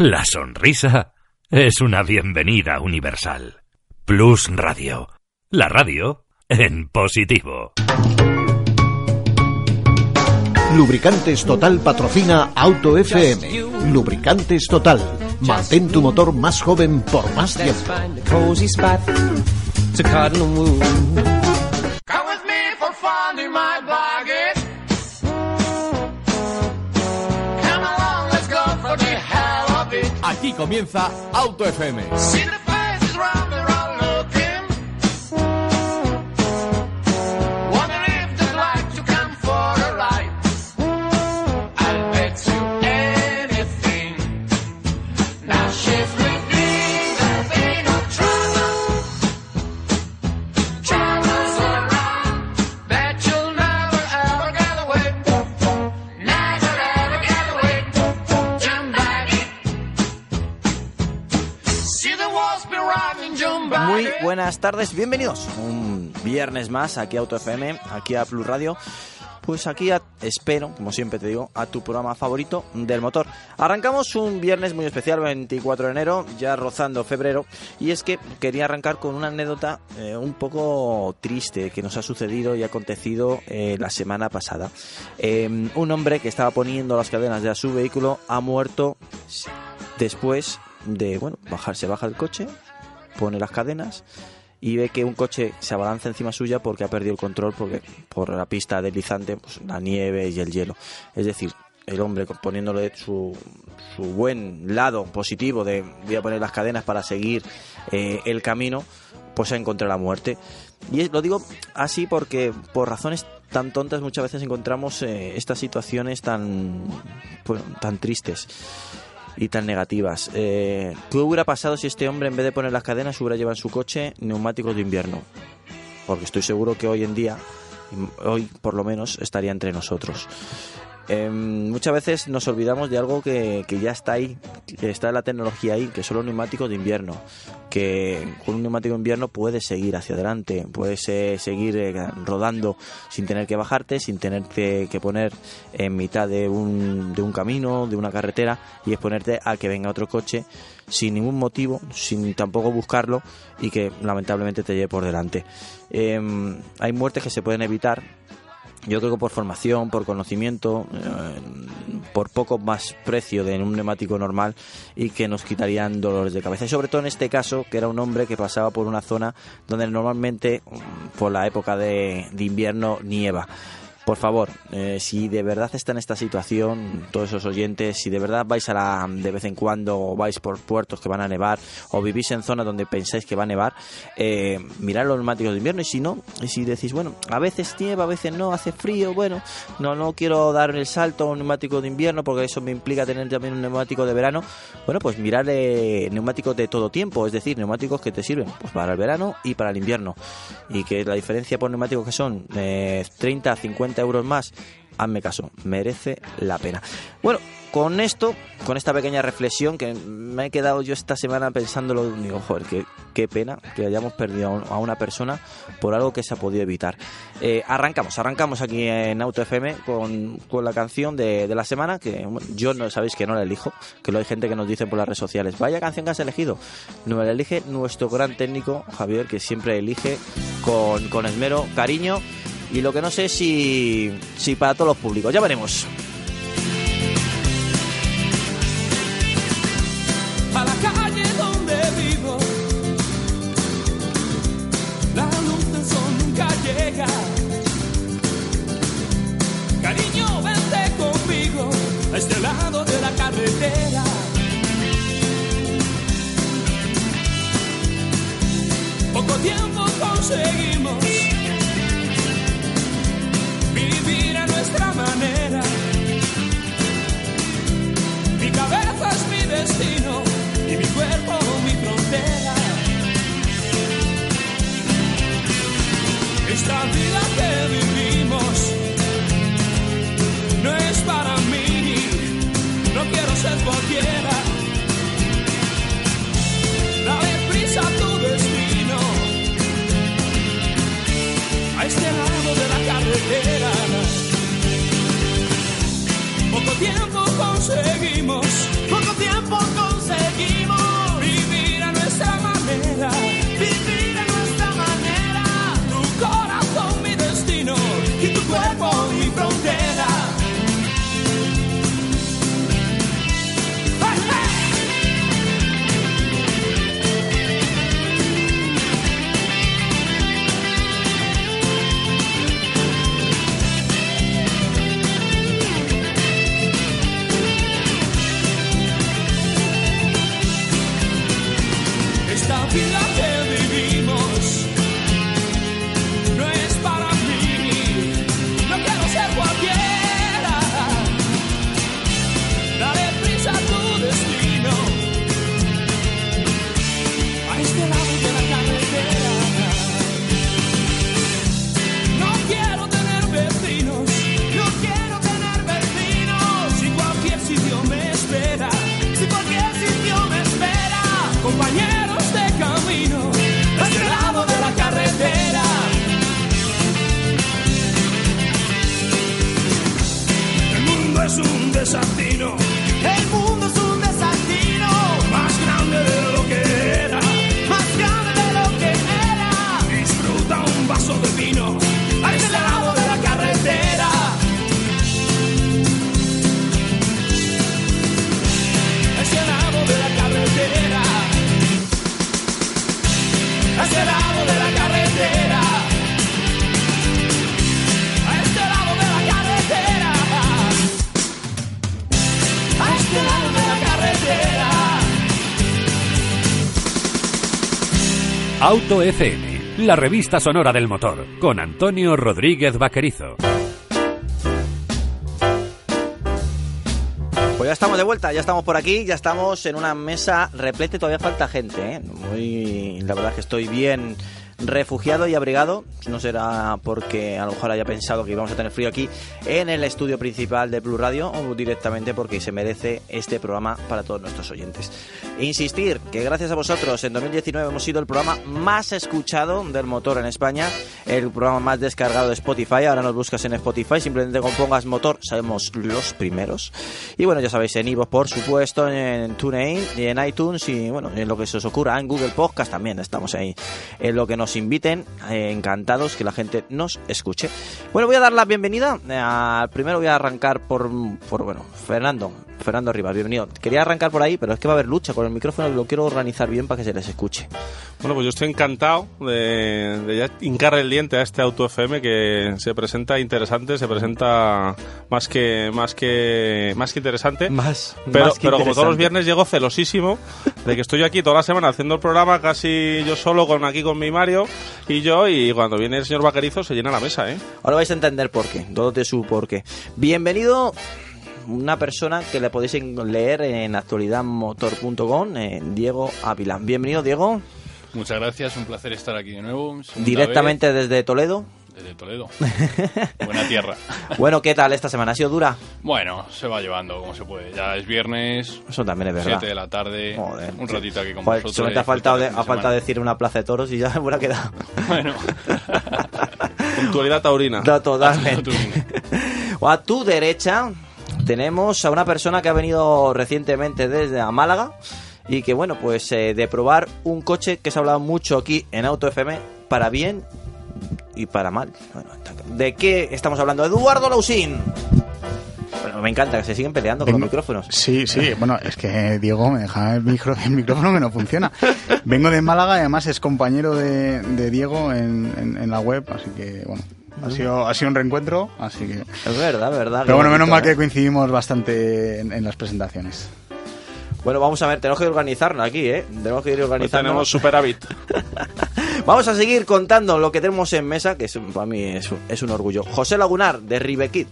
La sonrisa es una bienvenida universal. Plus Radio. La radio en positivo. Lubricantes Total patrocina Auto FM. Lubricantes Total. Mantén tu motor más joven por más tiempo. Comienza Auto FM. Buenas tardes, bienvenidos un viernes más aquí a Auto FM, aquí a Plus Radio. Pues aquí a- espero, como siempre te digo, a tu programa favorito del motor. Arrancamos un viernes muy especial, 24 de enero, ya rozando febrero, y es que quería arrancar con una anécdota eh, un poco triste que nos ha sucedido y acontecido eh, la semana pasada. Eh, un hombre que estaba poniendo las cadenas de su vehículo ha muerto después de, bueno, bajar, se baja del coche, pone las cadenas y ve que un coche se abalanza encima suya porque ha perdido el control porque por la pista deslizante, pues la nieve y el hielo. Es decir, el hombre poniéndole su, su buen lado positivo de voy a poner las cadenas para seguir eh, el camino, pues ha encontrado la muerte. Y lo digo así porque por razones tan tontas muchas veces encontramos eh, estas situaciones tan, pues, tan tristes y tan negativas. Eh, ¿Qué hubiera pasado si este hombre en vez de poner las cadenas hubiera llevado en su coche neumáticos de invierno? Porque estoy seguro que hoy en día, hoy por lo menos, estaría entre nosotros. Eh, muchas veces nos olvidamos de algo que, que ya está ahí, que está la tecnología ahí, que son los neumáticos de invierno. Que con un neumático de invierno puedes seguir hacia adelante, puedes eh, seguir eh, rodando sin tener que bajarte, sin tener que, poner en mitad de un, de un camino, de una carretera y exponerte a que venga otro coche sin ningún motivo, sin tampoco buscarlo y que lamentablemente te lleve por delante. Eh, hay muertes que se pueden evitar yo creo que por formación, por conocimiento, eh, por poco más precio de un neumático normal y que nos quitarían dolores de cabeza. Y sobre todo en este caso, que era un hombre que pasaba por una zona donde normalmente mm, por la época de, de invierno nieva. Por favor, eh, si de verdad está en esta situación, todos esos oyentes, si de verdad vais a la, de vez en cuando o vais por puertos que van a nevar o vivís en zonas donde pensáis que va a nevar, eh, mirad los neumáticos de invierno y si no, y si decís, bueno, a veces nieva, a veces no, hace frío, bueno, no, no quiero dar el salto a un neumático de invierno porque eso me implica tener también un neumático de verano, bueno, pues mirad eh, neumáticos de todo tiempo, es decir, neumáticos que te sirven pues para el verano y para el invierno. Y que la diferencia por neumáticos que son eh, 30 a 50 euros más, hazme caso, merece la pena. Bueno, con esto, con esta pequeña reflexión que me he quedado yo esta semana pensándolo, digo, joder, qué, qué pena que hayamos perdido a un- a una persona por algo que se ha podido evitar. Eh, arrancamos, arrancamos aquí en Auto FM con, con la canción de, de la semana, que yo no sabéis que no la elijo, que lo hay gente que nos dice por las redes sociales, vaya canción que has elegido. No la elige nuestro gran técnico, Javier, que siempre elige con, con esmero, cariño, y lo que no sé si, si para todos los públicos, ya veremos. Auto FM, la revista sonora del motor, con Antonio Rodríguez Vaquerizo. Pues ya estamos de vuelta, ya estamos por aquí, ya estamos en una mesa repleta todavía falta gente, ¿eh? Muy, la verdad que estoy bien refugiado y abrigado. No será porque a lo mejor haya pensado que íbamos a tener frío aquí en el estudio principal de Blue Radio o directamente porque se merece este programa para todos nuestros oyentes. Insistir que gracias a vosotros en 2019 hemos sido el programa más escuchado del motor en España, el programa más descargado de Spotify. Ahora nos buscas en Spotify, simplemente compongas motor, sabemos los primeros. Y bueno, ya sabéis, en Ivo, por supuesto, en TuneIn y en iTunes y bueno, en lo que se os ocurra, en Google Podcast también estamos ahí. En lo que nos inviten, eh, encantados que la gente nos escuche. Bueno, voy a dar la bienvenida. a- primero voy a arrancar por, por bueno, Fernando. Fernando Rivas, bienvenido. Quería arrancar por ahí, pero es que va a haber lucha con el micrófono lo quiero organizar bien para que se les escuche. Bueno, pues yo estoy encantado de, de ya hincar el diente a este Auto FM que se presenta interesante, se presenta más que más que más que interesante. Más, pero, más que pero como todos los viernes llego celosísimo de que estoy aquí toda la semana haciendo el programa casi yo solo con aquí con mi Mario y yo y cuando viene el señor Vaquerizo se llena la mesa, ¿eh? Ahora vais a entender por qué, todo de su por qué. Bienvenido una persona que le podéis leer en actualidadmotor.com, eh, Diego Ávila. Bienvenido, Diego, Muchas gracias, un placer estar aquí de nuevo. directamente desde Toledo. desde Toledo. Buena tierra. Bueno, ¿qué tal esta semana? ¿Ha sido dura? Bueno, se va llevando como se puede. Ya es viernes, Eso también es verdad. 7 de la tarde, Joder. un ratito aquí con Joder, vosotros. solamente ha faltado, de- ha faltado decir una plaza de toros y ya me hubiera quedado. Bueno, Puntualidad taurina. No, totalmente. a tu derecha tenemos a una persona que ha venido recientemente desde a Málaga y que bueno, pues eh, de probar un coche que se ha hablado mucho aquí en Auto FM para bien y para mal. Bueno, ¿De qué estamos hablando? Eduardo Lausín. Bueno, me encanta que se siguen peleando con los micrófonos. Sí, sí, bueno, es que Diego me deja el, micro, el micrófono que no funciona. Vengo de Málaga y además es compañero de, de Diego en, en- en la web, así que bueno, ha sido, ha sido un reencuentro, así que... Es verdad, verdad. Pero bueno, menos mal ¿eh? que coincidimos bastante en, en las presentaciones. Bueno, vamos a ver, tenemos que organizarnos aquí, ¿eh? Tenemos que ir Hoy organizando. tenemos superávit. Vamos a seguir contando lo que tenemos en mesa, que es, para mí es un, es un orgullo. José Lagunar, de Ribequit.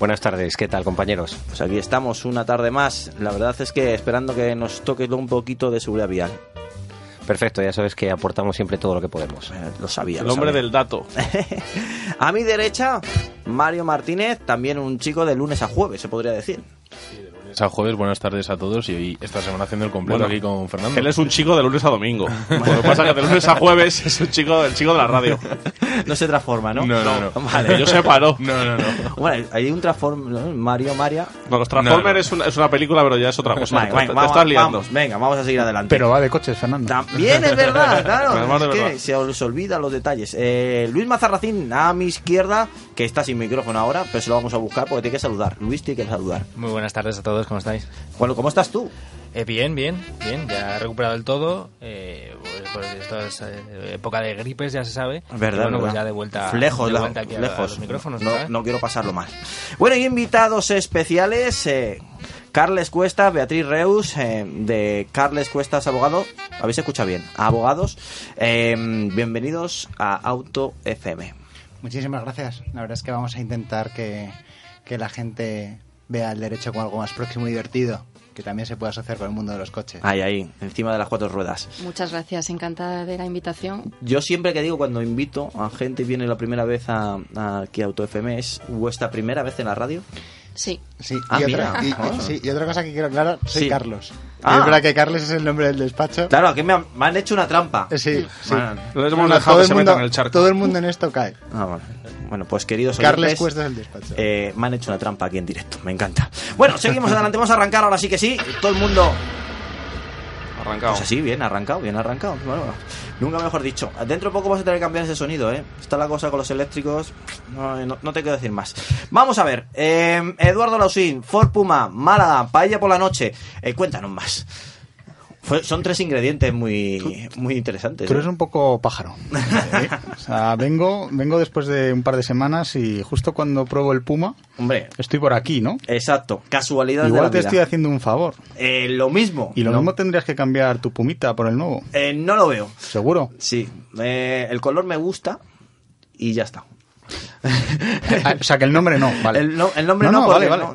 Buenas tardes, ¿qué tal compañeros? Pues aquí estamos una tarde más. La verdad es que esperando que nos toque un poquito de seguridad vial. Perfecto, ya sabes que aportamos siempre todo lo que podemos. Eh, Lo sabía. El lo hombre sabía. del dato. A mi derecha, Mario Martínez, también un chico de lunes a jueves, se podría decir. San jueves, buenas tardes a todos y hoy esta semana haciendo el completo Bueno, aquí con Fernando. Él es un chico de lunes a domingo. Lo que pasa es que de lunes a jueves es un chico, el chico de la radio. No se transforma, ¿no? No, no, no. Vale. Que yo sepa, no. No, no, no. Bueno, hay un transform... ¿no? Mario, Maria... No, los Transformers No, no. Es, una, es una película, pero ya es otra cosa. Vale, te, vale, te vamos, estás liando. vamos, venga, vamos a seguir adelante. Pero va de coches, Fernando. También es verdad, claro. Además de es que verdad. se os olvidan los detalles. Eh, Luis Mazarracín, a mi izquierda, que está sin micrófono ahora, pero se lo vamos a buscar porque tiene que saludar. Luis tiene que saludar. Muy buenas tardes a todos, ¿cómo estáis? Bueno, ¿cómo estás tú? Eh, bien, bien, bien, ya he recuperado el todo. Eh, pues, pues esto es eh, época de gripes, ya se sabe. Verdad, bueno, pues ya de vuelta, lejos, de la- vuelta aquí a- a lejos. los micrófonos. no, no quiero pasarlo mal. Bueno, y invitados especiales. eh, Carles Cuesta, Beatriz Reus, eh, de Carles Cuestas Abogado. ¿Habéis escuchado bien? Abogados. Eh, bienvenidos a Auto FM. Muchísimas gracias. La verdad es que vamos a intentar que, que la gente vea el derecho como algo más próximo y divertido, que también se puede asociar con el mundo de los coches. Ahí, ahí, encima de las cuatro ruedas. Muchas gracias, encantada de la invitación. Yo siempre que digo cuando invito a gente y viene la primera vez a, a aquí a Auto FM, ¿es vuestra primera vez en la radio? Sí. Sí, Ah, y, mira. otra, y, sí, y otra cosa que quiero aclarar, soy Sí. Carlos. Ah. Es verdad que Carlos es el nombre del despacho. Claro, aquí me han, me han hecho una trampa. Eh, Sí, sí. Man. Les hemos dejado todo que el se mundo- metan en el charco. Todo el mundo en esto cae. Ah, bueno. Bueno, pues queridos Carles oyentes, Cuesta es el despacho. eh, me han hecho una trampa aquí en directo, me encanta. Bueno, seguimos adelante, vamos a arrancar ahora sí que sí. Todo el mundo... Arrancado. Pues así, bien arrancado, bien arrancado. Bueno, nunca mejor dicho. Dentro de poco vas a tener que cambiar ese sonido, ¿eh? Está la cosa con los eléctricos. No, no- no te quiero decir más. Vamos a ver. eh, Eduardo Lausín, Ford Puma, Málaga, Paella por la noche. Eh, cuéntanos más. Fue- son tres ingredientes muy, muy interesantes. Tú ¿eh? eres un poco pájaro. ¿eh? O sea, vengo, vengo después de un par de semanas y justo cuando pruebo el Puma, Hombre, estoy por aquí, ¿no? exacto. Casualidad de Igual la te vida. estoy haciendo un favor. Eh, lo mismo. Y lo No- mismo tendrías que cambiar tu Pumita por el nuevo. eh, no lo veo. ¿Seguro? Sí. Eh, el color me gusta y ya está. Ah, o sea, que el nombre no, vale. El, no- el nombre No, no, no, porque vale, vale. no-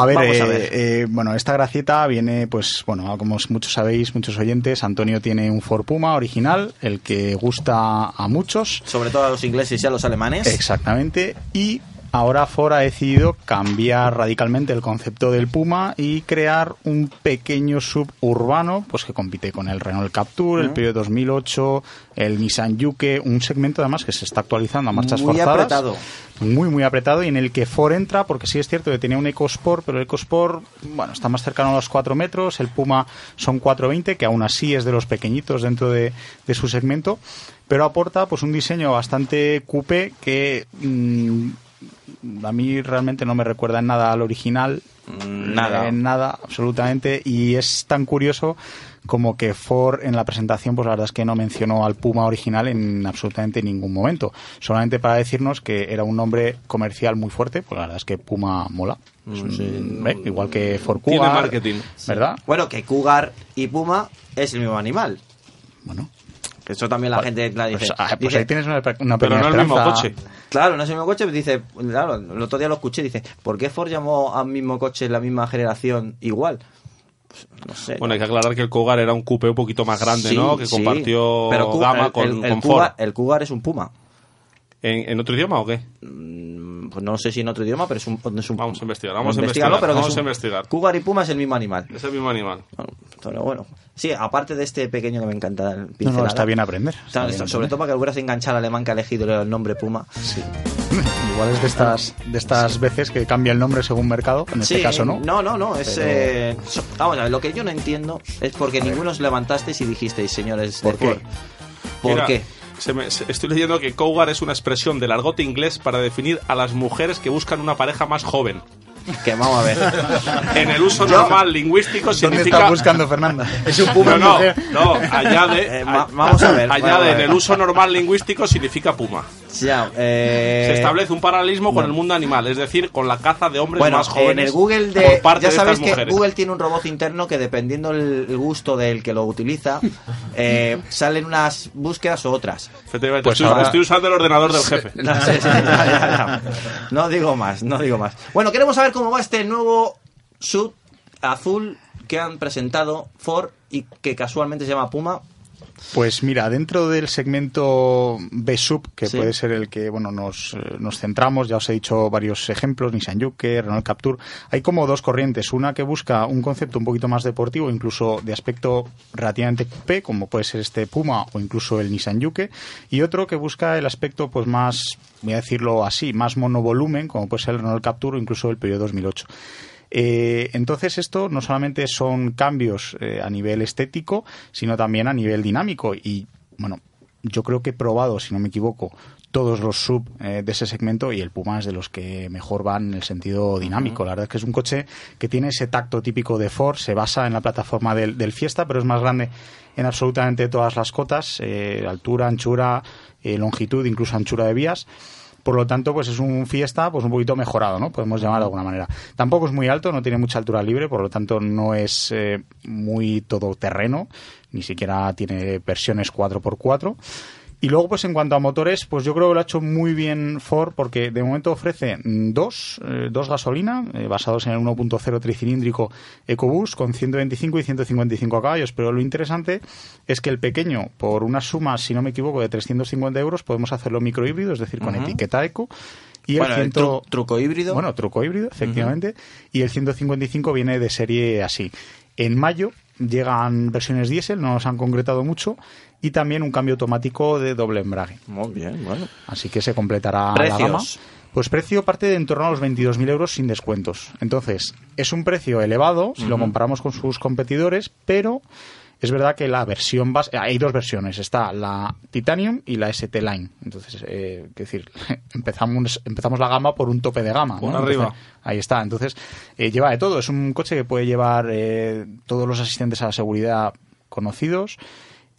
a ver, Vamos eh, a ver. eh, bueno, esta gracieta viene, pues, bueno, como muchos sabéis, muchos oyentes, Antonio tiene un Ford Puma original, el que gusta a muchos. sobre todo a los ingleses y a los alemanes. Exactamente. Y ahora Ford ha decidido cambiar radicalmente el concepto del Puma y crear un pequeño suburbano, pues que compite con el Renault Captur, el Mm. Peugeot 2008, el Nissan Yuke, un segmento además que se está actualizando a marchas Muy forzadas. apretado. Muy, muy apretado y en el que Ford entra, porque sí es cierto que tenía un EcoSport, pero el EcoSport, bueno, está más cercano a los 4 metros, el Puma son 420, que aún así es de los pequeñitos dentro de, de su segmento, pero aporta pues un diseño bastante coupé que mm, a mí realmente no me recuerda en nada al original. Mm, nada. En nada, absolutamente. Y es tan curioso como que Ford en la presentación, pues la verdad es que no mencionó al Puma original en absolutamente ningún momento. Solamente para decirnos que era un nombre comercial muy fuerte, pues la verdad es que Puma mola. Es un- ¿ve? Igual que Ford Tiene Cougar, marketing. ¿verdad? Bueno, que Cougar y Puma es el mismo animal. Bueno. Eso también la gente la dice. Pues, ah, pues dice, ahí tienes una, una Pero no el mismo coche. Claro, no es el mismo coche. Dice, claro, el otro día lo escuché. Dice, ¿por qué Ford llamó al mismo coche la misma generación igual? Pues, no sé. Bueno, hay que aclarar que el Cougar era un coupé un poquito más grande, Sí, ¿no? Que sí. compartió Pero gama con, el, el con Cougar, Ford. el Cougar es un Puma. ¿En, en otro idioma o qué? Mm, Pues no sé si en otro idioma, pero es un, es un Vamos a investigar, vamos a investigar, pero vamos a investigar. Cougar y Puma es el mismo animal. Es el mismo animal. Bueno, pero bueno. Sí, aparte de este pequeño que me encanta el No, no, pincelada. está bien aprender. Está- está bien está- aprender. sobre todo para que hubieras enganchado al alemán que ha elegido el nombre Puma. Sí. Igual es de estas, de estas veces que cambia el nombre según mercado, en este Sí, caso no. No, no, no. Es, Pero- eh, so- vamos a ver, lo que yo no entiendo es porque ninguno os levantasteis y dijisteis, señores, de ¿Por qué? Ford. ¿Por Mira, qué? Se me- se- estoy leyendo que Cougar es una expresión del argot inglés para definir a las mujeres que buscan una pareja más joven. Que vamos a ver. En el uso Yo- normal lingüístico ¿Dónde significa... está buscando Fernanda? Es un puma No, no, mujer. no, añade, Eh, vamos a ver, añade vamos a en el uso normal lingüístico significa puma. Eh, Se establece un paralelismo con el mundo animal, es decir, con la caza de hombres bueno, más jóvenes en el Google de por parte ya de sabéis estas que mujeres. Google tiene un robot interno que dependiendo el, gusto del que lo utiliza eh, salen unas búsquedas u otras. Efectivamente, Pues estoy, ahora- estoy usando el ordenador del jefe. No, sí. No digo más, no digo más. Bueno, queremos saber cómo va este nuevo sub azul que han presentado Ford y que casualmente se llama Puma. Pues mira, dentro del segmento B-Sub, que Sí. puede ser el que bueno nos, eh, nos centramos, ya os he dicho varios ejemplos, Nissan Juke, Renault Captur, hay como dos corrientes, una que busca un concepto un poquito más deportivo, incluso de aspecto relativamente coupé, como puede ser este Puma o incluso el Nissan Juke, y otro que busca el aspecto pues más, voy a decirlo así, más monovolumen, como puede ser el Renault Captur o incluso el Peugeot 2008. Eh, entonces esto no solamente son cambios eh, a nivel estético, sino también a nivel dinámico. Y bueno, yo creo que he probado, si no me equivoco, todos los sub eh, de ese segmento y el Puma es de los que mejor van en el sentido dinámico. La verdad es que es un coche que tiene ese tacto típico de Ford, se basa en la plataforma del, del Fiesta, pero es más grande en absolutamente todas las cotas, eh, altura, anchura, eh, longitud, incluso anchura de vías Por lo tanto, pues es un Fiesta pues un poquito mejorado, ¿no? Podemos llamar de alguna manera. Tampoco es muy alto, no tiene mucha altura libre, por lo tanto no es eh, muy todoterreno, ni siquiera tiene versiones 4x4. Y luego, pues en cuanto a motores, pues yo creo que lo ha hecho muy bien Ford porque de momento ofrece dos, eh, dos gasolina eh, basados en el 1.0 tricilíndrico EcoBoost con 125 y 155 caballos. Pero lo interesante es que el pequeño, por una suma, si no me equivoco, de 350 euros, podemos hacerlo microhíbrido, es decir, con etiqueta eco. Y Bueno, el el, ciento- tru- truco híbrido. Bueno, truco híbrido, efectivamente. Y el 155 viene de serie así. En mayo llegan versiones diésel, no nos han concretado mucho, y también un cambio automático de doble embrague. Muy bien, bueno. Así que se completará Precios. la gama. Pues precio parte de en torno a los 22.000 euros sin descuentos. Entonces, es un precio elevado si lo comparamos con sus competidores, pero es verdad que la versión base... Hay dos versiones, está la Titanium y la ST Line. Entonces, eh, es decir, empezamos, empezamos la gama por un tope de gama. Por ¿no? arriba. Entonces, ahí está. Entonces, eh, lleva de todo. Es un coche que puede llevar eh, todos los asistentes a la seguridad conocidos,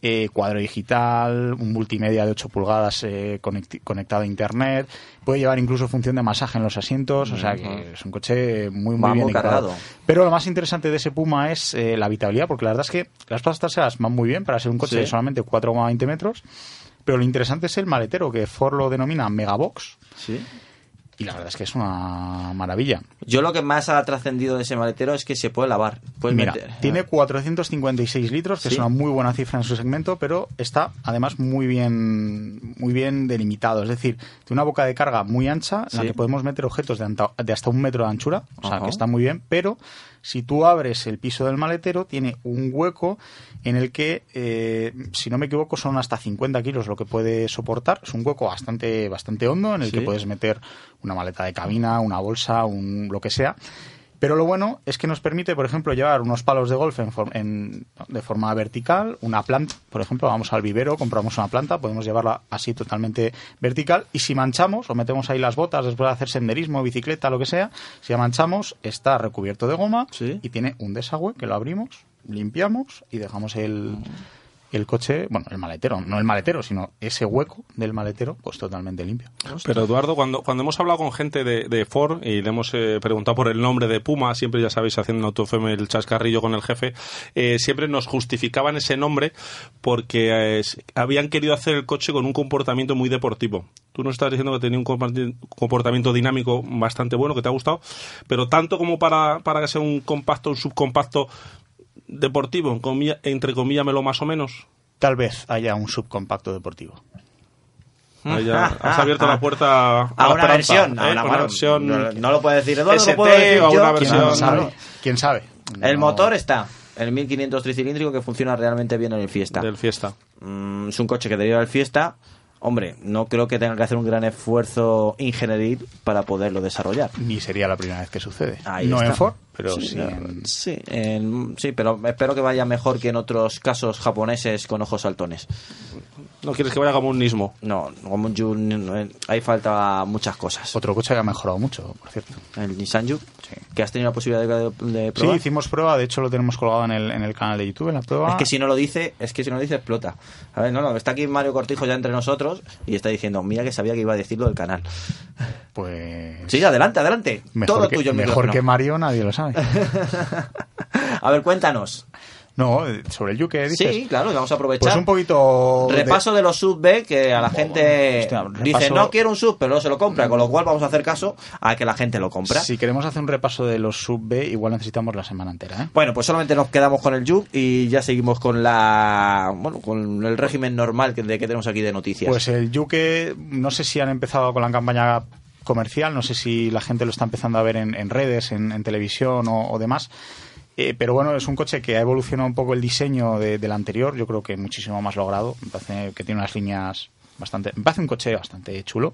eh, cuadro digital, un multimedia de 8 pulgadas eh, conectado a internet, puede llevar incluso función de masaje en los asientos, o sea que es un coche muy, muy Va bien muy equipado. cargado. Pero lo más interesante de ese Puma es eh, la habitabilidad, porque la verdad es que las plazas traseras van muy bien para ser un coche Sí. de solamente 4,20 metros, pero lo interesante es el maletero, que Ford lo denomina Megabox, Sí. Y la verdad es que es una maravilla. Yo lo que más ha trascendido de ese maletero es que se puede lavar. Puedes Mira, meter- tiene 456 litros, que Sí. es una muy buena cifra en su segmento, pero está además muy bien, muy bien delimitado. Es decir, tiene una boca de carga muy ancha en la que podemos meter objetos de, hasta un metro de anchura, o sea, que está muy bien, pero si tú abres el piso del maletero, tiene un hueco en el que, eh, si no me equivoco, son hasta 50 kilos lo que puede soportar. Es un hueco bastante, bastante hondo en el que puedes meter una maleta de cabina, una bolsa, un lo que sea. Pero lo bueno es que nos permite, por ejemplo, llevar unos palos de golf en for- en- de forma vertical, una planta, por ejemplo, vamos al vivero, compramos una planta, podemos llevarla así totalmente vertical y si manchamos o metemos ahí las botas después de hacer senderismo, bicicleta, lo que sea, si la manchamos está recubierto de goma y tiene un desagüe que lo abrimos, limpiamos y dejamos el, el coche, bueno, el maletero, no el maletero, sino ese hueco del maletero, pues totalmente limpio. Pero Eduardo, cuando, cuando hemos hablado con gente de, de Ford y le hemos eh, preguntado por el nombre de Puma, siempre ya sabéis, haciendo un autofeme el chascarrillo con el jefe, eh, siempre nos justificaban ese nombre porque eh, habían querido hacer el coche con un comportamiento muy deportivo. Tú nos estás diciendo que tenía un comportamiento dinámico bastante bueno, que te ha gustado, pero tanto como para, para que sea un compacto, un subcompacto deportivo, en comilla- entre comillamelo más o menos. Tal vez haya un subcompacto deportivo. Ya has abierto la puerta a, una versión, a ¿eh? una- Una bueno, versión no- no lo puede decir Eduardo, lo ST puedo decir o yo. una ¿Quién sabe? ¿Quién sabe? El No. motor está, el 1500 tricilíndrico que funciona realmente bien en el Fiesta. del Fiesta. Mm, es un coche que deriva del Fiesta. Hombre, no creo que tenga que hacer un gran esfuerzo ingenieril para poderlo desarrollar. Ni sería la primera vez que sucede. Ahí no está. en Ford, pero sí, sí, no, en- sí, en- sí, pero espero que vaya mejor que en otros casos japoneses con ojos saltones. No quieres que vaya como un nismo. No, como un Jun, ahí falta muchas cosas. Otro coche que ha mejorado mucho, por cierto. El Nissan Juke, que has tenido la posibilidad de, de Sí, probar. hicimos prueba, de hecho lo tenemos colgado en el, en el canal de YouTube, en la prueba. Es que si no lo dice, es que si no lo dice explota. A ver, no, no, está aquí Mario Cortijo ya entre nosotros y está diciendo, mira que sabía que iba a decirlo del canal. Pues... Sí, adelante, adelante. Mejor, Todo que, tuyo el mejor micrófono. que Mario nadie lo sabe. A ver, cuéntanos. No, eh, sobre el Yuke, dices. Sí, claro, vamos a aprovechar. Pues un poquito... Repaso de los sub B que a la gente hostia, dice no quiero un sub, pero no se lo compra, con lo cual vamos a hacer caso a que la gente lo compra. Si queremos hacer un repaso de los sub B, igual necesitamos la semana entera, ¿eh? Bueno, pues solamente nos quedamos con el Juke y ya seguimos con la bueno, con el régimen normal que, de que tenemos aquí de noticias. Pues el Yuke, no sé si han empezado con la campaña comercial, no sé si la gente lo está empezando a ver en, en redes, en, en televisión o, demás. Eh, pero bueno, es un coche que ha evolucionado un poco el diseño de- del anterior, yo creo que muchísimo más logrado. Me parece que tiene unas líneas bastante. Me parece un coche bastante chulo.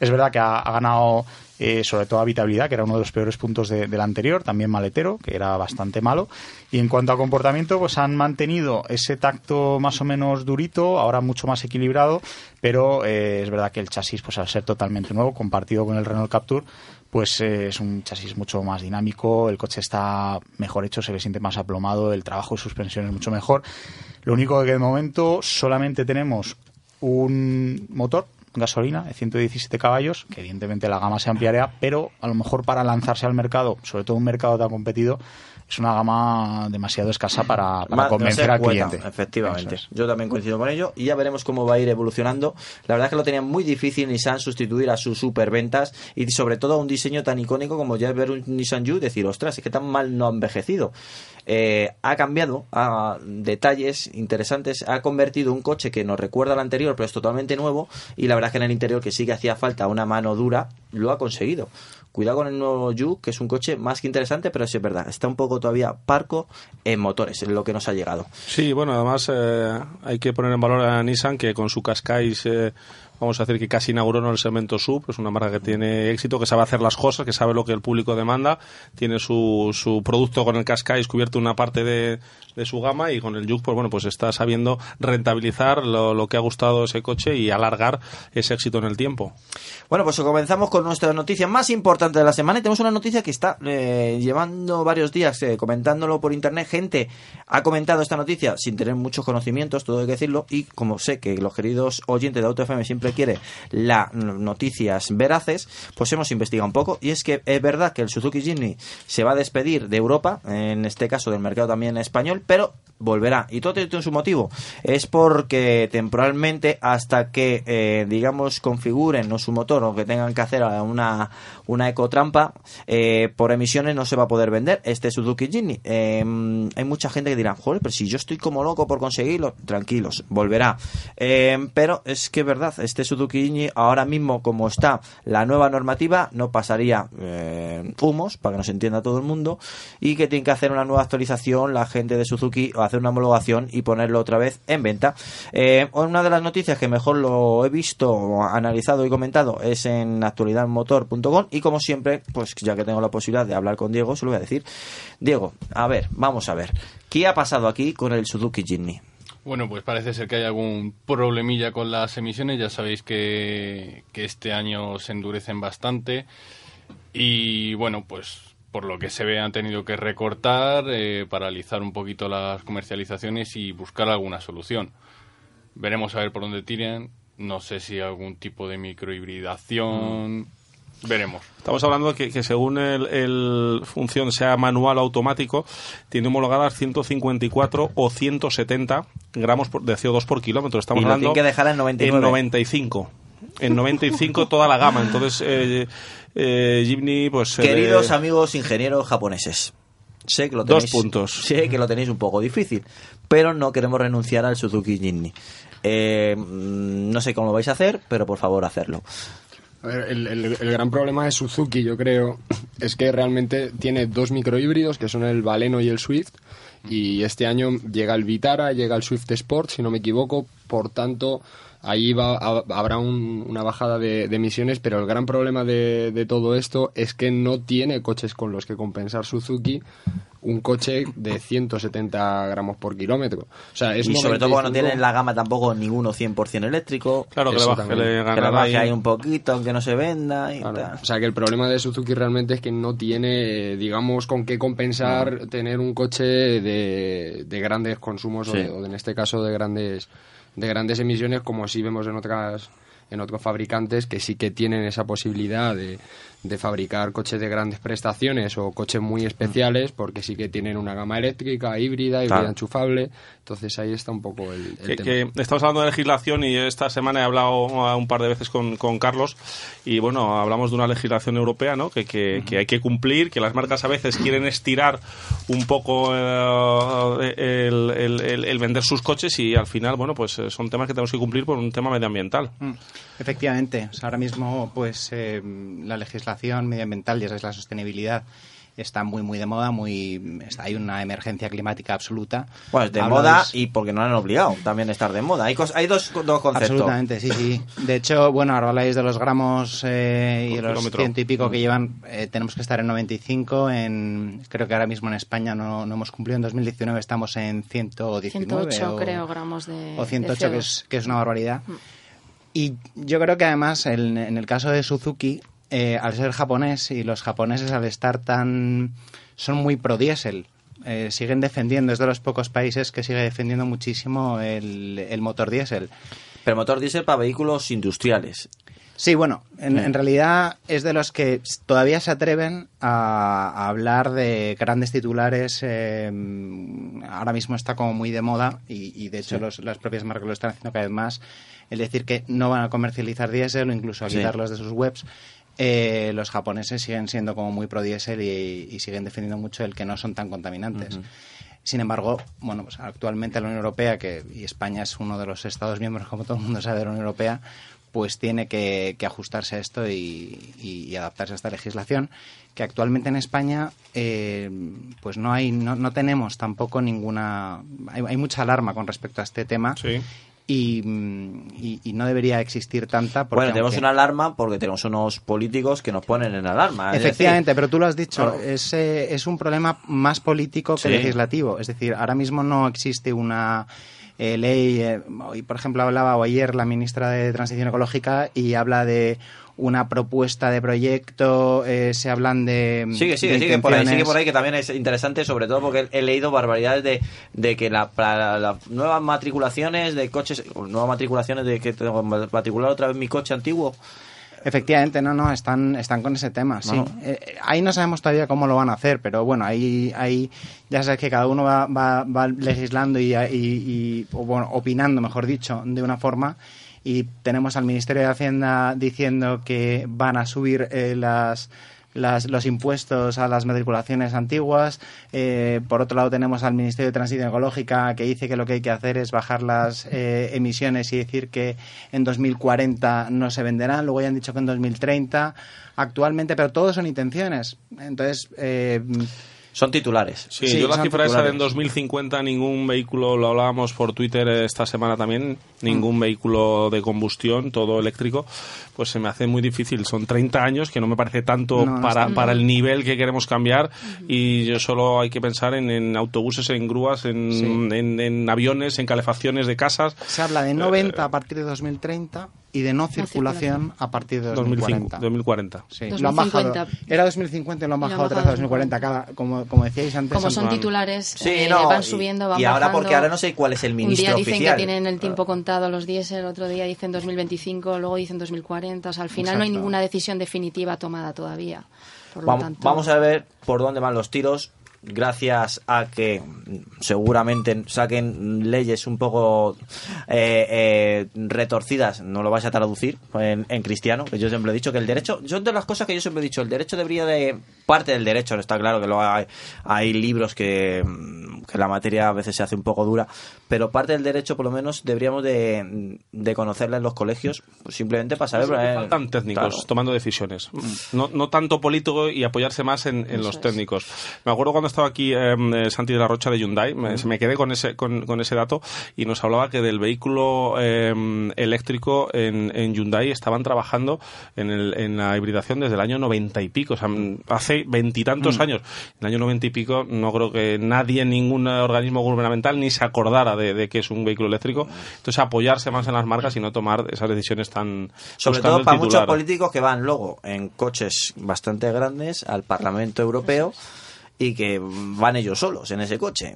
Es verdad que ha ganado eh, sobre todo habitabilidad, que era uno de los peores puntos de- del anterior, también maletero, que era bastante malo. Y en cuanto a comportamiento, pues han mantenido ese tacto más o menos durito, ahora mucho más equilibrado, pero eh, es verdad que el chasis, pues al ser totalmente nuevo, compartido con el Renault Captur, pues eh, es un chasis mucho más dinámico, el coche está mejor hecho, se le siente más aplomado, el trabajo de suspensión es mucho mejor. Lo único que de momento solamente tenemos un motor gasolina de 117 caballos, que evidentemente la gama se ampliaría, pero a lo mejor para lanzarse al mercado, sobre todo un mercado tan competido, es una gama demasiado escasa para, para Más- convencer al cliente. Efectivamente. Es. Yo también coincido con ello y ya veremos cómo va a ir evolucionando. La verdad es que lo tenía muy difícil Nissan sustituir a sus superventas y sobre todo a un diseño tan icónico como ya ver un Nissan Juke y decir, ostras, es que tan mal no ha envejecido. Eh, ha cambiado a detalles interesantes, ha convertido un coche que nos recuerda al anterior pero es totalmente nuevo y la verdad es que en el interior que sí que hacía falta una mano dura, lo ha conseguido. Cuidado con el nuevo Juke, que es un coche más que interesante, pero sí es verdad, está un poco todavía parco en motores, en lo que nos ha llegado. Sí, bueno, además eh, hay que poner en valor a Nissan que con su Qashqai eh, vamos a decir que casi inauguró en el segmento sub, es una marca que tiene éxito, que sabe hacer las cosas, que sabe lo que el público demanda, tiene su, su producto con el Qashqai cubierto una parte de, de su gama y con el Juke pues bueno, pues está sabiendo rentabilizar lo, lo que ha gustado ese coche y alargar ese éxito en el tiempo. Bueno, pues comenzamos con nuestra noticia más importante de la semana y tenemos una noticia que está eh, llevando varios días eh, comentándolo por internet. Gente ha comentado esta noticia sin tener muchos conocimientos, todo hay que decirlo, y como sé que los queridos oyentes de Auto FM siempre quiere las noticias veraces, pues hemos investigado un poco y es que es verdad que el Suzuki Jimny se va a despedir de Europa, en este caso del mercado también español, pero volverá. Y todo tiene su motivo. Es porque temporalmente, hasta que, eh, digamos, configuren ¿no? su motor o que tengan que hacer una, una ecotrampa, eh, por emisiones no se va a poder vender este Suzuki Jimny. Eh, hay mucha gente que dirá, joder, pero si yo estoy como loco por conseguirlo, tranquilos, volverá. Eh, pero es que verdad, este Suzuki Jimny ahora mismo, como está la nueva normativa, no pasaría eh, humos, para que nos entienda todo el mundo, y que tiene que hacer una nueva actualización la gente de Suzuki o hacer una homologación y ponerlo otra vez en venta. Una de las noticias que mejor lo he visto, analizado y comentado es en actualidadmotor.com y como siempre, pues ya que tengo la posibilidad de hablar con Diego, se lo voy a decir. Diego, a ver, vamos a ver. ¿Qué ha pasado aquí con el Suzuki Jimny? Bueno, pues parece ser que hay algún problemilla con las emisiones. Ya sabéis que, que este año se endurecen bastante. Y bueno, pues por lo que se ve han tenido que recortar, eh, paralizar un poquito las comercializaciones y buscar alguna solución. Veremos a ver por dónde tiran. No sé si algún tipo de microhibridación. Veremos. Estamos hablando que, que según el, el función sea manual o automático, tiene homologadas 154 o 170 gramos por- de CO2 por kilómetro. Estamos Y lo hablando tienen que dejar en 99. En 95. En 95 toda la gama. Entonces, eh, eh, Jimny, pues... eh, Queridos amigos ingenieros japoneses, sé que lo Dos tenéis, puntos. Sé que lo tenéis un poco difícil, pero no queremos renunciar al Suzuki Jimny. Eh, mm, no sé cómo lo vais a hacer, pero por favor hacerlo. A ver, el, gran problema de Suzuki, yo creo, es que realmente tiene dos microhíbridos, que son el Baleno y el Swift, y este año llega el Vitara, llega el Swift Sport, si no me equivoco, por tanto, ahí va, ha- habrá un- una bajada de, de emisiones, pero el gran problema de, de todo esto es que no tiene coches con los que compensar Suzuki un coche de 170 gramos por kilómetro. O sea, es y sobre todo cuando no 95 tienen la gama tampoco ninguno 100% eléctrico. Claro, que le baje- le que le baje ahí. un poquito, aunque no se venda. Y Claro. tal. O sea que el problema de Suzuki realmente es que no tiene, digamos, con qué compensar tener un coche de, de grandes consumos o, Sí. de- o de- en este caso de grandes de grandes emisiones como sí vemos en otras en otros fabricantes que sí que tienen esa posibilidad de, de fabricar coches de grandes prestaciones o coches muy especiales porque sí que tienen una gama eléctrica, híbrida, híbrida Claro. enchufable. Entonces ahí está un poco el, el que, tema. que estamos hablando de legislación y esta semana he hablado uh, un par de veces con, con Carlos y bueno, hablamos de una legislación europea ¿no? que, que, que hay que cumplir, que las marcas a veces quieren estirar un poco eh, el, el- el- el vender sus coches y al final, bueno, pues eh, son temas que tenemos que cumplir por un tema medioambiental. Mm, Efectivamente, O sea, ahora mismo pues eh, la legislación medioambiental, ya sabes, la sostenibilidad está muy muy de moda, muy está- hay una emergencia climática absoluta. Bueno, es de moda de- y porque no han obligado también a estar de moda. Hay, cos- hay dos, dos conceptos. Absolutamente, sí, sí. De hecho, bueno, ahora habláis de los gramos eh, y de los ciento y pico que Mm. llevan. eh, tenemos que estar en 95. En, creo que ahora mismo en España no, no hemos cumplido. En 2019 estamos en 119. 108 o, creo gramos de o 108, de que CO2. es, que es una barbaridad. Mm. Y yo creo que además, en, en el caso de Suzuki, eh, al ser japonés y los japoneses al estar tan... son muy pro diésel. eh, siguen defendiendo, es de los pocos países que sigue defendiendo muchísimo el, el motor diésel. Pero motor diésel para vehículos industriales. Sí, bueno, en, en realidad es de los que todavía se atreven a, a hablar de grandes titulares. eh, ahora mismo está como muy de moda y, y de hecho Sí. los- las propias marcas lo están haciendo cada vez más. El decir que no van a comercializar diésel o incluso a Sí. quitarlos de sus webs. Eh, los japoneses siguen siendo como muy pro diésel y, y siguen defendiendo mucho el que no son tan contaminantes. Sin embargo, bueno, pues actualmente la Unión Europea, que y España es uno de los Estados miembros, como todo el mundo sabe, de la Unión Europea, pues tiene que, que ajustarse a esto y, y- y adaptarse a esta legislación, que actualmente en España eh, pues no hay, no, no tenemos tampoco ninguna, hay, hay mucha alarma con respecto a este tema. Y, mm, y- y no debería existir tanta. Porque Bueno, tenemos aunque- una alarma porque tenemos unos políticos que nos ponen en alarma. Efectivamente, decir, pero tú lo has dicho, Claro. es, eh, es un problema más político que Sí. legislativo. Es decir, ahora mismo no existe una eh, ley. eh, hoy, por ejemplo, hablaba o ayer la ministra de Transición Ecológica y habla de una propuesta de proyecto, eh, se hablan de. Sigue, sigue, de sigue por ahí, sigue intenciones. por ahí, que también es interesante, sobre todo porque he leído barbaridades de, de que la, para las nuevas matriculaciones de coches, nuevas matriculaciones de que tengo que matricular otra vez mi coche antiguo. Efectivamente, no, no, están, están con ese tema, sí. Eh, ahí no sabemos todavía cómo lo van a hacer, pero bueno, ahí, ahí ya sabes que cada uno va, va, va legislando y, y- y- o, bueno, opinando, mejor dicho, de una forma. Y tenemos al Ministerio de Hacienda diciendo que van a subir eh, las, las- los impuestos a las matriculaciones antiguas. Eh, por otro lado, tenemos al Ministerio de Transición Ecológica que dice que lo que hay que hacer es bajar las eh, emisiones y decir que en 2040 no se venderán. Luego ya han dicho que en 2030 actualmente, pero todos son intenciones. Entonces, eh, Son titulares. Sí, yo la cifra esa de en titulares. 2050 ningún vehículo, lo hablábamos por Twitter esta semana también, ningún vehículo de combustión, todo eléctrico, pues se me hace muy difícil. Son 30 años que no me parece tanto No, para, para el nivel que queremos cambiar y yo solo hay que pensar en, en autobuses, en grúas, en, Sí. en- en aviones, en calefacciones de casas. se habla de 90 a partir de 2030 y de no circulación a partir de 2040. 2040. Sí, lo han bajado. 2050. Era 2050 y lo han Y lo han bajado otra vez a 2040. Cada, como, como decíais antes. Como son titulares, Sí, eh, no, van subiendo, van y ahora bajando. porque ahora no sé cuál es el Un ministro día dicen oficial. que tienen el tiempo contado los diésel, otro día dicen 2025, luego dicen 2040. O sea, al final no hay Exacto. ninguna decisión definitiva tomada todavía. Por lo Vamos, tanto, vamos a ver por dónde van los tiros. Gracias a que seguramente saquen leyes un poco eh, eh, retorcidas, no lo vais a traducir en, en cristiano, que yo siempre he dicho que el derecho, yo de las cosas que yo siempre he dicho, el derecho debería de, parte del derecho, está claro que luego hay, hay libros que, que la materia a veces se hace un poco dura, pero parte del derecho por lo menos deberíamos de, de conocerla en los colegios, pues simplemente para saber... eh, Faltan técnicos claro. tomando decisiones. No, no tanto político y apoyarse más en, en los técnicos. Me acuerdo cuando estaba aquí em, eh, Santi de la Rocha de Hyundai, me, me quedé con ese, con, con ese dato y nos hablaba que del vehículo em, eléctrico en, en Hyundai estaban trabajando en, el, en la hibridación desde el año noventa y pico, o sea, mm, hace veintitantos Mm. años. En el año noventa y pico no creo que nadie, ningún organismo gubernamental ni se acordara de, de que es un vehículo eléctrico. Entonces apoyarse más en las marcas y no tomar esas decisiones tan Sobre todo para muchos políticos que van luego en coches bastante grandes al Parlamento Europeo y que van ellos solos en ese coche.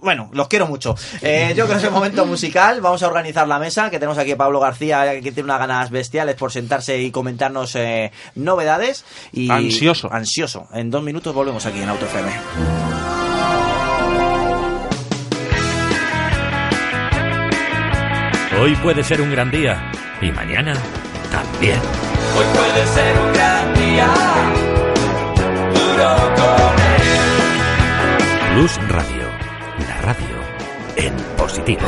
Bueno, los quiero mucho. Eh, yo creo que es el momento musical. Vamos a organizar la mesa, que tenemos aquí a Pablo García, que tiene unas ganas bestiales por sentarse y comentarnos eh, novedades. Y Ansioso. Ansioso. En dos minutos volvemos aquí en Auto FM. Hoy puede ser un gran día y mañana también. Hoy puede ser un gran día. Duro con él. Plus Radio, la radio en positivo.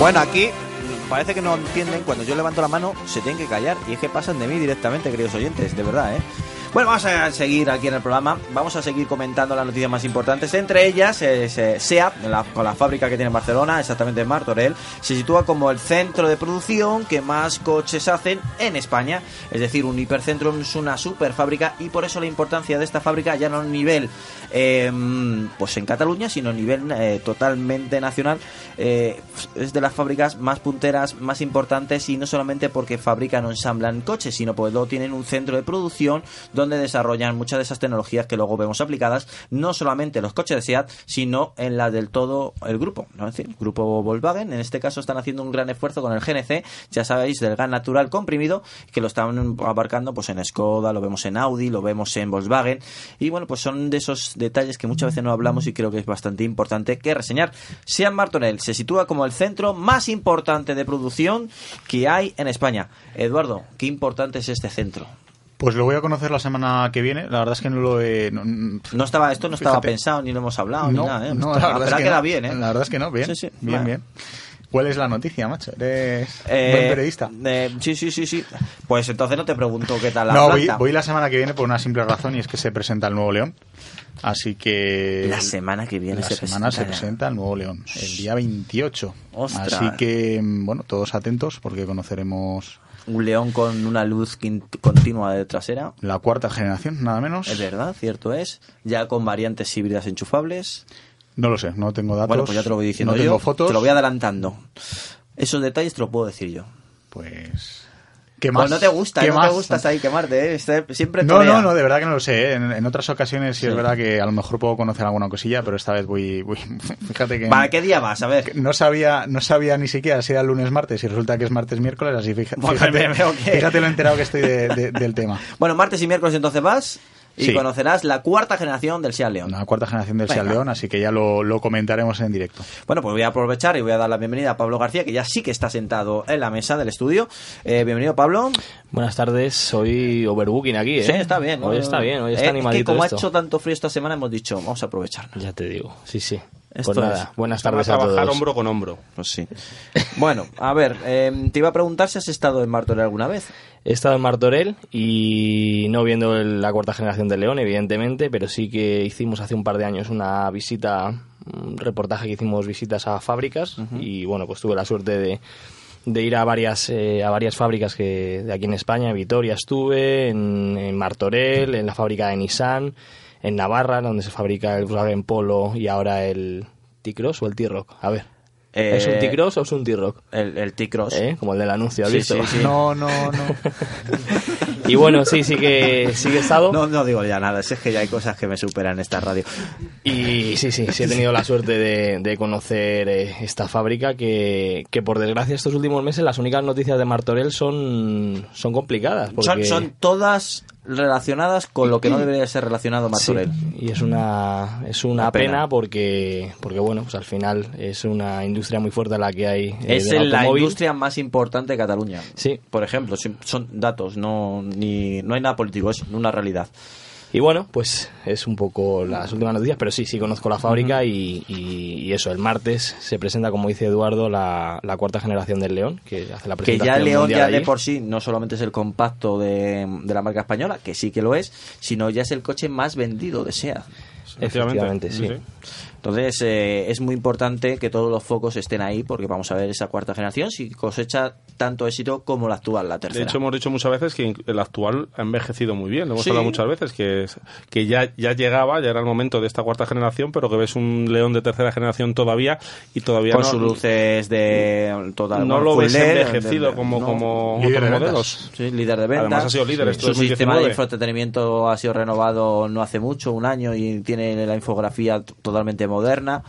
Bueno, aquí parece que no entienden. Cuando yo levanto la mano, se tienen que callar. Y es que pasan de mí directamente, queridos oyentes, de verdad, ¿eh? Bueno, vamos a seguir aquí en el programa. Vamos a seguir comentando las noticias más importantes. Entre ellas, es, eh, SEAT, la- con la fábrica que tiene en Barcelona, exactamente en Martorell, se sitúa como el centro de producción que más coches hacen en España. Es decir, un hipercentro es una super fábrica y por eso la importancia de esta fábrica ya no a nivel eh, pues en Cataluña, sino a nivel eh, totalmente nacional. Eh, es de las fábricas más punteras, más importantes y no solamente porque fabrican o ensamblan coches, sino porque luego tienen un centro de producción desarrollan muchas de esas tecnologías que luego vemos aplicadas no solamente en los coches de SEAT, sino en la del todo el grupo. ¿no? Es decir, grupo Volkswagen, en este caso están haciendo un gran esfuerzo con el GNC, ya sabéis, del gas natural comprimido, que lo están abarcando pues en Skoda, lo vemos en Audi, lo vemos en Volkswagen, y bueno, pues son de esos detalles que muchas veces no hablamos y creo que es bastante importante que reseñar. Seat Martorell se sitúa como el centro más importante de producción que hay en España. Eduardo, qué importante es este centro. Pues lo voy a conocer la semana que viene. La verdad es que no lo he. No, no estaba, esto no estaba Fíjate. pensado, ni lo hemos hablado, No, ni nada. ¿eh? no, la verdad es que queda bien, ¿eh? La verdad es que no, bien. Sí, sí. Bien, bien. ¿Cuál es la noticia, macho? Eres Eh, buen periodista. eh, sí, sí, sí, sí. Pues entonces no te pregunto qué tal la no, voy, la semana que viene por una simple razón y es que se presenta el nuevo León. Así que. La semana que viene la se semana presenta se presenta el nuevo León, el día 28. Ostras. Así que, mm, bueno, todos atentos porque conoceremos Un león con una luz continua de trasera. la cuarta generación, nada menos. Es verdad, cierto es. Ya con variantes híbridas enchufables. No lo sé, no tengo datos. Bueno, pues ya te lo voy diciendo no yo. tengo fotos. Te lo voy adelantando. Esos detalles te lo puedo decir yo. Pues. ¿Qué Pues más? no te gusta, ¿Qué no más? te gustas ahí quemarte, ¿eh? Este- Siempre No, no, no, de verdad que no lo sé. ¿eh? En, en otras ocasiones sí, Sí. es verdad que a lo mejor puedo conocer alguna cosilla, pero esta vez voy. voy fíjate que. ¿Para qué día vas? A ver. No sabía, no sabía ni siquiera si era lunes martes y resulta que es martes miércoles, así fíjate, que- fíjate lo enterado que estoy de- de- del tema. Bueno, martes y miércoles entonces vas y Sí. conocerás la cuarta generación del Seat León. La cuarta generación del. Seat León, así que ya lo, lo comentaremos en directo. Bueno, pues voy a aprovechar y voy a dar la bienvenida a Pablo García, que ya sí que está sentado en la mesa del estudio. Eh, bienvenido, Pablo. Buenas tardes, hoy overbooking aquí, ¿eh? Sí, está bien. Hoy está bien, hoy Eh, está es animadito que como esto. ha hecho tanto frío esta semana, hemos dicho, vamos a aprovechar. Ya te digo, sí, sí. Esto pues nada, es. buenas Van a tardes a trabajar todos. hombro con hombro. Pues sí. Bueno, a ver, eh, te iba a preguntar si has estado en Martorell alguna vez. He estado en Martorell y no viendo el- la cuarta generación de León, evidentemente, pero sí que hicimos hace un par de años una visita, un reportaje que hicimos visitas a fábricas y bueno, pues tuve la suerte de, de ir a varias eh, a varias fábricas que de aquí en España, en Vitoria estuve, en, en Martorell, en la fábrica de Nissan, en Navarra, donde se fabrica el Volkswagen Polo y ahora el T-Cross o el T-Rock. A ver. Eh, ¿Es un T-Cross o es un T-Rock? El, el T-Cross. ¿Eh? Como el del anuncio, ¿has Sí, visto? sí, sí. No, no, no. Y bueno, sí, sí que, sí que he estado. No, no digo ya nada, es que ya hay cosas que me superan en esta radio. Y sí, sí, sí he tenido la suerte de, de conocer eh, esta fábrica que, que por desgracia estos últimos meses las únicas noticias de Martorell son, son complicadas. Son, Porque, son todas relacionadas con lo que no debería ser relacionado Martorell. Sí, y es una, es una Una pena. pena, porque, porque, bueno, pues al final es una industria muy fuerte la que hay. eh, Es la industria más importante de Cataluña. Sí. Por ejemplo, son datos, no, ni, no hay nada político, es una realidad. Y bueno, pues es un poco las últimas noticias, pero sí, sí conozco la fábrica y, y- y eso, el martes se presenta, como dice Eduardo, la, la cuarta generación del León, que hace la Que presentación ya León mundial ya de allí. por sí no solamente es el compacto de, de la marca española, que sí que lo es, sino ya es el coche más vendido de SEAT. Efectivamente, sí. Entonces eh, es muy importante que todos los focos estén ahí porque vamos a ver esa cuarta generación si cosecha tanto éxito como la actual, la De tercera. hecho, hemos dicho muchas veces que el actual ha envejecido muy bien. Lo hemos Sí. hablado muchas veces, que, que ya, ya llegaba, ya era el momento de esta cuarta generación, pero que ves un león de tercera generación todavía y todavía con no, sus luces de total no lo ves LED, envejecido de- como, no. como Líder otros de modelos. Sí, líder de ventas. Además ha sido líder Sí. Su sistema de 2019. infoentretenimiento ha sido renovado no hace mucho, un año, y tiene la infografía totalmente moderna.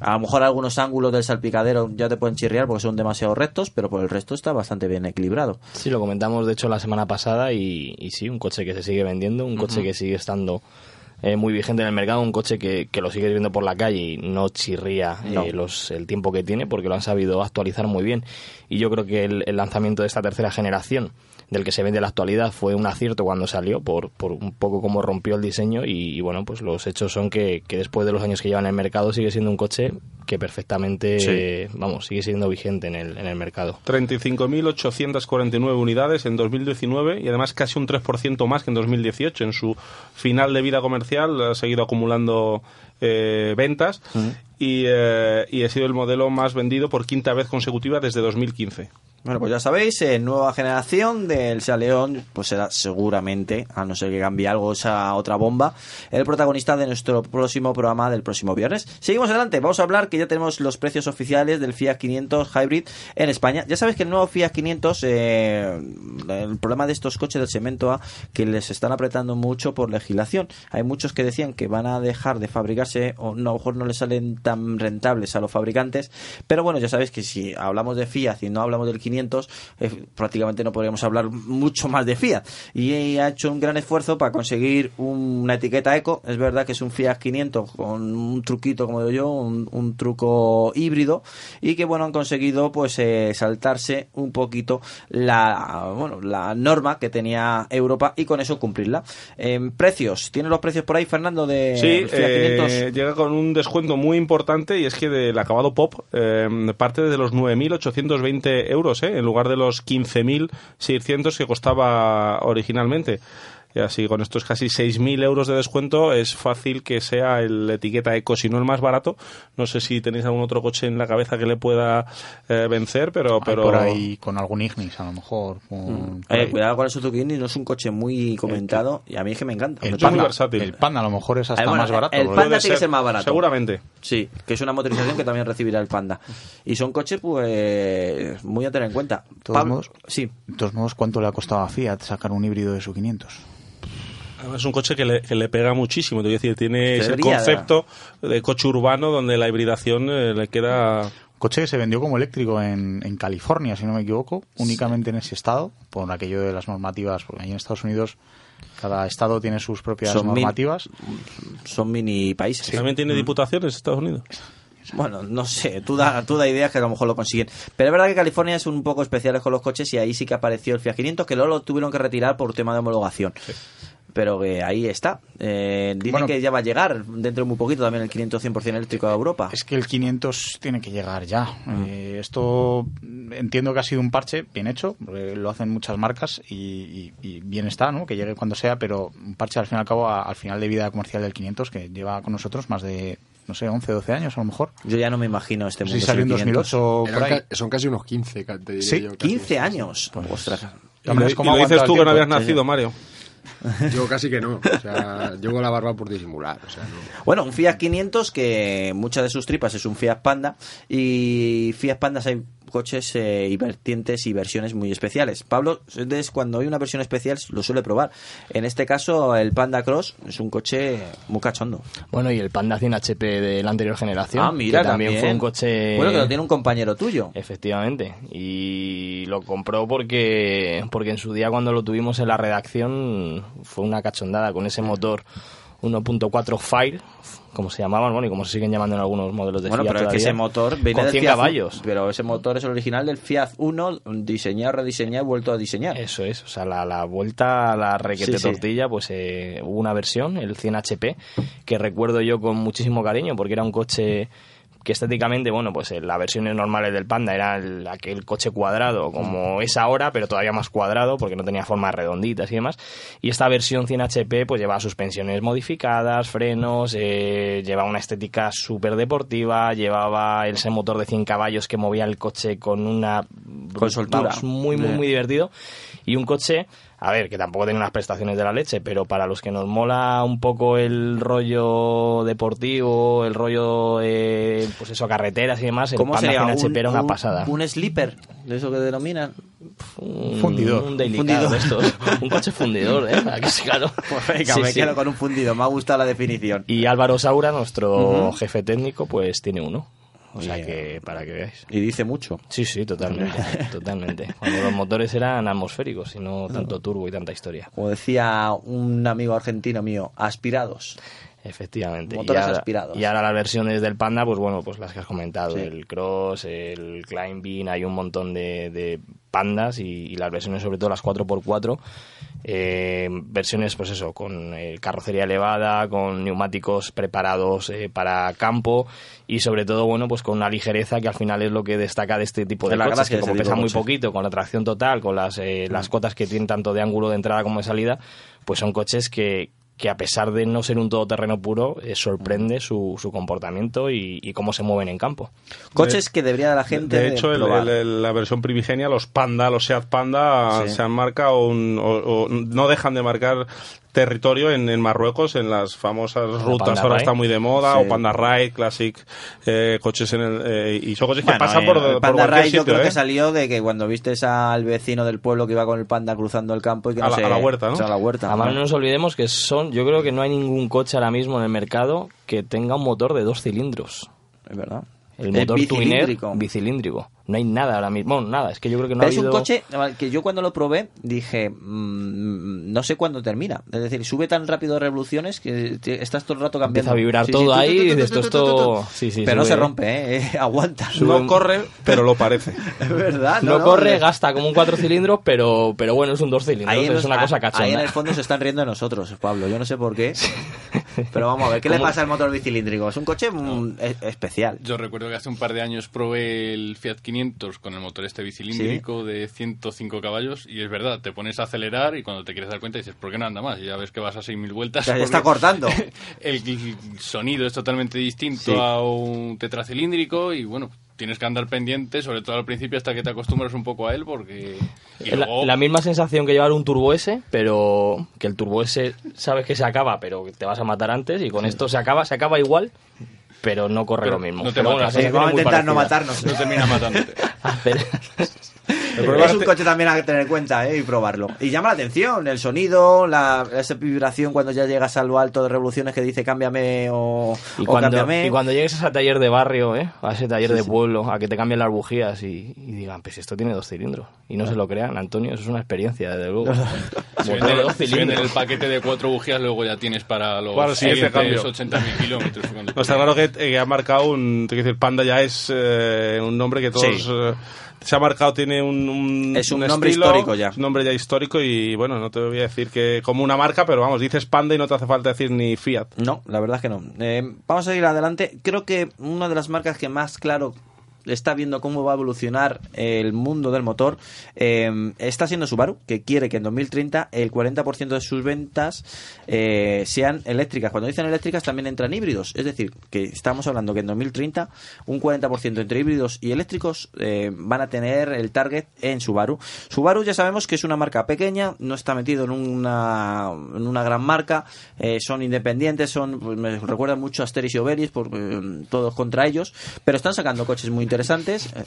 A lo mejor algunos ángulos del salpicadero ya te pueden chirriar porque son demasiado rectos, pero por el resto está bastante bien equilibrado. Sí, lo comentamos de hecho la semana pasada y, y sí, un coche que se sigue vendiendo, un coche que sigue estando eh, muy vigente en el mercado, un coche que, que lo sigues viendo por la calle y no chirría eh, los, el tiempo que tiene porque lo han sabido actualizar muy bien. Y yo creo que el, el lanzamiento de esta tercera generación del que se vende en la actualidad fue un acierto cuando salió por, por un poco cómo rompió el diseño y, y, bueno, pues los hechos son que, que después de los años que lleva en el mercado sigue siendo un coche que perfectamente, Sí. eh, vamos, sigue siendo vigente en el, en el mercado. 35.849 unidades en 2019 y además casi un 3% más que en 2018. En su final de vida comercial ha seguido acumulando eh, ventas y, eh, y ha sido el modelo más vendido por quinta vez consecutiva desde 2015. Bueno, pues ya sabéis, eh, nueva generación del Seat León, pues será seguramente, a no ser que cambie algo esa otra bomba, el protagonista de nuestro próximo programa del próximo viernes. Seguimos adelante, vamos a hablar que ya tenemos los precios oficiales del Fiat 500 Hybrid en España. Ya sabéis que el nuevo Fiat 500, eh, el problema de estos coches del cemento A, que les están apretando mucho por legislación. Hay muchos que decían que van a dejar de fabricarse o no, a lo mejor no les salen tan rentables a los fabricantes, pero bueno, ya sabéis que si hablamos de Fiat y no hablamos del 500, eh, prácticamente no podríamos hablar mucho más de Fiat. Y ha hecho un gran esfuerzo para conseguir una etiqueta eco. Es verdad que es un Fiat 500 con un truquito, como digo yo, un, un truco híbrido y que bueno han conseguido pues eh, saltarse un poquito la bueno la norma que tenía Europa y con eso cumplirla. En precios, ¿tiene los precios por ahí Fernando de Sí, Fiat 500? eh, llega con un descuento muy importante y es que del acabado pop eh, parte de los 9.820 euros, en lugar de los 15.600 que costaba originalmente. Y así, con estos casi 6.000 euros de descuento, es fácil que sea el etiqueta eco, si no el más barato. No sé si tenéis algún otro coche en la cabeza que le pueda eh, vencer, pero... Hay pero... por ahí con algún Ignis, a lo mejor. con- Eh, ahí. cuidado con el Suzuki Ignis, no es un coche muy comentado y a mí es que me encanta. El Panda, versátil. el Panda a lo mejor es hasta bueno, más barato. El Panda tiene que ser más barato. Seguramente. Sí, que es una motorización que también recibirá el Panda. Y son coches, pues, muy a tener en cuenta. De todos modos, sí. de todos modos, ¿cuánto le ha costado a Fiat sacar un híbrido de su 500? Además, Es un coche que le, que le pega muchísimo. Te voy a decir, tiene ese concepto de coche urbano donde la hibridación eh, le queda... Coche que se vendió como eléctrico en, en California, si no me equivoco, únicamente en ese estado, por aquello de las normativas, porque ahí en Estados Unidos cada estado tiene sus propias Son normativas. Son mini países. También tiene diputaciones Estados Unidos. Bueno, no sé, tú da, tú da ideas que a lo mejor lo consiguen. Pero es verdad que California es un poco especial con los coches y ahí sí que apareció el Fiat 500, que luego lo tuvieron que retirar por tema de homologación. Pero que ahí está. Eh, dicen Bueno. que ya va a llegar dentro de muy poquito también el 500 100% eléctrico a Europa. Es que el 500 tiene que llegar ya. Eh, esto mm, entiendo que ha sido un parche bien hecho, porque lo hacen muchas marcas y, y- y bien está, ¿no? Que llegue cuando sea, pero un parche al fin y al cabo a- al final de vida comercial del 500 que lleva con nosotros más de, no sé, 11, 12 años a lo mejor. Yo ya no me imagino este Sí, mundo. salió en sin el 500. 2008 por ahí. ca- son casi unos 15, ca- te diría Sí, yo, casi. 15 años. Ostras. Y lo, y lo dices tú que no habías nacido, Mario. Yo casi que no. O sea, llevo la barba por disimular. O sea, no. Bueno, un Fiat 500 que muchas de sus tripas es un Fiat Panda y Fiat Pandas hay coches eh, y vertientes y versiones muy especiales. Pablo, entonces, cuando hay una versión especial lo suele probar. En este caso el Panda Cross es un coche muy cachondo. Bueno, y el Panda 100 HP de la anterior generación. Ah, mira, que también, también. fue un coche. Bueno, que lo tiene un compañero tuyo. Efectivamente. Y lo compró porque, porque en su día, cuando lo tuvimos en la redacción, fue una cachondada con ese motor 1.4 Fire, como se llamaban, bueno, y como se siguen llamando en algunos modelos de Bueno, Fiat pero es que ese motor viene con del 100 Fiat caballos. Pero ese motor es el original del Fiat 1, diseñado, rediseñado y vuelto a diseñar. Eso es, o sea, la, la vuelta a la requete Sí, sí. tortilla, pues eh, hubo una versión, el 100 HP, que recuerdo yo con muchísimo cariño, porque era un coche que estéticamente, bueno, pues eh, las versiones normales del Panda era el- aquel coche cuadrado como es ahora, pero todavía más cuadrado, porque no tenía formas redonditas y demás. Y esta versión 100 HP, pues lleva suspensiones modificadas, frenos, eh, llevaba una estética súper deportiva, llevaba ese motor de 100 caballos que movía el coche con una... Con soltura. vamos, muy, muy, muy divertido. Y un coche, a ver, que tampoco tiene unas prestaciones de la leche, pero para los que nos mola un poco el rollo deportivo, el rollo, eh, pues eso, carreteras y demás, el ¿Cómo Panda sería? 100 HP Un- era una un- pasada. Un sleeper, de eso que denominan. Un fundidor. Un car de estos. Un coche fundidor, ¿eh? Aquí sí, claro. Pues venga, Sí, me sí. quedo con un fundido, me ha gustado la definición. Y Álvaro Saura, nuestro jefe técnico, pues tiene uno. O sea que, para que veáis. Y dice mucho. Sí, sí, totalmente. totalmente. Cuando los motores eran atmosféricos y no tanto turbo y tanta historia. Como decía un amigo argentino mío, aspirados. Efectivamente. Motores y ahora, aspirados. Y ahora las versiones del Panda, pues bueno, pues las que has comentado, Sí. el Cross, el Climbing, hay un montón de, de Pandas y, y las versiones, sobre todo las 4x4, eh, versiones, pues eso, con eh, carrocería elevada, con neumáticos preparados eh, para campo y sobre todo, bueno, pues con una ligereza que al final es lo que destaca de este tipo de la coches, que de como pesan de muy poquito, con la tracción total, con las, eh, las cotas que tienen tanto de ángulo de entrada como de salida, pues son coches que que a pesar de no ser un todoterreno puro, eh, sorprende su, su comportamiento y, y cómo se mueven en campo. Coches que debería la gente De hecho, el- probar. el- el- la versión primigenia, los Panda, los Seat Panda, Sí. se han marcado un- o, o no dejan de marcar territorio en, en Marruecos, en las famosas rutas, Panda ahora está muy de moda, Sí. o Panda Ride, Classic, eh, coches en el... eh, y son coches Bueno, que pasan eh, por, el por Panda cualquier Ride yo creo ¿eh? que salió de que cuando vistes al vecino del pueblo que iba con el panda cruzando el campo y que A no la- sé- a la huerta, ¿no? o sea, a la huerta. Además, no nos olvidemos que son, yo creo que no hay ningún coche ahora mismo en el mercado que tenga un motor de dos cilindros. Es verdad. El motor bicilíndrico. bicilíndrico. No hay nada ahora mismo. Bueno, nada, es que yo creo que no Pero ha es un coche que yo cuando lo probé dije, mm, no sé cuándo termina. Es decir, sube tan rápido de revoluciones que te- estás todo el rato cambiando. Empieza a vibrar Sí, todo sí, ahí tu, y tu, dices, tu, esto. Sí, sí, Pero no se rompe, ¿eh? Eh, aguanta. No corre, pero lo parece. Es verdad, No, no, corre, no, gasta como un cuatro cilindros, pero, pero bueno, es un dos cilindros. Ahí es los- una cosa ahí cachonda. en el fondo se están riendo de nosotros, Pablo. Yo no sé por qué. Pero vamos a ver, ¿qué le pasa al motor bicilíndrico? Es un coche mm, especial. Yo recuerdo que hace un par de años probé el Fiat 500 con el motor este bicilíndrico de 105 caballos y es verdad, te pones a acelerar y cuando te quieres dar cuenta dices, ¿por qué no anda más? Y ya ves que vas a 6.000 vueltas. Ya, ya porque está cortando. El, el sonido es totalmente distinto Sí. a un tetracilíndrico y bueno, tienes que andar pendiente, sobre todo al principio hasta que te acostumbras un poco a él porque... La, luego- la misma sensación que llevar un Turbo S, pero que el Turbo S sabes que se acaba, pero que te vas a matar antes y con esto se acaba, se acaba igual, pero no corre Pero lo mismo. no te Pero bueno, matas, sensación Vamos a intentar no matarnos. No termina matándote. Es un coche también a tener en cuenta ¿eh? y probarlo. Y llama la atención el sonido, la, esa vibración cuando ya llegas a lo alto de revoluciones que dice cámbiame o, Y o cuando, cámbiame. y cuando llegues a ese taller de barrio, ¿eh? a ese taller Sí, de sí. pueblo, a que te cambien las bujías y, y digan, pues esto tiene dos cilindros. Y no se lo crean, Antonio, eso es una experiencia, desde luego. Si venden, dos si el paquete de cuatro bujías, luego ya tienes para los siguientes cambio. 80.000 kilómetros. está claro que, que ha marcado un... te decir, Panda ya es eh, un nombre que todos... Se ha marcado, tiene un, un- Es un nombre estilo, histórico ya. es un nombre ya histórico y bueno, no te voy a decir que como una marca, pero vamos, dices Panda y no te hace falta decir ni Fiat. No, la verdad es que no. Eh, vamos a ir adelante. Creo que una de las marcas que más claro está viendo cómo va a evolucionar el mundo del motor eh, está siendo Subaru, que quiere que en 2030 el 40% de sus ventas eh, sean eléctricas. Cuando dicen eléctricas también entran híbridos. Es decir, que estamos hablando que en 2030 un 40% entre híbridos y eléctricos eh, van a tener el target en Subaru. Subaru ya sabemos que es una marca pequeña, no está metido en una, en una gran marca, eh, son independientes, son pues, me recuerdan mucho a Asterix y Obelix, por, eh, todos contra ellos, pero están sacando coches muy interesantes. Eh,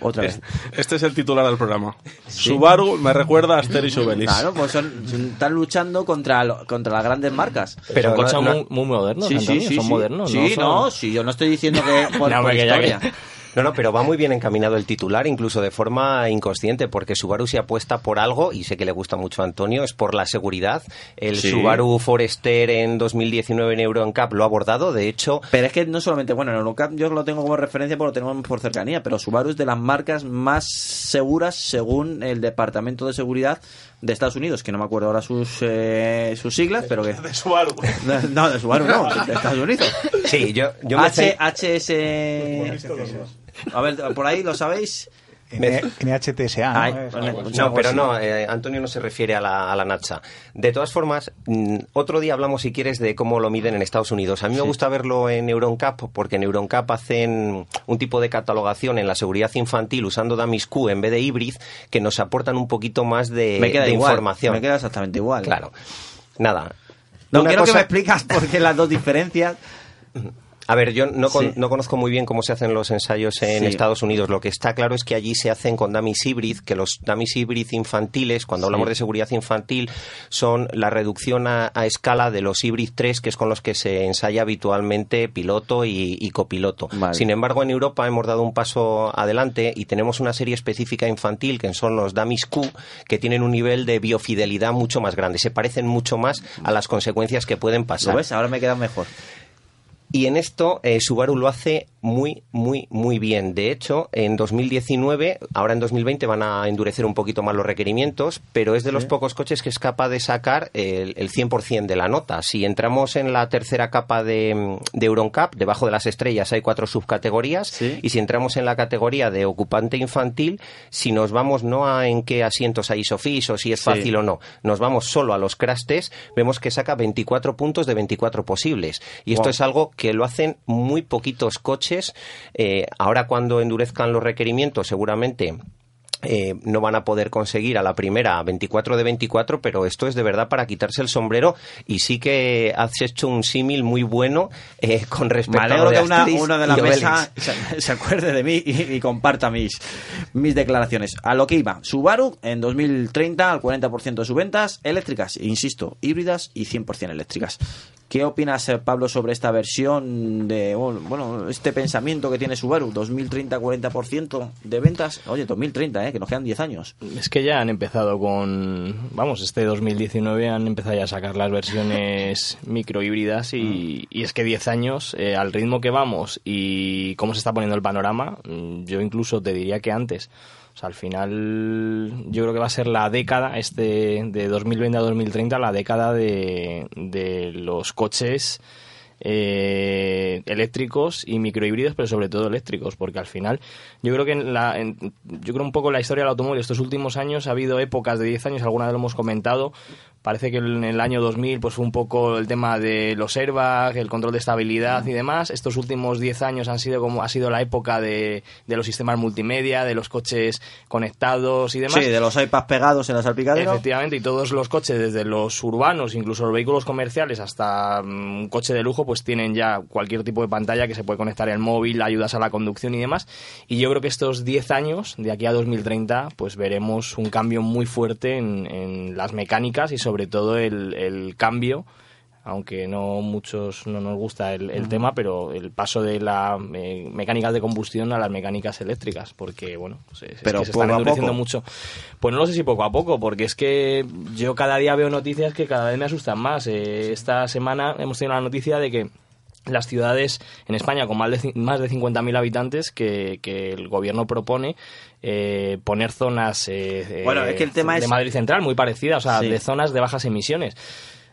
otra vez. Este es el titular del programa. Subaru me recuerda a Asterix y Obelix. Claro, pues son, son- están luchando contra, lo- contra las grandes marcas. Pero son coches muy, muy modernos, Antonio, son modernos. Sí, son- no, sí, yo no estoy diciendo que por, No, por hombre, que ya historia. que- No, no, pero va muy bien encaminado el titular, incluso de forma inconsciente, porque Subaru se apuesta por algo, y sé que le gusta mucho a Antonio, es por la seguridad. El Sí. Subaru Forester en 2019 en Euro NCAP lo ha abordado, de hecho... Pero es que no solamente, bueno, el Eurocap yo lo tengo como referencia porque lo tenemos por cercanía, pero Subaru es de las marcas más seguras según el Departamento de Seguridad de Estados Unidos, que no me acuerdo ahora sus, eh, sus siglas, pero que... De Subaru. No, de Subaru no, de Estados Unidos. Sí, yo, yo me H, sé- HS... A ver, por ahí lo sabéis. NHTSA, algo así. No, pero no, eh, Antonio no se refiere a la, a la Nacha. De todas formas, mm, otro día hablamos, si quieres, de cómo lo miden en Estados Unidos. A mí me gusta verlo en EuronCap, porque en EuronCap hacen un tipo de catalogación en la seguridad infantil usando Damis Q en vez de Hybrid, que nos aportan un poquito más de, me queda de igual, información. me queda exactamente igual. Claro. Nada. No, quiero que me explicas por qué las dos diferencias. A ver, yo no, con- Sí. no conozco muy bien cómo se hacen los ensayos en Sí. Estados Unidos. Lo que está claro es que allí se hacen con dummies hybrid, que los dummies hybrid infantiles, cuando hablamos de seguridad infantil, son la reducción a, a escala de los hybrid 3, que es con los que se ensaya habitualmente piloto y, y copiloto. Vale. Sin embargo, en Europa hemos dado un paso adelante y tenemos una serie específica infantil, que son los dummies Q, que tienen un nivel de biofidelidad mucho más grande. Se parecen mucho más a las consecuencias que pueden pasar. ¿Lo ves? Ahora me queda mejor. Y en esto eh, Subaru lo hace muy, muy, muy bien. De hecho, en 2019, ahora en 2020 van a endurecer un poquito más los requerimientos, pero es de los pocos coches que es capaz de sacar el, el 100% de la nota. Si entramos en la tercera capa de, de Euroncap, debajo de las estrellas hay cuatro subcategorías, y si entramos en la categoría de ocupante infantil, si nos vamos no a en qué asientos hay ISOFIS o si es Sí. fácil o no, nos vamos solo a los crash test, vemos que saca 24 puntos de 24 posibles. Y esto es algo que lo hacen muy poquitos coches. Eh, ahora cuando endurezcan los requerimientos, seguramente eh, no van a poder conseguir a la primera 24 de 24, pero esto es de verdad para quitarse el sombrero y sí que has hecho un símil muy bueno eh, con respecto a alegro lo de que una, uno de la mesa se, se acuerde de mí y, y comparta mis, mis declaraciones. A lo que iba, Subaru en 2030 al 40% de sus ventas eléctricas, insisto, híbridas y 100% eléctricas. ¿Qué opinas, eh, Pablo, sobre esta versión de, bueno, bueno, este pensamiento que tiene Subaru? 2030, 40% de ventas. Oye, 2030, ¿eh? que nos quedan 10 años. Es que ya han empezado con, vamos, este 2019 han empezado ya a sacar las versiones microhíbridas y, y es que 10 años, eh, al ritmo que vamos y cómo se está poniendo el panorama, mm, yo incluso te diría que antes. Al final yo creo que va a ser la década, este de 2020 a 2030, la década de, de los coches eh, eléctricos y microhíbridos, pero sobre todo eléctricos, porque al final yo creo que en la, yo creo un poco en la historia del automóvil. Estos últimos años ha habido épocas de 10 años, alguna lo hemos comentado, parece que en el año 2000 pues fue un poco el tema de los airbags, el control de estabilidad y demás. Estos últimos 10 años han sido como ha sido la época de, de los sistemas multimedia, de los coches conectados y demás. Sí, de los iPads pegados en la salpicadera. Efectivamente, y todos los coches, desde los urbanos, incluso los vehículos comerciales, hasta mm, un coche de lujo, pues tienen ya cualquier tipo de pantalla que se puede conectar el móvil, ayudas a la conducción y demás. Y yo creo que estos 10 años, de aquí a 2030, pues veremos un cambio muy fuerte en, en las mecánicas y sobre todo el, el cambio aunque no muchos no nos gusta el, tema, pero el paso de las mecánicas de combustión a las mecánicas eléctricas, porque bueno, pues es, es Pero que se están endureciendo mucho. Pues no lo sé si poco a poco, porque es que yo cada día veo noticias que cada vez me asustan más. Eh, esta semana hemos tenido la noticia de que las ciudades en España con más de, más de 50.000 habitantes que, que el gobierno propone eh, poner zonas eh, Bueno, eh, es que el tema de es- Madrid Central muy parecidas, o sea, Sí. de zonas de bajas emisiones.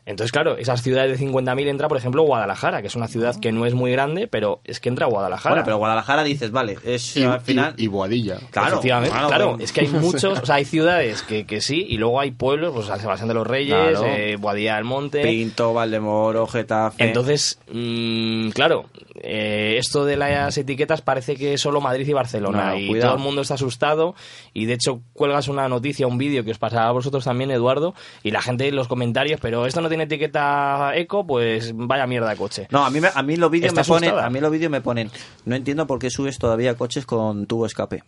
Entonces, claro, esas ciudades de 50.000 entra, por ejemplo, Guadalajara, que es una ciudad que no es muy grande, pero es que entra Guadalajara. Bueno, pero Guadalajara dices, vale, es Y, al final. y, y Boadilla. Claro, Efectivamente, claro, es que hay muchos, o sea, hay ciudades que, que sí, y luego hay pueblos, pues San Sebastián de los Reyes, Claro. eh, Boadilla del Monte. Pinto, Valdemoro, Getafe. Entonces, mm, claro, eh, esto de las etiquetas parece que es solo Madrid y Barcelona, No, y cuidado. todo el mundo está asustado, y de hecho cuelgas una noticia, un vídeo que os pasará a vosotros también, Eduardo, y la gente en los comentarios, pero esto no tiene etiqueta eco, pues vaya mierda de coche. No, a mí, me- a mí los vídeos me ponen, asustada. a mí los vídeos me ponen, no entiendo por qué subes todavía coches con tubo escape.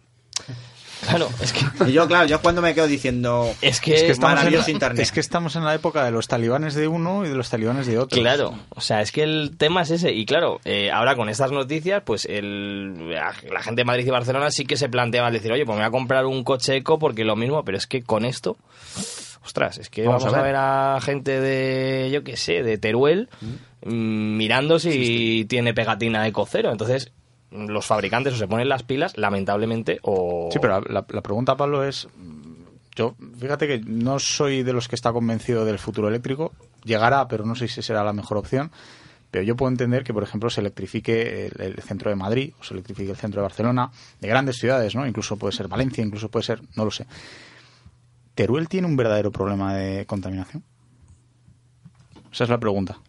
Claro, es que Y yo, claro, yo cuando me quedo diciendo, es que, Es que, estamos en, internet. es que estamos en la época de los talibanes de uno y de los talibanes de otro. Claro, o sea, es que el tema es ese. Y claro, eh, ahora con estas noticias, pues el, la, la gente de Madrid y Barcelona sí que se planteaba decir, oye, pues me voy a comprar un coche eco porque lo mismo, pero es que con esto, ostras, es que Vamos vamos, a a, ver. a gente de, yo qué sé, de Teruel, mm, mirando si tiene pegatina eco cero. Entonces, los fabricantes o se ponen las pilas, lamentablemente, o... Sí, pero la, la- la pregunta, Pablo, es... Yo, fíjate que no soy de los que está convencido del futuro eléctrico. Llegará, pero no sé si será la mejor opción. Pero yo puedo entender que, por ejemplo, se electrifique el, el centro de Madrid o se electrifique el centro de Barcelona, de grandes ciudades, ¿no? Incluso puede ser Valencia, incluso puede ser, no lo sé. ¿Teruel tiene un verdadero problema de contaminación? Esa es la pregunta.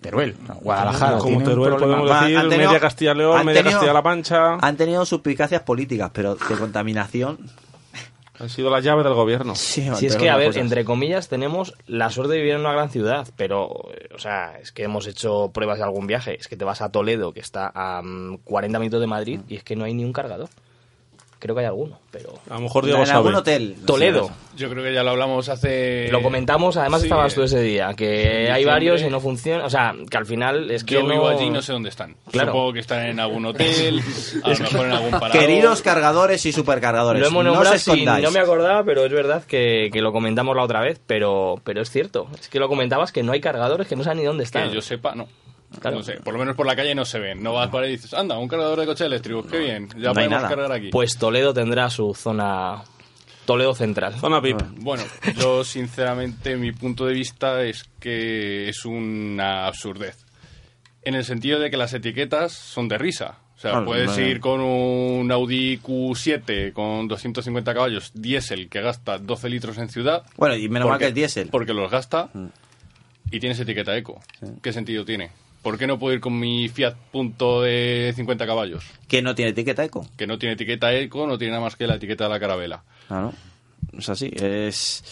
Teruel, Guadalajara. Como Teruel podemos decir han tenido- media Castilla León, han media Castilla-La Mancha. Han tenido suspicacias políticas, pero de contaminación. Han sido la llave del gobierno. Sí, Si es que, a ver, cosas. entre comillas, tenemos la suerte de vivir en una gran ciudad, pero, eh, o sea, es que hemos hecho pruebas de algún viaje. Es que te vas a Toledo, que está a mm, 40 minutos de Madrid, y es que no hay ni un cargador. Creo que hay alguno, pero... A lo mejor En Diego algún sabe. hotel. Toledo. Yo creo que ya lo hablamos hace... Lo comentamos, además sí, estabas tú ese día, que en hay varios y no funcionan. O sea, que al final es que Yo no... vivo allí y no sé dónde están. Claro. Supongo que están en algún hotel, a lo mejor en algún parador. Queridos cargadores y supercargadores. Lo hemos no nombrado os sin- escondáis. no me acordaba, pero es verdad que, que lo comentamos la otra vez, pero, pero es cierto. Es que lo comentabas que no hay cargadores, que no saben ni dónde están. Que yo sepa, no. No sé, por lo menos por la calle no se ven. No vas por ahí y dices, anda, un cargador de coche eléctrico, qué bien, ya podemos cargar aquí. Pues Toledo tendrá su zona. Toledo Central. Zona VIP. Bueno, yo sinceramente mi punto de vista es que es una absurdez. En el sentido de que las etiquetas son de risa. O sea, puedes vale. ir con un Audi Q7 con 250 caballos diésel que gasta 12 litros en ciudad. Bueno, y menos mal que es diésel. Porque los gasta Mm. y tienes etiqueta eco. ¿Qué sentido tiene? ¿Por qué no puedo ir con mi Fiat Punto de 50 caballos? Que no tiene etiqueta eco. Que no tiene etiqueta eco, no tiene nada más que la etiqueta de la carabela. Claro. Es así. Es.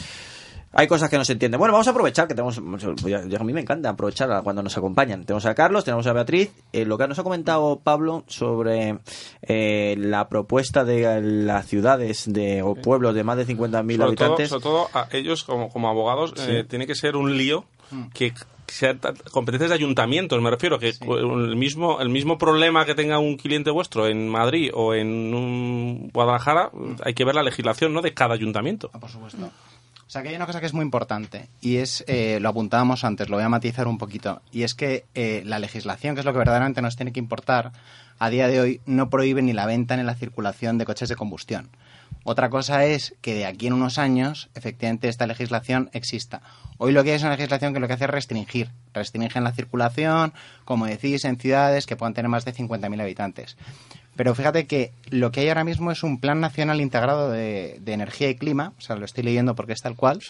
Hay cosas que no se entienden. Bueno, vamos a aprovechar que tenemos. A mí me encanta aprovechar cuando nos acompañan. Tenemos a Carlos, tenemos a Beatriz. Eh, lo que nos ha comentado Pablo sobre eh, la propuesta de las ciudades de, o pueblos de más de 50.000 sobre todo, habitantes. sobre todo a ellos como, como abogados Sí. eh, tiene que ser un lío que sea ta- competencias de ayuntamientos me refiero que el mismo el mismo problema que tenga un cliente vuestro en Madrid o en un Guadalajara hay que ver la legislación no de cada ayuntamiento. Por supuesto. O sea, que hay una cosa que es muy importante y es, eh, lo apuntábamos antes, lo voy a matizar un poquito, y es que eh, la legislación, que es lo que verdaderamente nos tiene que importar, a día de hoy no prohíbe ni la venta ni la circulación de coches de combustión. Otra cosa es que de aquí en unos años, efectivamente, esta legislación exista. Hoy lo que hay es una legislación que lo que hace es restringir. Restringen la circulación, como decís, en ciudades que puedan tener más de 50.000 habitantes. Pero fíjate que lo que hay ahora mismo es un plan nacional integrado de, de energía y clima, o sea, lo estoy leyendo porque es tal cual,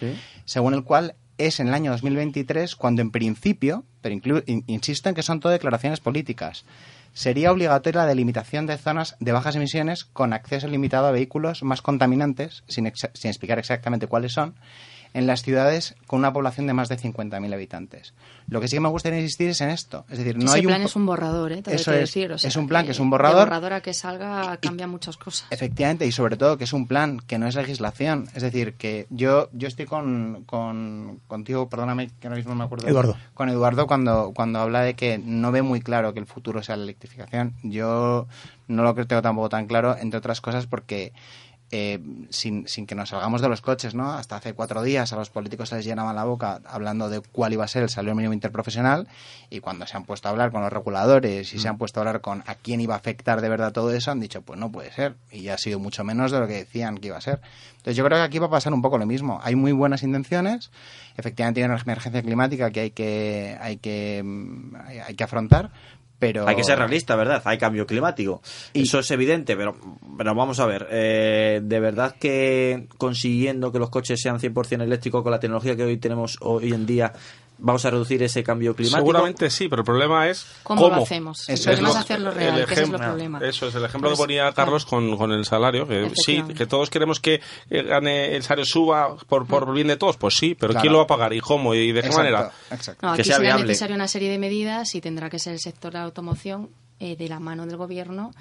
según el cual es en el año 2023 cuando en principio, pero inclu- in- insisto en que son todo declaraciones políticas, sería obligatoria la delimitación de zonas de bajas emisiones con acceso limitado a vehículos más contaminantes, sin, sin explicar exactamente cuáles son, en las ciudades con una población de más de 50.000 habitantes. Lo que sí que me gustaría insistir es en esto. Es decir, no Ese hay plan un... es un borrador, ¿eh? Eso es, decir, o sea, es un plan que es un borrador. borrador a que salga cambia muchas cosas. Efectivamente, y sobre todo que es un plan, que no es legislación. Es decir, que yo, yo estoy con, con- contigo, perdóname que ahora mismo no me acuerdo. Eduardo. Con Eduardo cuando, cuando habla de que no ve muy claro que el futuro sea la electrificación. Yo no lo creo tengo tampoco tan claro, entre otras cosas porque eh, sin, sin que nos salgamos de los coches, ¿no? Hasta hace cuatro días a los políticos se les llenaba la boca hablando de cuál iba a ser el salario mínimo interprofesional y cuando se han puesto a hablar con los reguladores y se han puesto a hablar con a quién iba a afectar de verdad todo eso, han dicho, pues no puede ser. Y ya ha sido mucho menos de lo que decían que iba a ser. Entonces yo creo que aquí va a pasar un poco lo mismo. Hay muy buenas intenciones, efectivamente hay una emergencia climática que hay que, hay que, mm, hay que afrontar, pero... Hay que ser realista, ¿verdad? Hay cambio climático. Eso es evidente, pero, pero vamos a ver. eh, ¿De verdad que consiguiendo que los coches sean 100% eléctricos con la tecnología que hoy tenemos hoy en día, vamos a reducir ese cambio climático? seguramente sí pero el problema es ¿Cómo lo hacemos? El Eso problema lo- es hacerlo el real, que ese es el ejemplo- problema. Eso es el ejemplo Pues, que ponía Carlos con, con el salario. Que sí, que todos queremos que gane el salario suba por, por bien de todos. Pues sí, pero Claro. ¿quién lo va a pagar y cómo y de qué Exacto, manera? exacto. No, Que aquí sea será viable. necesaria una serie de medidas y tendrá que ser el sector de la automoción eh, de la mano del gobierno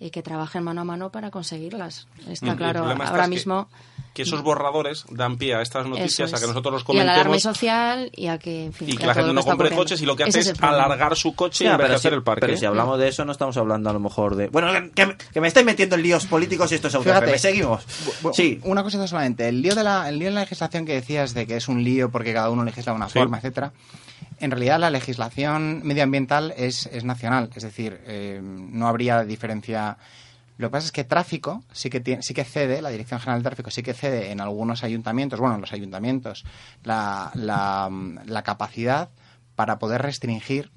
eh, que trabajen mano a mano para conseguirlas. Y Está el claro, ahora es mismo Que esos borradores dan pie a estas noticias, a que nosotros los y al alarme comentemos social y a que, en fin, y a que la gente no compre ocurriendo. coches y lo que hace es alargar su coche y envejecer si, el parque. pero si hablamos de eso, no estamos hablando a lo mejor de. Bueno, que, que me estáis metiendo en líos políticos y esto es Fíjate. Seguimos. Sí. Una cosita solamente. El lío, de la, el lío en la legislación que decías de que es un lío porque cada uno legisla de una Sí. forma, etcétera. En realidad la legislación medioambiental es, es nacional, es decir, eh, no habría diferencia. Lo que pasa es que tráfico sí que tiene, sí que cede, la Dirección General de Tráfico sí que cede en algunos ayuntamientos, bueno, en los ayuntamientos, la, la, la capacidad para poder restringir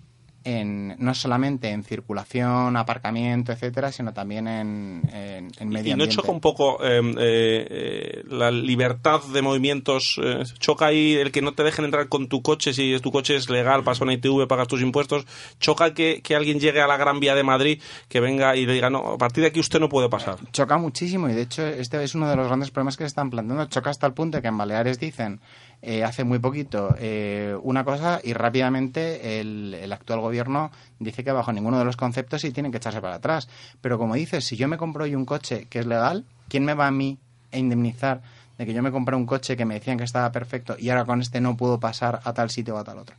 en, no solamente en circulación, aparcamiento, etcétera, sino también en, en, en medio Y no ambiente. choca un poco eh, eh, la libertad de movimientos, eh, choca ahí el que no te dejen entrar con tu coche, si tu coche es legal, pasas una ITV, pagas tus impuestos, choca que, que alguien llegue a la Gran Vía de Madrid, que venga y le diga, no, a partir de aquí usted no puede pasar. Choca muchísimo y de hecho este es uno de los grandes problemas que se están planteando. Choca hasta el punto de que en Baleares dicen eh, hace muy poquito eh, una cosa y rápidamente el, el actual gobierno dice que bajo ninguno de los conceptos y tienen que echarse para atrás. Pero como dices, si yo me compro hoy un coche que es legal, ¿quién me va a mí a indemnizar de que yo me compré un coche que me decían que estaba perfecto y ahora con este no puedo pasar a tal sitio o a tal otro?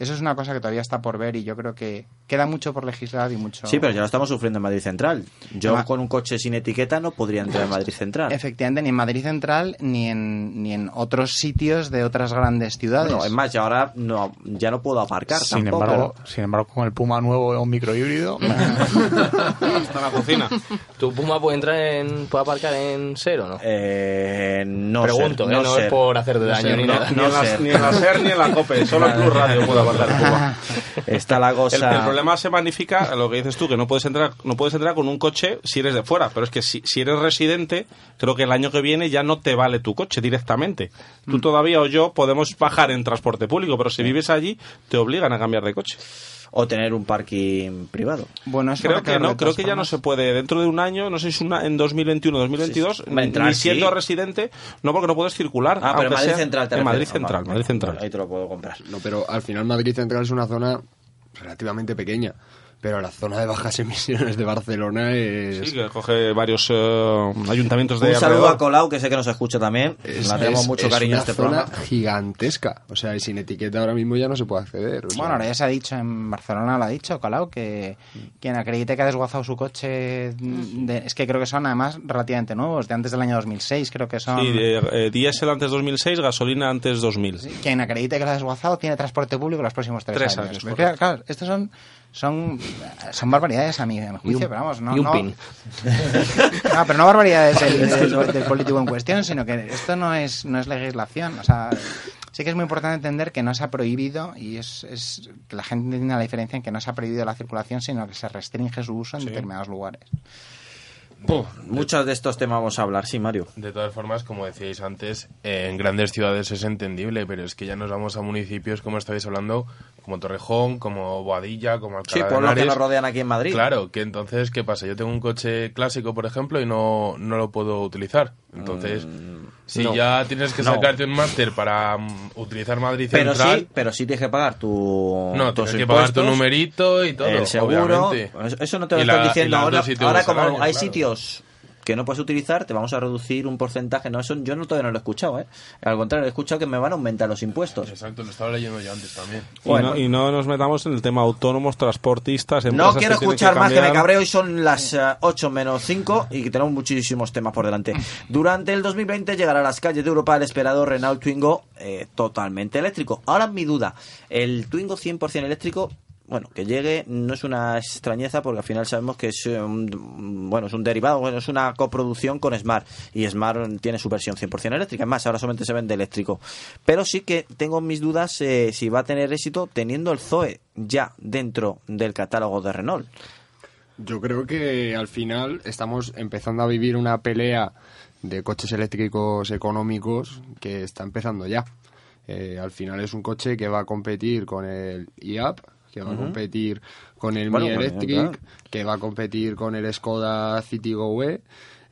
Eso es una cosa que todavía está por ver y yo creo que queda mucho por legislar y mucho... Sí, pero ya lo estamos sufriendo en Madrid Central. Yo Ma- con un coche sin etiqueta no podría entrar en Madrid Central. Efectivamente, ni en Madrid Central ni en, ni en otros sitios de otras grandes ciudades. Bueno, es más, ya ahora no, ya no puedo aparcar Sin tampoco. embargo, sin embargo, con el Puma nuevo o un microhíbrido, Está en la cocina. ¿Tu Puma puede entrar en. puede aparcar en cero no? Eh, no Pregunto, sé, ¿eh? no es por hacerte No daño ni no- nada. no ni, en la, ni en la SER ni en la COPE, solo en Plus Radio puedo aparcar Está la El, cosa... el problema se magnifica lo que dices tú, que no puedes entrar, no puedes entrar con un coche si eres de fuera, pero es que si, si eres residente, creo que el año que viene ya no te vale tu coche directamente. Tú Mm. todavía o yo podemos bajar en transporte público, pero si vives allí, te obligan a cambiar de coche. O tener un parking privado. Bueno, eso Creo que no, creo que ya no se puede dentro de un año, no sé si es una, en 2021 2022, Sí, sí. Va a entrar, ni siendo sí. residente, no porque no puedes circular. Ah, pero en Madrid sea- Central te En Madrid. Central, Madrid Central. Ahí te lo puedo comprar. No, pero al final Madrid Central es una zona relativamente pequeña. Pero la zona de bajas emisiones de Barcelona es... Sí, que coge varios eh, ayuntamientos de Un saludo alrededor. a Colau, que sé que nos escucha también. es- Le tenemos es- mucho es cariño a una este zona programa. gigantesca. O sea, y sin etiqueta ahora mismo ya no se puede acceder. o sea, Bueno, ahora ya se ha dicho en Barcelona, lo ha dicho Colau, que quien acredite que ha desguazado su coche, de- es que creo que son además relativamente nuevos, de antes del año 2006, creo que son... Sí, eh, eh, diésel antes 2006, gasolina antes 2000. Quien acredite que lo ha desguazado tiene transporte público los próximos tres, Tres años. años, claro, estos son, son, son barbaridades a mi a mi juicio, pero vamos, no... y un no- pin. No, pero no barbaridades del, del- del político en cuestión, sino que esto no es, no es legislación. O sea, sí que es muy importante entender que no se ha prohibido, y es, es que la gente entienda la diferencia en que no se ha prohibido la circulación, sino que se restringe su uso en determinados lugares. Muchos de estos temas vamos a hablar, sí, Mario. De todas formas, como decíais antes, eh, en grandes ciudades es entendible, pero es que ya nos vamos a municipios, como estáis hablando, como Torrejón, como Boadilla, como Alcalá Sí, pueblos que nos rodean aquí en Madrid. Claro, que entonces, ¿qué pasa? Yo tengo un coche clásico, por ejemplo, y no, no lo puedo utilizar. Entonces, si Mm, no. ya tienes que No. sacarte un máster para mm, utilizar Madrid Pero Central... sí, pero sí tienes que pagar tu No, tus tienes que pagar tu numerito y todo, el seguro. obviamente. Eso- no te lo Y están la- y diciendo ahora. Ahora como hay claro. sitios que no puedes utilizar, te vamos a reducir un porcentaje. No, eso yo no todavía no lo he escuchado, ¿eh? Al contrario, he escuchado que me van a aumentar los impuestos. Exacto, lo estaba leyendo yo antes también. Y, no, y no nos metamos en el tema autónomos, transportistas, No empresas quiero que tienen escuchar más que me cabreo. Hoy son las eh, 8 menos 5 y que tenemos muchísimos temas por delante. Durante el 2020 llegará a las calles de Europa el esperado Renault Twingo eh, totalmente eléctrico. Ahora mi duda, el Twingo 100% eléctrico, bueno, que llegue no es una extrañeza porque al final sabemos que es eh, un, bueno, es un derivado, bueno, es una coproducción con Smart y Smart tiene su versión 100% eléctrica. Es más, ahora solamente se vende eléctrico. Pero sí que tengo mis dudas eh, si va a tener éxito teniendo el Zoe ya dentro del catálogo de Renault. Yo creo que al final estamos empezando a vivir una pelea de coches eléctricos económicos que está empezando ya. Eh, al final es un coche que va a competir con el IAP, que va a competir con el Bueno, Mi bueno, Electric, claro. que va a competir con el Skoda Citigo E.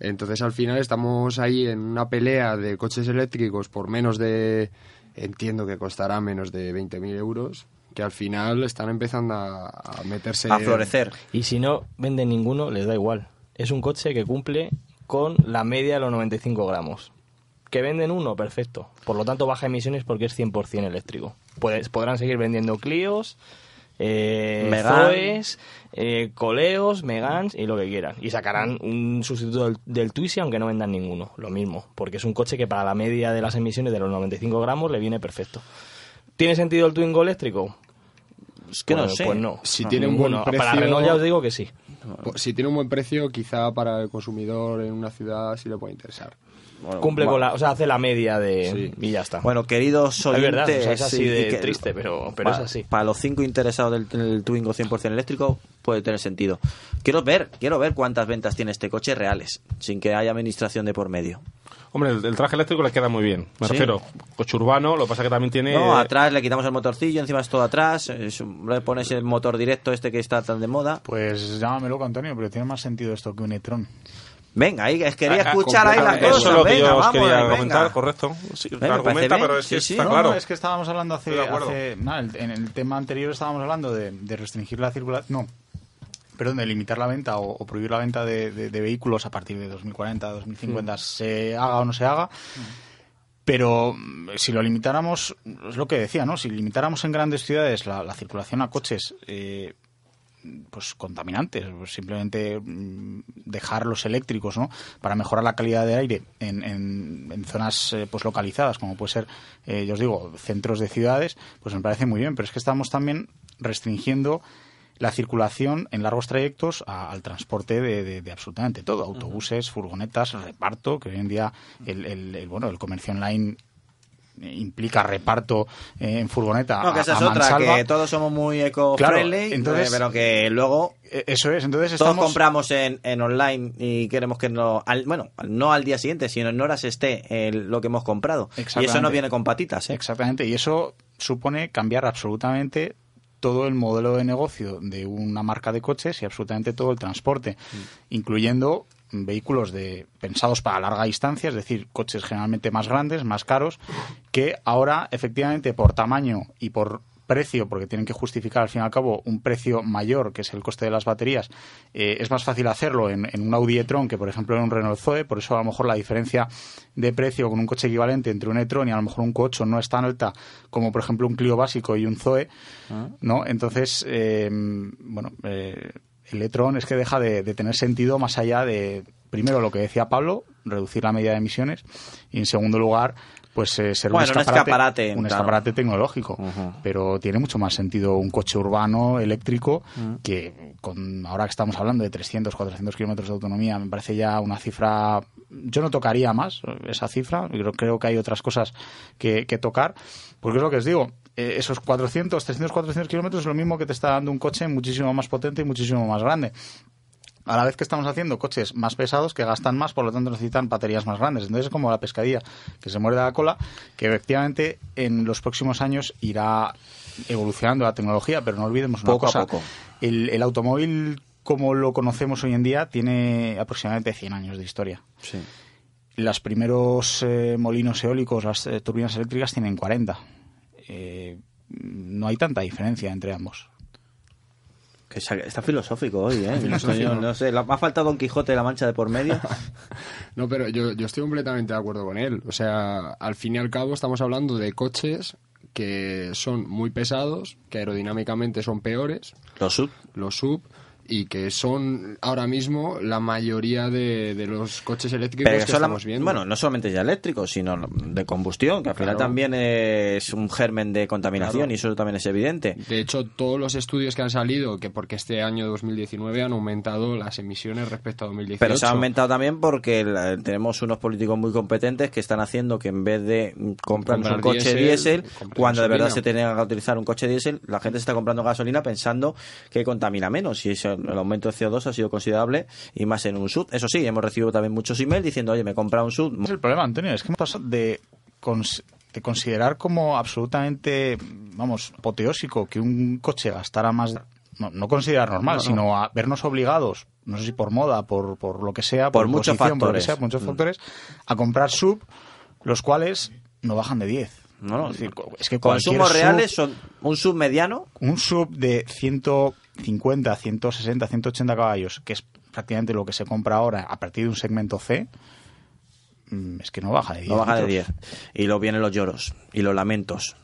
Entonces al final estamos ahí en una pelea de coches eléctricos por menos de, entiendo que costará menos de 20.000 euros, que al final están empezando a, a meterse... Y si no venden ninguno, les da igual. Es un coche que cumple con la media de los 95 gramos. Que venden uno, perfecto. Por lo tanto, baja emisiones porque es 100% eléctrico. Puedes, podrán seguir vendiendo Clios, eh. Zoes, eh, Coleos, Megans y lo que quieran. Y sacarán un sustituto del, del Twizy aunque no vendan ninguno. Lo mismo. Porque es un coche que para la media de las emisiones de los 95 gramos le viene perfecto. ¿Tiene sentido el Twingo eléctrico? Es que no Pues- sé. pues no. Si No, tiene un buen precio... Para Renault ya os digo que sí. Pues Si tiene un buen precio, quizá para el consumidor en una ciudad sí le puede interesar. Cumple con la, o sea, hace la media de y ya está. Bueno, queridos Es oyentes, verdad, o sea, es así sí, de que- triste, pero, pero pa- es así. Para los cinco interesados del, del Twingo 100% eléctrico puede tener sentido. Quiero ver, quiero ver cuántas ventas tiene este coche reales, sin que haya administración de por medio. Hombre, el, el traje eléctrico le queda muy bien. Me Sí. refiero, coche urbano, lo que pasa que también tiene... No, atrás le quitamos el motorcillo, encima es todo atrás, es le pones el motor directo este que está tan de moda. Pues llámame loco, Antonio, pero tiene más sentido esto que un e-tron. Venga, ahí quería Ah, escuchar ahí las cosas. Eso es lo que venga, yo os vamos, quería venga. comentar, correcto. Sí, argumenta, pero es que Sí, está No, claro. no, es que estábamos hablando hace, nada, en el tema anterior estábamos hablando de, de restringir la circulación, no, perdón, de limitar la venta o, o prohibir la venta de, de- de vehículos a partir de 2040, 2050, se haga o no se haga. Pero mm, si lo limitáramos, es lo que decía, ¿no? Si limitáramos en grandes ciudades la, la circulación a coches eh, pues contaminantes, pues simplemente mm, dejar los eléctricos, ¿no? Para mejorar la calidad de aire en, en- en zonas eh, pues localizadas, como puede ser, eh, yo os digo, centros de ciudades, pues me parece muy bien. Pero es que estamos también restringiendo la circulación en largos trayectos a- al transporte de, de- de absolutamente todo, autobuses, furgonetas, reparto, que hoy en día el, el- el, bueno el comercio online implica reparto eh, en furgoneta No, que a- esa es otra, mansalva. que todos somos muy eco-friendly, Claro, entonces- eh, pero que luego Eh, Eso es, entonces todos compramos en, en online y queremos que no, al, bueno, no al día siguiente, sino en horas esté el- lo que hemos comprado. Y eso no viene con patitas, ¿eh? Exactamente, y eso supone cambiar absolutamente todo el modelo de negocio de una marca de coches y absolutamente todo el transporte, incluyendo vehículos de pensados para larga distancia, es decir, coches generalmente más grandes, más caros, que ahora efectivamente por tamaño y por precio, porque tienen que justificar al fin y al cabo un precio mayor, que es el coste de las baterías, eh, es más fácil hacerlo en, en un Audi e-tron que, por ejemplo, en un Renault Zoe. Por eso, a lo mejor, la diferencia de precio con un coche equivalente entre un e-tron y a lo mejor un Q8 no es tan alta como, por ejemplo, un Clio básico y un Zoe. ¿no? Entonces, eh, bueno, eh, el e-tron es que deja de, de tener sentido más allá de, primero, lo que decía Pablo, reducir la medida de emisiones, y en segundo lugar, pues eh, ser Bueno, un un escaparate, escaparate, un claro. escaparate tecnológico. Pero tiene mucho más sentido un coche urbano eléctrico que con ahora que estamos hablando de 300, 400 kilómetros de autonomía, me parece ya una cifra. Yo no tocaría más esa cifra. Creo, creo que hay otras cosas que, que tocar. Porque es lo que os digo. Eh, esos 400, 300, 400 kilómetros es lo mismo que te está dando un coche muchísimo más potente y muchísimo más grande a la vez que estamos haciendo coches más pesados que gastan más, por lo tanto necesitan baterías más grandes. Entonces es como la pescadilla que se muerde la cola, que efectivamente en los próximos años irá evolucionando la tecnología, pero no olvidemos una Poco a poco. El, el automóvil como lo conocemos hoy en día tiene aproximadamente 100 años de historia. Sí. Los primeros eh, molinos eólicos, las eh, turbinas eléctricas tienen 40. Eh, no hay tanta diferencia entre ambos. Que está filosófico hoy, ¿eh? Filosófico. No sé, ha faltado Don Quijote de la Mancha de por medio. No, pero yo, yo estoy completamente de acuerdo con él. O sea, al fin y al cabo estamos hablando de coches que son muy pesados, que aerodinámicamente son peores. Los sub. Los sub. Y que son ahora mismo la mayoría de, de los coches eléctricos Pero que la- estamos viendo. bueno, no solamente ya eléctricos, sino de combustión, que al final también es un germen de contaminación Claro. y eso también es evidente. De hecho, todos los estudios que han salido, que porque este año 2019 han aumentado las emisiones respecto a 2018. Pero se ha aumentado también porque la- tenemos unos políticos muy competentes que están haciendo que en vez de comprarnos un Comprar coche diésel, comprar cuando de verdad gasolina. se tenga que utilizar un coche diésel, la gente se está comprando gasolina pensando que contamina menos y eso- el aumento de CO2 ha sido considerable y más en un SUV. Eso sí, hemos recibido también muchos emails diciendo, oye, me he comprado un SUV. Es el problema, Antonio, es que hemos pasado de, cons- de considerar como absolutamente, vamos, apoteósico que un coche gastara más, no, no considerar normal, No, no. sino a vernos obligados, no sé si por moda, por, por lo que sea, Por muchos posición, por lo que factores. sea, por muchos Mm. factores, a comprar sub, los cuales no bajan de 10. No, no. Es, decir, es que Consumos sub- reales son un sub mediano. un sub de 150, 160, 180 caballos, que es prácticamente lo que se compra ahora a partir de un segmento C, mm, es que no baja de 10. No baja de litros. 10. Y luego vienen los lloros y los lamentos.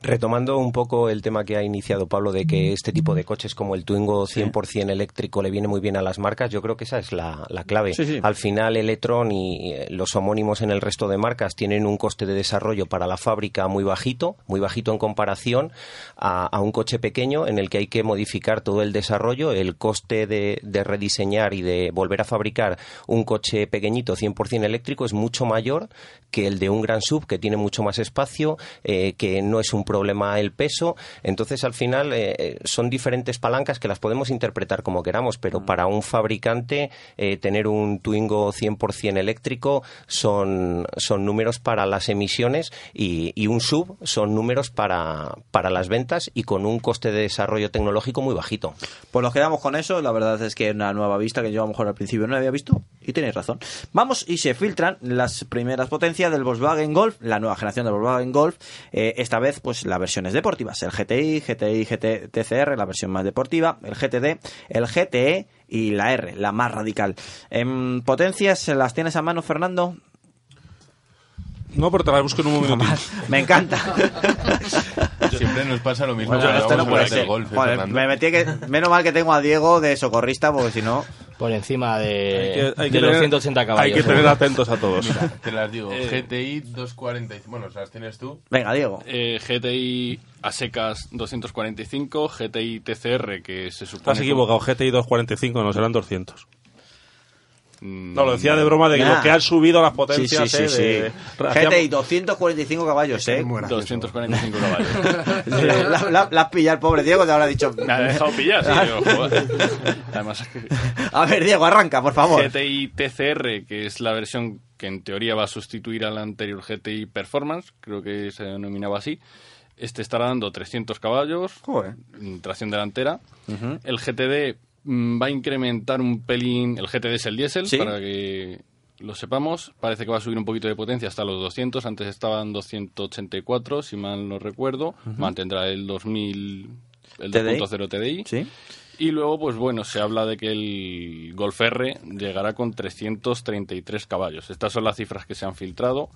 Retomando un poco el tema que ha iniciado Pablo de que este tipo de coches como el Twingo 100% eléctrico le viene muy bien a las marcas, yo creo que esa es la, la clave. Sí, sí. Al final Electron y eh, los homónimos en el resto de marcas tienen un coste de desarrollo para la fábrica muy bajito, muy bajito en comparación a, a un coche pequeño en el que hay que modificar todo el desarrollo, el coste de, de rediseñar y de volver a fabricar un coche pequeñito 100% eléctrico es mucho mayor que el de un gran sub que tiene mucho más espacio, eh, que no es un problema el peso. Entonces, al final, eh, eh, son diferentes palancas que las podemos interpretar como queramos, pero para un fabricante, eh, tener un Twingo 100% eléctrico son, son números para las emisiones y, un sub son números para, para las ventas y con un coste de desarrollo tecnológico muy bajito. Pues nos quedamos con eso. La verdad es que una nueva vista que yo a lo mejor al principio no había visto. Y tenéis razón. Vamos y se filtran las primeras potencias del Volkswagen Golf, la nueva generación del Volkswagen Golf. Eh, esta vez, pues las versiones deportivas. El GTI, GTI, GT, TCR, la versión más deportiva. El GTD, el GTE y la R, la más radical. En potencias, ¿las tienes a mano, Fernando? No, pero te la busco en un momento. Me encanta. Siempre nos pasa lo mismo Bueno, no puede ser. golf, eh, Joder, Fernando. me metí que, menos mal que tengo a Diego de socorrista, porque si no... Por encima de, Hay que- hay que de los tener- 180 caballos. hay que tener atentos a todos. Mira, te las digo. Eh, GTI 245. Bueno, ¿las tienes tú? Venga, Diego. Eh, GTI a secas 245, GTI TCR que se supone... Estás equivocado, GTI 245, no serán 200. Mm, No, lo decía de broma de que Nah. lo que han subido las potencias. Sí, sí, eh, sí, de- sí. hacíamos- GTI 245 caballos, ¿eh? 245 caballos. la, la- la has pillado el pobre Diego, te habrá dicho... Me ha dejado pillar, sí. joder. Además, A ver, Diego, arranca, por favor. GTI TCR, que es la versión que en teoría va a sustituir a la anterior GTI Performance, creo que se denominaba así. Este estará dando 300 caballos, mm, tracción delantera. El GTD va a incrementar un pelín. El GTD es el diésel, Sí. para que lo sepamos. Parece que va a subir un poquito de potencia hasta los 200. Antes estaban 284, si mal no recuerdo. Mantendrá el 2000, el TDI. 2.0 TDI. Sí. Y luego, pues bueno, se habla de que el Golf R llegará con 333 caballos. Estas son las cifras que se han filtrado.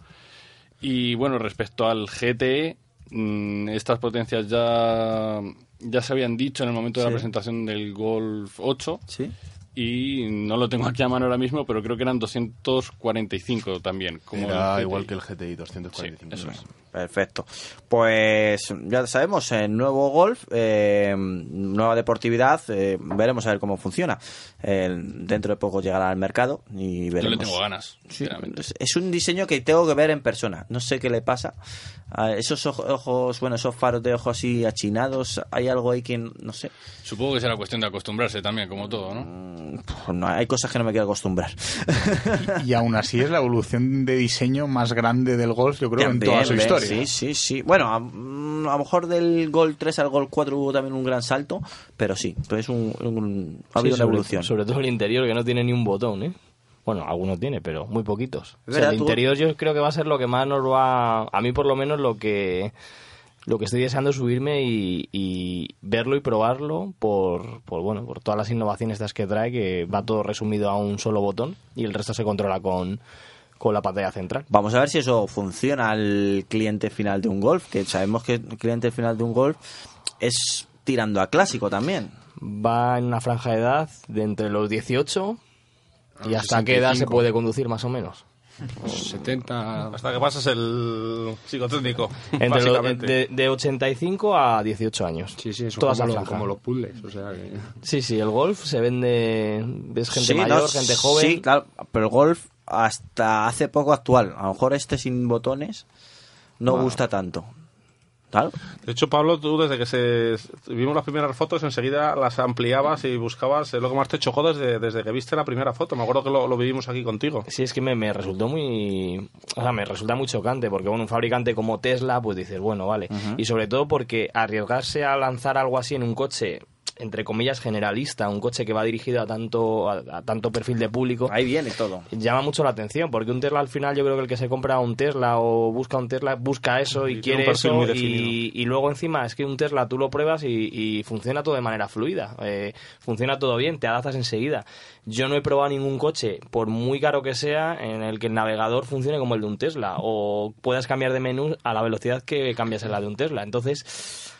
Y bueno, respecto al GTE, mm, estas potencias ya, ya se habían dicho en el momento de Sí. la presentación del Golf 8. Sí. Y no lo tengo aquí a mano ahora mismo, pero creo que eran 245 también. Como Era igual que el GTI 245. Sí, eso es. Perfecto. Pues ya sabemos, eh, nuevo golf, eh, nueva deportividad, eh, veremos a ver cómo funciona. Eh, dentro de poco llegará al mercado y Yo veremos. le tengo ganas, Sí, es- un diseño que tengo que ver en persona. No sé qué le pasa. A esos ojo- ojos, bueno, esos faros de ojos así achinados, hay algo ahí que no sé. Supongo que será cuestión de acostumbrarse también, como todo, ¿no? Pues no, hay cosas que no me quiero acostumbrar. Y aún así es la evolución de diseño más grande del golf, yo creo, en También, toda su ¿ves? Historia. Sí, sí, sí. Bueno, a, mm, a lo mejor del Gol 3 al Gol 4 hubo también un gran salto, pero sí, pero es un, un- ha Sí, habido una evolución. Sobre todo el interior, que no tiene ni un botón, ¿eh? Bueno, algunos tiene, pero muy poquitos. O sea, verdad, el tú- interior yo creo que va a ser lo que más nos va... A mí por lo menos lo que... Lo que estoy deseando es subirme y, y verlo y probarlo por, por, bueno, por todas las innovaciones estas que trae, que va todo resumido a un solo botón y el resto se controla con, con la pantalla central. Vamos a ver si eso funciona al cliente final de un Golf, que sabemos que el cliente final de un Golf es tirando a clásico también. Va en una franja de edad de entre los 18 y hasta qué edad se 65. puede conducir más o menos. 70. Hasta que pasas el psicotécnico. Entre los- básicamente. de, de 85 a 18 años. Sí, sí, eso Toda como, lo- como los puzzles. O sea que... Sí, sí, el golf se vende. Ves gente Sí, mayor, no, gente joven. Sí, claro, pero el Golf hasta hace poco actual. A lo mejor este sin botones no gusta tanto. Claro. De hecho, Pablo, tú desde que se vimos las primeras fotos, enseguida las ampliabas y buscabas lo que más te chocó desde, desde que viste la primera foto. Me acuerdo que lo, lo vivimos aquí contigo. Sí, es que me, me resultó muy. O sea, me resulta muy chocante porque, bueno, un fabricante como Tesla, pues dices, bueno, vale. Y sobre todo porque arriesgarse a lanzar algo así en un coche, entre comillas, generalista, un coche que va dirigido a tanto, a, a tanto perfil de público. Ahí viene todo. Llama mucho la atención porque un Tesla al final, yo creo que el que se compra un Tesla o busca un Tesla, busca eso y, quiere eso. y, y luego encima es que un Tesla tú lo pruebas y, y funciona todo de manera fluida. eh, funciona todo bien, te adaptas enseguida. Yo no he probado ningún coche, por muy caro que sea, en el que el navegador funcione como el de un Tesla o puedas cambiar de menú a la velocidad que cambias en la de un Tesla. Entonces,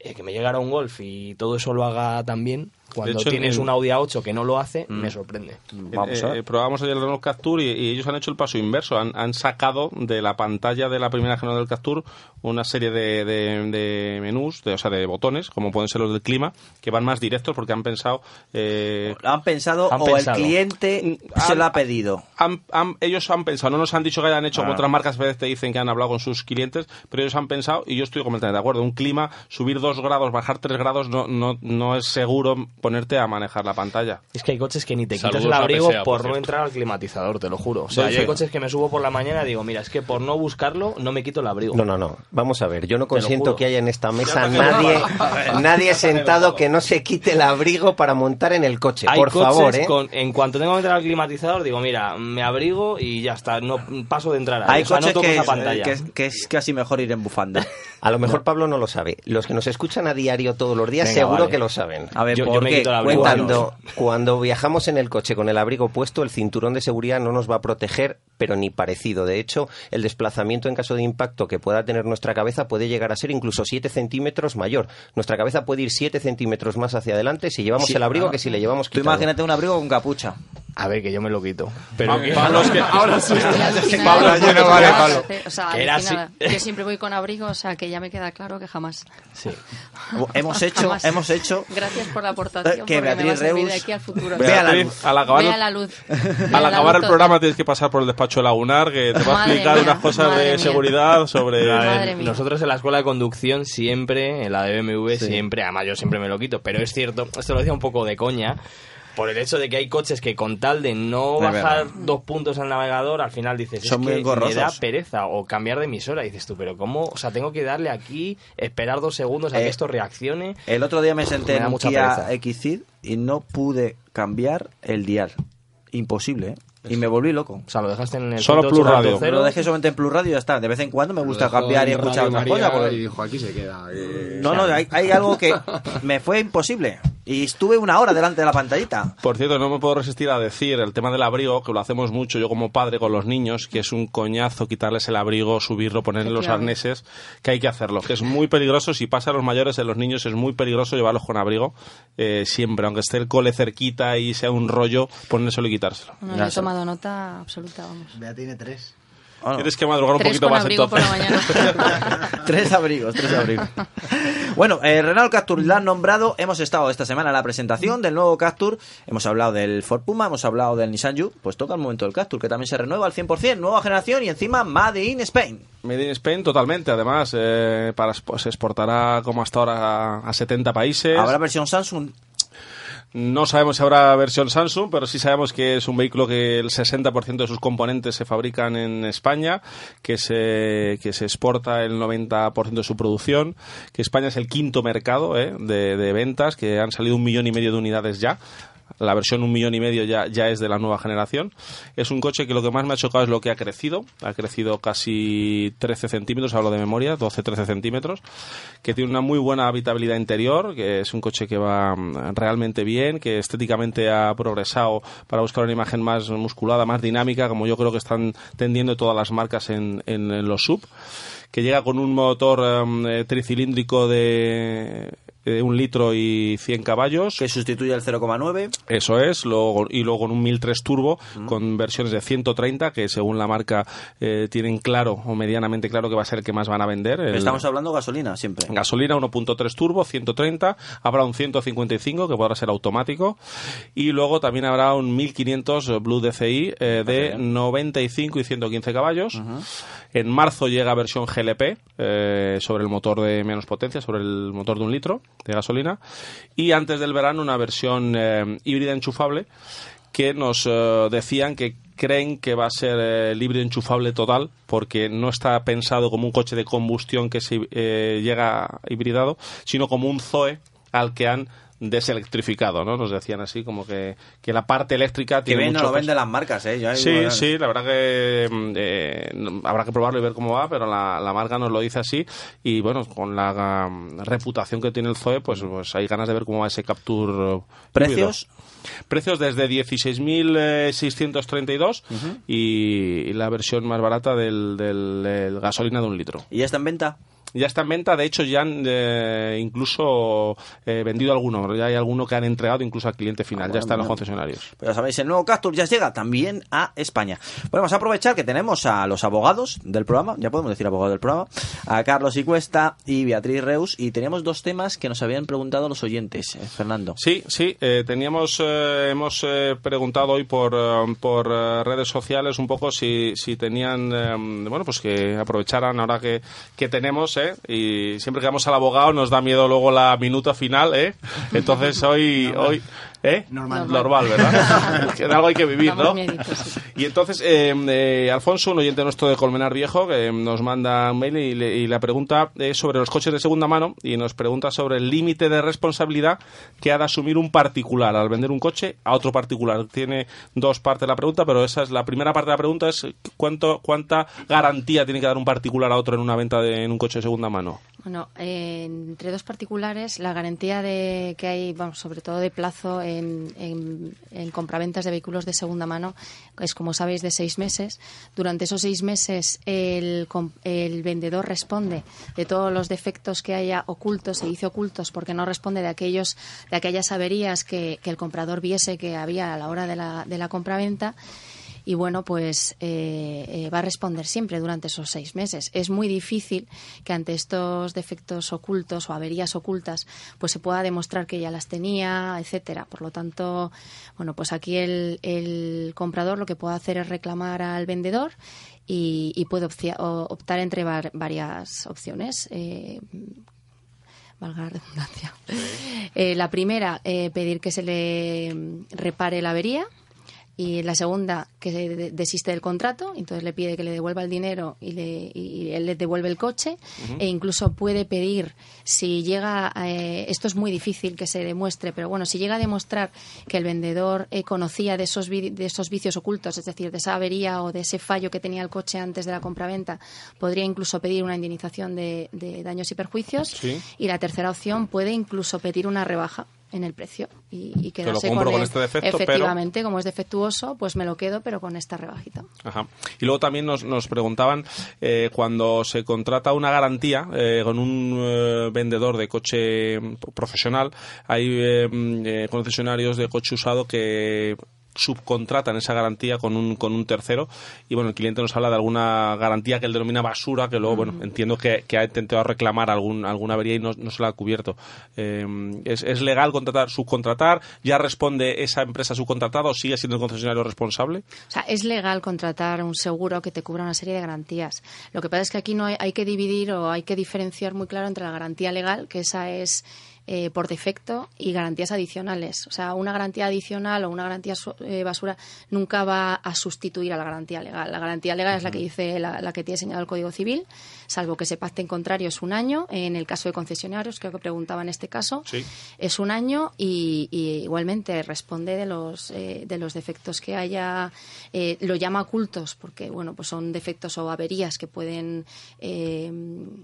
eh, que me llegara un Golf y todo eso lo haga también, cuando hecho, tienes en- un Audi A8 que no lo hace, Mm. me sorprende. Eh, eh, probábamos ayer el Renault Captur y, y ellos han hecho el paso inverso. Han, han sacado de la pantalla de la primera generación del Captur una serie de, de- de menús, de, o sea, de botones, como pueden ser los del clima, que van más directos porque han pensado... eh, ¿Lo han pensado Han o pensado. el cliente se lo ha pedido? han- han- ellos han pensado, no nos han dicho que hayan hecho, Ah. como otras marcas a veces te dicen que han hablado con sus clientes, pero ellos han pensado, y yo estoy completamente de acuerdo, un clima, subir dos grados, bajar tres grados, no, no, no es seguro ponerte a manejar la pantalla. Es que hay coches que ni te quitas el abrigo PSA, por, por no entrar al climatizador, te lo juro. O sea, hay coches que me subo por la mañana y digo, mira, es que por no buscarlo no me quito el abrigo. No, no, no. Vamos a ver. Yo no consiento que haya en esta mesa nadie, nadie sentado que no se quite el abrigo para montar en el coche. Hay Por coches favor, ¿eh? con, en cuanto tengo que entrar al climatizador, digo, mira, me abrigo y ya está, no paso de entrar ahí. Hay o sea, no coches toco que, es- pantalla. que es, que es casi mejor ir en bufanda. A lo mejor Pablo no lo sabe. Los que nos escuchan a diario todos los días Venga, seguro vale. que lo saben. A ver, Yo- yo ¿por me Quique, quito el abrigo. cuando, cuando viajamos en el coche con el abrigo puesto, el cinturón de seguridad no nos va a proteger, pero ni parecido. De hecho, el desplazamiento en caso de impacto que pueda tener nuestra cabeza puede llegar a ser incluso 7 centímetros mayor. Nuestra cabeza puede ir 7 centímetros más hacia adelante si llevamos Sí, el abrigo ah. que si le llevamos Tú imagínate un abrigo con capucha. A ver, que yo me lo quito. Pero Pa- que- Pablo, es que ahora sí. Pablo, ya no vale, Pablo. O sea. Yo siempre voy con abrigo, o sea, que ya me queda claro que jamás. Sí. Hemos hecho, Jamás. hemos hecho Gracias por la aportación, Eh, que Beatriz servir de Reus aquí al futuro. vea la Beatriz, luz. al acabar, Vea la luz. al acabar el programa tienes que pasar por el despacho de Lagunar, que te va a explicar mía, unas cosas de mía. seguridad sobre... Madre mía. nosotros en la escuela de conducción siempre, en la de BMW Sí. siempre, además yo siempre me lo quito, pero es cierto, esto lo decía un poco de coña, por el hecho de que hay coches que con tal de no bajar verdad. dos puntos al navegador, al final dices, Son es muy que me da engorrosos. pereza o cambiar de emisora, dices tú, pero ¿cómo? O sea, tengo que darle aquí, esperar dos segundos a que Eh, esto reaccione. El otro día me senté Me en un mucha Kia pereza. XCID y no pude cambiar el dial. Imposible, ¿eh? Y me volví loco. O sea, lo dejaste en el Solo Plus Radio. 108.0. Lo dejé solamente en Plus Radio y ya está. De vez en cuando me gusta cambiar y escuchar María cosas. porque- Y dijo, aquí se queda. eh, No, no, hay, hay algo que me fue imposible. Y estuve una hora delante de la pantallita. Por cierto, no me puedo resistir a decir el tema del abrigo, que lo hacemos mucho yo como padre con los niños, que es un coñazo quitarles el abrigo, subirlo, ponerle los arneses, que hay que hacerlo, que es muy peligroso. Si pasa a los mayores, en los niños es muy peligroso llevarlos con abrigo eh, siempre, aunque esté el cole cerquita y sea un rollo, ponérselo y quitárselo. No, he tomado nota absoluta, vamos. Bea tiene tres. Ah, no. Tienes que madrugar un Tres poquito con más abrigo por entonces. la mañana. tres abrigos, tres abrigos. Bueno, eh, Renault Captur la han nombrado. Hemos estado esta semana en la presentación del nuevo Captur. Hemos hablado del Ford Puma, hemos hablado del Nissan Juke. Pues toca el momento del Captur, que también se renueva al 100%, nueva generación y encima Made in Spain. Made in Spain totalmente, además, eh, para, pues, se exportará como hasta ahora a, a 70 países. Habrá versión Samsung. No sabemos si habrá versión Samsung, pero sí sabemos que es un vehículo que el 60% de sus componentes se fabrican en España, que se, que se exporta el 90% de su producción, que España es el quinto mercado eh, de, de ventas, que han salido un millón y medio de unidades ya. La versión un millón y medio ya, ya es de la nueva generación. Es un coche que lo que más me ha chocado es lo que ha crecido. Ha crecido casi 13 centímetros, hablo de memoria, 12-13 centímetros. Que tiene una muy buena habitabilidad interior, que es un coche que va mm, realmente bien, que estéticamente ha progresado para buscar una imagen más musculada, más dinámica, como yo creo que están tendiendo todas las marcas en, en- los sub. Que llega con un motor em, eh, tricilíndrico de de un litro y 100 caballos. Que sustituye el 0,9. Eso es, luego, y luego con un 1003 turbo con versiones de 130 que según la marca eh, tienen claro o medianamente claro que va a ser el que más van a vender. El- Estamos hablando gasolina siempre. Gasolina 1.3 turbo, 130, habrá un 155 que podrá ser automático y luego también habrá un 1500 Blue DCI eh, de 95 y 115 caballos. En marzo llega versión GLP eh, sobre el motor de menos potencia, sobre el motor de un litro de gasolina. Y antes del verano una versión eh, híbrida enchufable que nos eh, decían que creen que va a ser eh, híbrido enchufable total porque no está pensado como un coche de combustión que se eh, llega hibridado, sino como un Zoe al que han deselectrificado, ¿no? Nos decían así, como que, que la parte eléctrica Que tiene bien no lo venden las marcas, ¿eh? Yo Sí, sí, la verdad que mm, eh, habrá que probarlo y ver cómo va, pero la, la marca nos lo dice así y bueno, con la mm, reputación que tiene el Zoe, pues, pues hay ganas de ver cómo va ese Capture. eh, ¿Precios? híbrido. Precios desde 16.632 y, y la versión más barata del, del- del gasolina de un litro. ¿Y ya está en venta? Ya está en venta, de hecho ya han eh, incluso eh, vendido alguno, ya hay alguno que han entregado incluso al cliente final, ya bueno, está en los bueno. concesionarios. Pero ya sabéis, el nuevo Captur ya llega también a España. Bueno, vamos a aprovechar que tenemos a los abogados del programa, ya podemos decir abogados del programa, a Carlos Icuesta y Beatriz Reus, y teníamos dos temas que nos habían preguntado los oyentes, eh, Fernando. Sí, sí, eh, teníamos, eh, hemos eh, preguntado hoy por, por redes sociales un poco si, si tenían, bueno, pues que aprovecharan ahora que, que tenemos, ¿eh? Y siempre que vamos al abogado nos da miedo luego la minuta final, ¿eh? Entonces hoy, hoy, ¿eh? Normal. Normal, ¿verdad? que de algo hay que vivir, ¿no? mieditos, sí. Y entonces, eh, eh, Alfonso, un oyente nuestro de Colmenar Viejo, que nos manda un mail y, le- y la pregunta es sobre los coches de segunda mano y nos pregunta sobre el límite de responsabilidad que ha de asumir un particular al vender un coche a otro particular. Tiene dos partes la pregunta, pero esa es la primera parte de la pregunta es cuánto cuánta garantía tiene que dar un particular a otro en una venta de en un coche de segunda mano? Bueno, entre dos particulares, la garantía de que hay, vamos, sobre todo de plazo en, en, en compraventas de vehículos de segunda mano, es como sabéis de seis meses. Durante esos seis meses el, el vendedor responde de todos los defectos que haya ocultos, se dice ocultos porque no responde de aquellos, de aquellas averías que, que el comprador viese que había a la hora de la, de la compraventa y bueno, pues eh, eh, va a responder siempre durante esos seis meses. Es muy difícil que ante estos defectos ocultos o averías ocultas, pues se pueda demostrar que ya las tenía, etcétera. Por lo tanto, bueno, pues aquí el, el comprador lo que puede hacer es reclamar al vendedor y, y puede optar entre var- varias opciones. Eh, valga la redundancia. Eh, la primera, eh, pedir que se le repare la avería. Y la segunda, que desiste del contrato, entonces le pide que le devuelva el dinero y, le, y él le devuelve el coche. E incluso puede pedir, si llega, eh, esto es muy difícil que se demuestre, pero bueno, si llega a demostrar que el vendedor eh, conocía de esos, vi- de esos vicios ocultos, es decir, de esa avería o de ese fallo que tenía el coche antes de la compraventa, podría incluso pedir una indemnización de, de daños y perjuicios. Sí. Y la tercera opción puede incluso pedir una rebaja en el precio y, y Te lo quedarse compro con, con este defecto, pero- efectivamente como es defectuoso pues me lo quedo pero con esta rebajita Ajá. Y luego también nos, nos preguntaban eh, cuando se contrata una garantía eh, con un eh, vendedor de coche profesional, hay eh, mm, eh, concesionarios de coche usado que subcontratan esa garantía con un, con un tercero. Y bueno el cliente nos habla de alguna garantía que él denomina basura que luego bueno entiendo que, que ha intentado reclamar algún, alguna avería y no, no se la ha cubierto. Eh, ¿es, es legal contratar subcontratar ya responde esa empresa subcontratada o sigue siendo el concesionario responsable O sea, es legal contratar un seguro que te cubra una serie de garantías. Lo que pasa es que aquí no hay, hay que dividir o hay que diferenciar muy claro entre la garantía legal, que esa es eh, por defecto, y garantías adicionales. O sea, una garantía adicional o una garantía su- eh, basura nunca va a sustituir a la garantía legal. La garantía legal es la que dice la, la que tiene señalado el Código Civil, salvo que se pacte en contrario es un año. En el caso de concesionarios, creo que preguntaba en este caso, Sí. es un año y, y igualmente responde de los eh, de los defectos que haya eh, lo llama ocultos porque bueno pues son defectos o averías que pueden eh,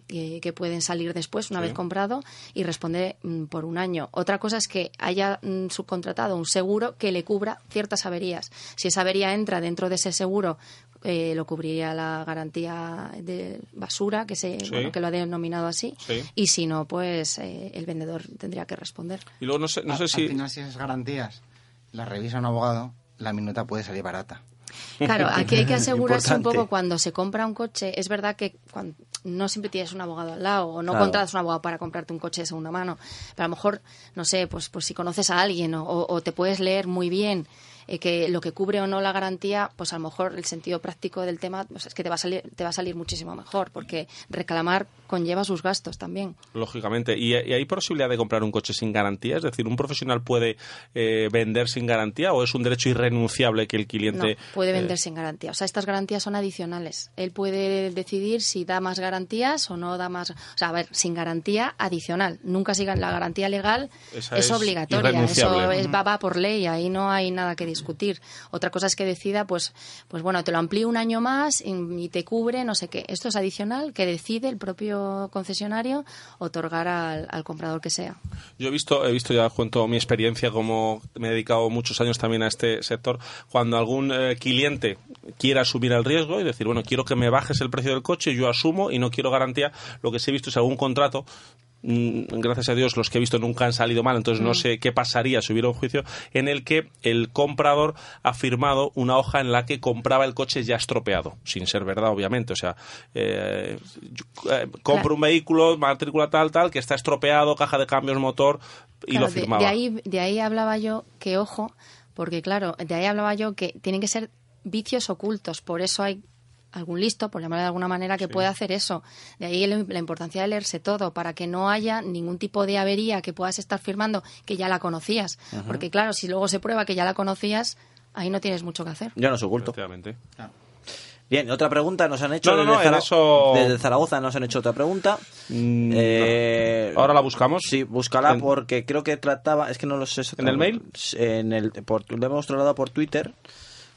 eh, que pueden salir después una Sí. vez comprado y responde por un año otra cosa es que haya mm, subcontratado un seguro que le cubra ciertas averías si esa avería entra dentro de ese seguro eh, lo cubriría la garantía de basura que se Sí. bueno, que lo ha denominado así Sí. y si no pues eh, el vendedor tendría que responder y luego no sé, no sé si Al final, si esas garantías las revisa un abogado, la minuta puede salir barata. Claro, aquí hay que asegurarse un poco cuando se compra un coche. Es verdad que no siempre tienes un abogado al lado o no Claro. contratas un abogado para comprarte un coche de segunda mano. Pero a lo mejor, no sé, pues, pues si conoces a alguien o, o- o te puedes leer muy bien eh, que lo que cubre o no la garantía, pues a lo mejor el sentido práctico del tema pues es que te va a salir, te va a salir muchísimo mejor porque reclamar conlleva sus gastos también. Lógicamente. ¿Y, y hay posibilidad de comprar un coche sin garantía? Es decir, ¿un profesional puede eh, vender sin garantía o es un derecho irrenunciable que el cliente... No, puede eh, vender sin garantía. O sea, estas garantías son adicionales. Él puede decidir si da más garantías o no da más. O sea, a ver, sin garantía adicional. Nunca sigan la garantía legal. Esa es, es obligatoria. Eso es, va, va por ley. Ahí no hay nada que discutir. Otra cosa es que decida, pues, pues bueno, te lo amplío un año más y, te cubre, no sé qué. Esto es adicional que decide el propio concesionario otorgar al, al comprador que sea. Yo he visto, he visto ya cuento mi experiencia como me he dedicado muchos años también a este sector. Cuando algún eh, cliente quiera asumir el riesgo y decir, bueno, quiero que me bajes el precio del coche, yo asumo y no quiero garantía, lo que sí he visto es algún contrato gracias a Dios los que he visto nunca han salido mal, entonces no Mm. sé qué pasaría si hubiera un juicio en el que el comprador ha firmado una hoja en la que compraba el coche ya estropeado, sin ser verdad obviamente, o sea, eh, yo, eh, compro Claro. un vehículo, matrícula tal, tal, que está estropeado, caja de cambios, motor, y Claro, lo de- firmaba. De, ahí, de ahí hablaba yo que, ojo, porque claro, de ahí hablaba yo que tienen que ser vicios ocultos, por eso hay algún listo, por llamarlo de alguna manera, que puede hacer eso. De ahí la, importancia de leerse todo, para que no haya ningún tipo de avería que puedas estar firmando que ya la conocías. Porque claro, si luego se prueba que ya la conocías, ahí no tienes mucho que hacer. Yo no soy oculto. Efectivamente. Bien, otra pregunta nos han hecho No, no, desde, no, en Zara- eso- desde Zaragoza nos han hecho otra pregunta. Eh, Ahora la buscamos. Sí, búscala En- porque creo que trataba, es que no lo sé. ¿En el mail? En el, por, lo hemos trasladado por Twitter.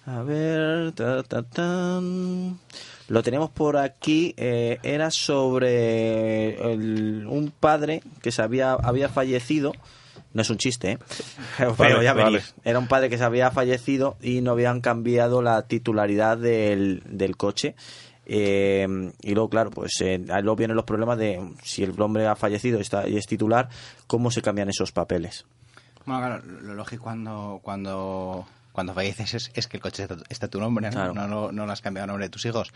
A ver, ta, ta, tan. lo tenemos por aquí. eh, era sobre el- un padre que se había, había fallecido. No es un chiste, ¿eh? Pero Vale, ya vale. venís. Era un padre que se había fallecido y no habían cambiado la titularidad del, del coche. Eh, y luego, claro, pues eh, ahí luego vienen los problemas de si el hombre ha fallecido y está, y es titular, ¿cómo se cambian esos papeles? Bueno, claro, lo lógico cuando, cuando, cuando falleces es, es que el coche está, a tu nombre, ¿no? Claro. No, no, no lo has cambiado a nombre de tus hijos.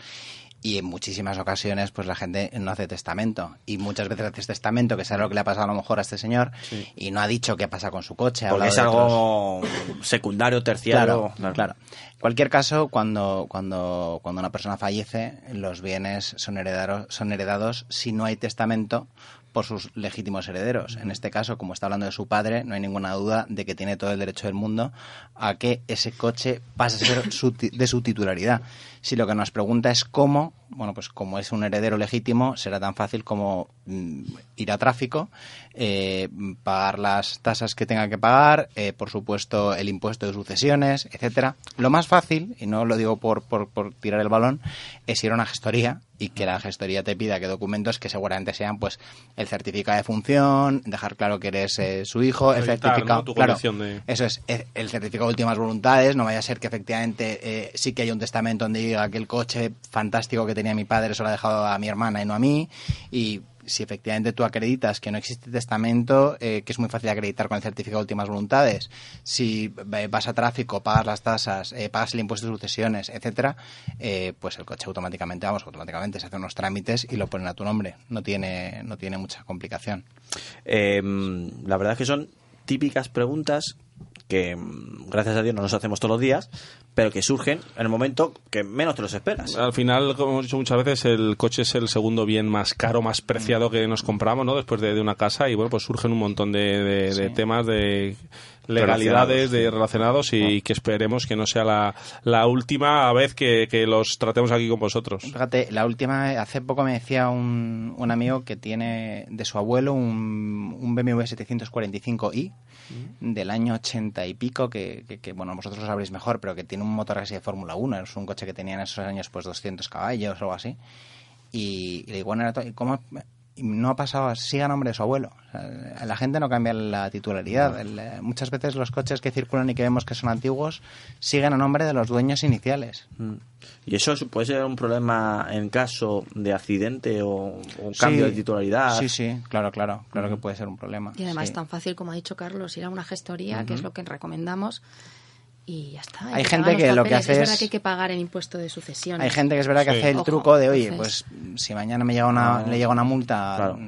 Y en muchísimas ocasiones, pues la gente no hace testamento. Y muchas veces haces testamento, que es algo que le ha pasado a lo mejor a este señor, y no ha dicho qué pasa con su coche. Porque es algo secundario, terciario. Claro, claro. Cualquier caso, cuando, cuando, cuando una persona fallece, los bienes son, heredaros, son heredados si no hay testamento por sus legítimos herederos. En este caso, como está hablando de su padre, no hay ninguna duda de que tiene todo el derecho del mundo a que ese coche pase a ser su de su titularidad. Si lo que nos pregunta es cómo, bueno, pues como es un heredero legítimo, será tan fácil como mm, ir a tráfico, eh, pagar las tasas que tenga que pagar, eh, por supuesto el impuesto de sucesiones, etcétera. Lo más fácil, y no lo digo por, por, por tirar el balón, es ir a una gestoría y que la gestoría te pida que documentos que seguramente sean pues el certificado de función, dejar claro que eres eh, su hijo, el certificado, ¿no? Tu claro, de- eso es, eh, el certificado de últimas voluntades, no vaya a ser que efectivamente eh, sí que hay un testamento donde diga que el coche fantástico que tenía mi padre se lo ha dejado a mi hermana y no a mí, y si efectivamente tú acreditas que no existe testamento, eh, que es muy fácil acreditar con el certificado de últimas voluntades, si eh, vas a tráfico, pagas las tasas, eh, pagas el impuesto de sucesiones, etcétera, pues el coche automáticamente, vamos, automáticamente se hacen unos trámites y lo ponen a tu nombre. No tiene, no tiene mucha complicación. Eh, la verdad es que son típicas preguntas que, mm, gracias a Dios, no nos hacemos todos los días, pero que surgen en el momento que menos te los esperas. Al final, como hemos dicho muchas veces, el coche es el segundo bien más caro, más preciado que nos compramos, ¿no? Después de, de una casa y bueno, pues surgen un montón de, de- de temas de legalidades Relacionados, de relacionados y que esperemos que no sea la, la última vez que, que los tratemos aquí con vosotros. Fíjate, la última, hace poco me decía un, un amigo que tiene de su abuelo un, un BMW 745i del año 80 y pico, que, que- que, bueno, vosotros lo sabréis mejor, pero que tiene un motor así de Fórmula 1, es un coche que tenía en esos años pues 200 caballos o algo así. Y, y le digo, bueno, era to- ¿y ¿cómo no ha pasado, sigue a nombre de su abuelo? O sea, la gente no cambia la titularidad. El, eh, muchas veces los coches que circulan y que vemos que son antiguos siguen a nombre de los dueños iniciales. Mm. Y eso es- puede ser un problema en caso de accidente o un cambio Sí, de titularidad. Sí, sí, claro, claro, claro que puede ser un problema. Y además sí. tan fácil como ha dicho Carlos, ir a una gestoría, que es lo que recomendamos, y ya está. Hay que gente que lo que hace Es verdad que hay que pagar el impuesto de sucesión. Hay gente que es verdad que hace el Ojo, truco de, oye, entonces- pues si mañana me llega una, Ah. le llega una multa, Claro.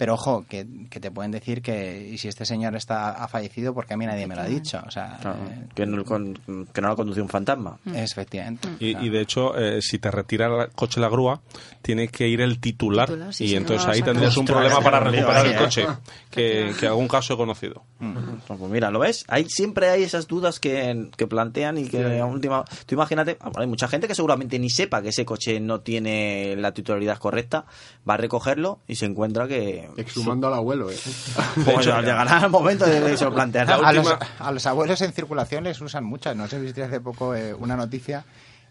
Mm, pero ojo, que, que te pueden decir que y si este señor está ha fallecido porque a mí nadie me lo ha dicho. O sea, Claro, eh, que, no, con- que no lo conduce un fantasma. efectivamente. Y, y de hecho, eh, si te retira el coche la grúa, tiene que ir el titular. Titular, sí, y si entonces no ahí tendrías un problema para qué lío recuperar el ¿eh? coche. Que, que algún caso he conocido. No, pues mira, ¿lo ves? Hay, siempre hay esas dudas que, que plantean y que a última... Tú imagínate, ah, hay mucha gente que seguramente ni sepa que ese coche no tiene la titularidad correcta, va a recogerlo y se encuentra que... Exhumando al abuelo, ¿eh? Pues llegará el momento de que se lo planteará. a, los, a los abuelos en circulación les usan muchas. No sé si visteis hace poco eh, una noticia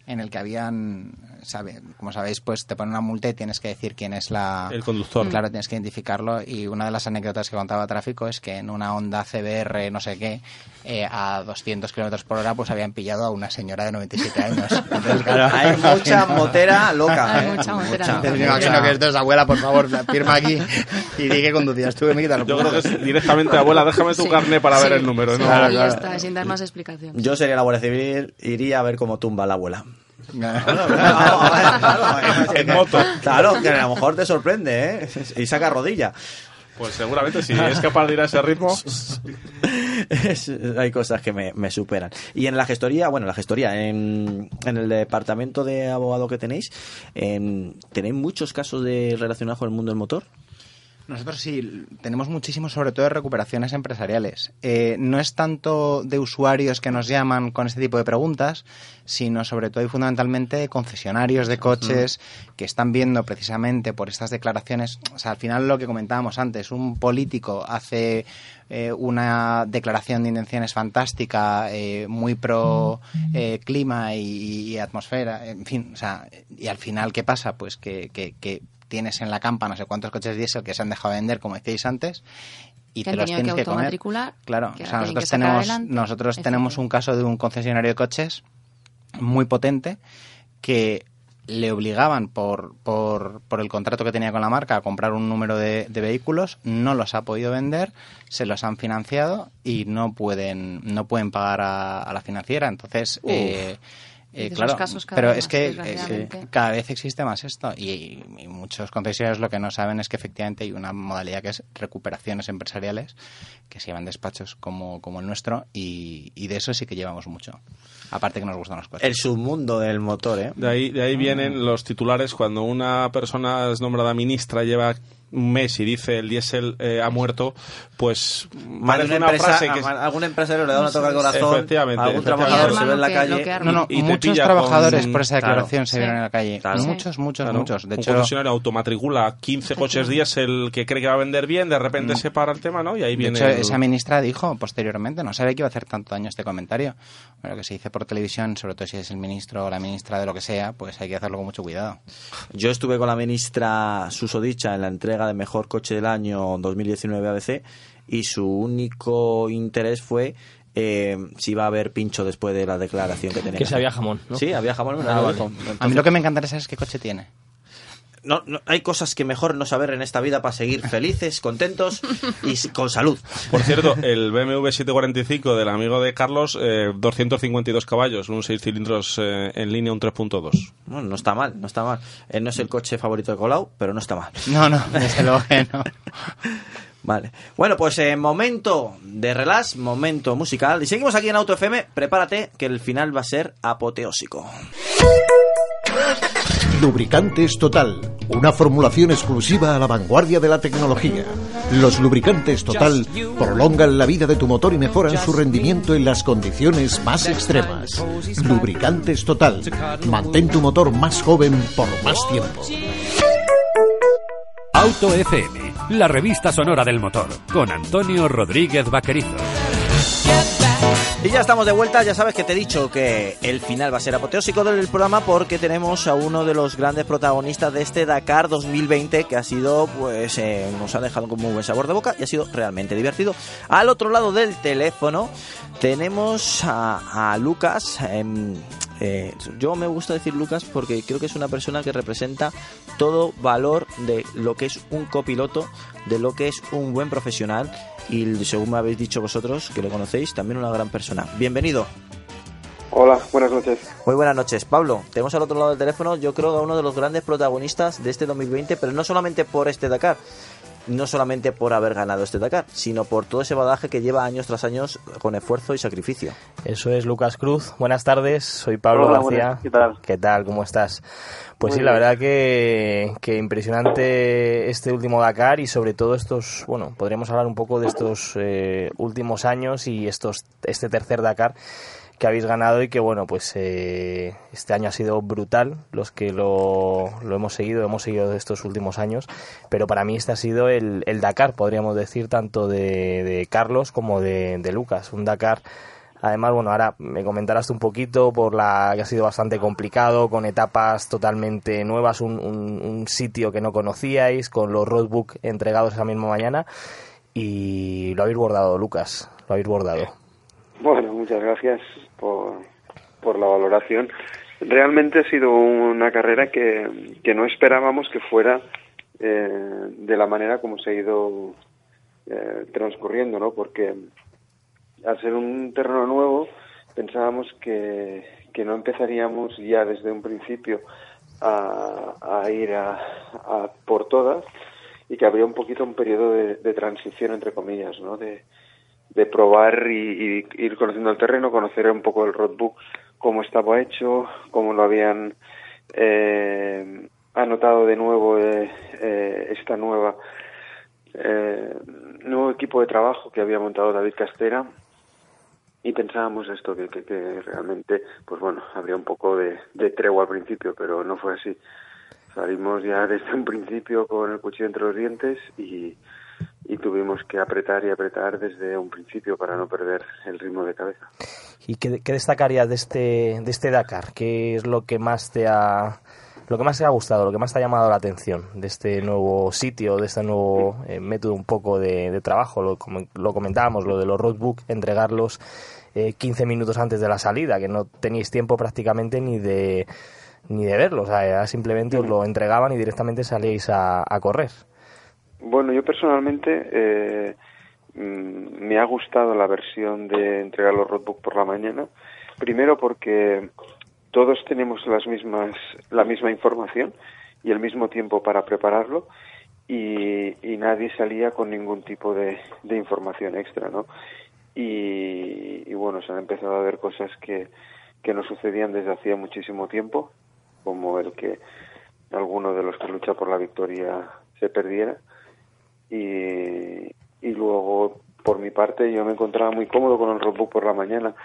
en el que habían, sabe, como sabéis, pues te ponen una multa y tienes que decir quién es la... El conductor. Claro, tienes que identificarlo y una de las anécdotas que contaba tráfico es que en una Honda CBR no sé qué, eh, a 200 kilómetros por hora, pues habían pillado a una señora de 97 años. Entonces, claro, Hay mucha motera loca. Hay ¿eh? mucha motera Mucha. loca. me imagino que esto es abuela, por favor, firma aquí y di que conducías tú, me quitas Yo creo que es directamente, abuela, déjame tu Sí. carne para Sí, ver el número. sí, ¿no? Claro, ya claro. está, sin dar más explicación. Yo sería la Guardia Civil, iría a ver cómo tumba la abuela. En moto. Claro, que a lo mejor te sorprende, ¿eh? Y saca rodilla. Pues seguramente si es capaz de ir a ese ritmo. Es- hay cosas que me, me superan. Y en la gestoría, bueno, la gestoría, en, en el departamento de abogado que tenéis, em, ¿tenéis muchos casos de relacionados con el mundo del motor? Nosotros sí, tenemos muchísimo, sobre todo de recuperaciones empresariales. Eh, no es tanto de usuarios que nos llaman con este tipo de preguntas, sino sobre todo y fundamentalmente de concesionarios de coches que están viendo precisamente por estas declaraciones. O sea, al final lo que comentábamos antes, un político hace eh, una declaración de intenciones fantástica, eh, muy pro eh, clima y, y atmosfera, en fin, o sea, y al final, ¿qué pasa? Pues que, que, que tienes en la campa no sé cuántos coches diésel que se han dejado de vender, como decíais antes, y Que te los tienes que que comer. Claro, que o sea, nosotros tenemos, adelante, nosotros tenemos un caso de un concesionario de coches muy potente que le obligaban por, por, por el contrato que tenía con la marca a comprar un número de, de vehículos, no los ha podido vender, se los han financiado y no pueden, no pueden pagar a, a la financiera. Entonces, eh, eh, claro, casos cada pero vez es que eh, desgraciadamente. cada vez existe más esto y, y muchos concesionarios lo que no saben es que efectivamente hay una modalidad que es recuperaciones empresariales que se llevan despachos como, como el nuestro y, y de eso sí que llevamos mucho. Aparte que nos gustan los coches. El submundo del motor, ¿eh? De ahí, de ahí vienen los titulares cuando una persona es nombrada ministra, lleva un mes y dice el diésel eh, ha muerto, pues parece una empresa, frase que... a- algún empresario le da una toca al corazón, Efectivamente, algún efectivamente. trabajador se ve en la calle. No, no, y muchos trabajadores con- por esa Claro. declaración se vieron en la calle. Claro. Muchos, muchos, Claro. muchos. De un hecho, concesionario automatricula 15 coches diésel que cree que va a vender bien, de repente se para el tema, ¿no? Y ahí Mm. de viene... hecho, el- esa ministra dijo posteriormente, no sabía que iba a hacer tanto daño este comentario. Bueno, que se dice por televisión, sobre todo si es el ministro o la ministra de lo que sea, pues hay que hacerlo con mucho cuidado. Yo estuve con la ministra Susodicha en la entrega de Mejor Coche del Año 2019 ABC y su único interés fue eh, si iba a haber pincho después de la declaración que tenía. Que si había jamón, ¿no? Sí, había jamón. Ah, vale. A mí lo que me encantaría saber es qué coche tiene. No, no, hay cosas que mejor no saber en esta vida para seguir felices, contentos y con salud. Por cierto, el BMW 745 del amigo de Carlos, eh, 252 caballos, un 6 cilindros eh, en línea, un 3.2. Bueno, no está mal, no está mal. Eh, no es el coche favorito de Colau, pero no está mal. No, no, desde luego que no. Vale. Bueno, pues eh, momento de relax, momento musical. Y seguimos aquí en Auto FM. Prepárate que el final va a ser apoteósico. Lubricantes Total, una formulación exclusiva a la vanguardia de la tecnología. Los lubricantes Total prolongan la vida de tu motor y mejoran su rendimiento en las condiciones más extremas. Lubricantes Total, mantén tu motor más joven por más tiempo. Auto FM, la revista sonora del motor, con Antonio Rodríguez Vaquerizo. Y ya estamos de vuelta, ya sabes que te he dicho que el final va a ser apoteósico del programa porque tenemos a uno de los grandes protagonistas de este Dakar 2020 que ha sido, pues, eh, nos ha dejado con muy buen sabor de boca y ha sido realmente divertido. Al otro lado del teléfono tenemos a, Lucas. em, eh, yo me gusta decir Lucas porque creo que es una persona que representa todo valor de lo que es un copiloto, de lo que es un buen profesional y según me habéis dicho vosotros, que lo conocéis, también una gran persona. Bienvenido. Hola, buenas noches. Muy buenas noches, Pablo. Tenemos al otro lado del teléfono, yo creo a uno de los grandes protagonistas de este 2020, pero no solamente por este Dakar, no solamente por haber ganado este Dakar, sino por todo ese badaje que lleva años tras años con esfuerzo y sacrificio. Eso es Lucas Cruz. Buenas tardes, soy Pablo Hola, García. buenas. ¿Qué tal? ¿Qué tal? ¿Cómo estás? Pues Muy sí, la verdad que, que impresionante este último Dakar y sobre todo estos, bueno, podríamos hablar un poco de estos eh, últimos años y estos este tercer Dakar que habéis ganado y que bueno, pues eh, este año ha sido brutal, los que lo, lo hemos seguido, hemos seguido estos últimos años, pero para mí este ha sido el, Dakar, podríamos decir, tanto de, de Carlos como de, Lucas, un Dakar Además, bueno, ahora me comentarás un poquito por la que ha sido bastante complicado, con etapas totalmente nuevas, un, un- un sitio que no conocíais, con los roadbook entregados esa misma mañana y lo habéis bordado, Lucas, lo habéis bordado. Bueno, muchas gracias por, por la valoración. Realmente ha sido una carrera que, que no esperábamos que fuera eh, de la manera como se ha ido eh, transcurriendo, ¿no? Porque al ser un terreno nuevo pensábamos que, que no empezaríamos ya desde un principio a, a ir a, a por todas y que habría un poquito un periodo de, de transición entre comillas, ¿no? De, de probar y, y ir conociendo el terreno, conocer un poco el roadbook, cómo estaba hecho, cómo lo habían eh, anotado de nuevo eh, eh, esta nueva eh, nuevo equipo de trabajo que había montado David Castera. Y pensábamos esto que, que, que realmente pues bueno habría un poco de, de tregua al principio pero no fue así. Salimos ya desde un principio con el cuchillo entre los dientes y, y tuvimos que apretar y apretar desde un principio para no perder el ritmo de cabeza. ¿Y qué, qué destacarías de este, de este Dakar? ¿Qué es lo que más te ha lo que más te ha gustado, lo que más te ha llamado la atención de este nuevo sitio, de este nuevo eh, método un poco de, de trabajo? Lo, como lo comentábamos, lo de los roadbook, entregarlos eh, 15 minutos antes de la salida, que no teníais tiempo prácticamente ni de ni de verlo, o sea, era simplemente os lo entregaban y directamente salíais a, a correr. Bueno, yo personalmente eh, mm, me ha gustado la versión de entregar los roadbook por la mañana. Primero porque todos tenemos las mismas, la misma información y el mismo tiempo para prepararlo y, y nadie salía con ningún tipo de, información extra, ¿no? Y, y, bueno, se han empezado a ver cosas que, que no sucedían desde hacía muchísimo tiempo, como el que alguno de los que lucha por la victoria se perdiera. Y, y luego, por mi parte, yo me encontraba muy cómodo con el roadbook por la mañana.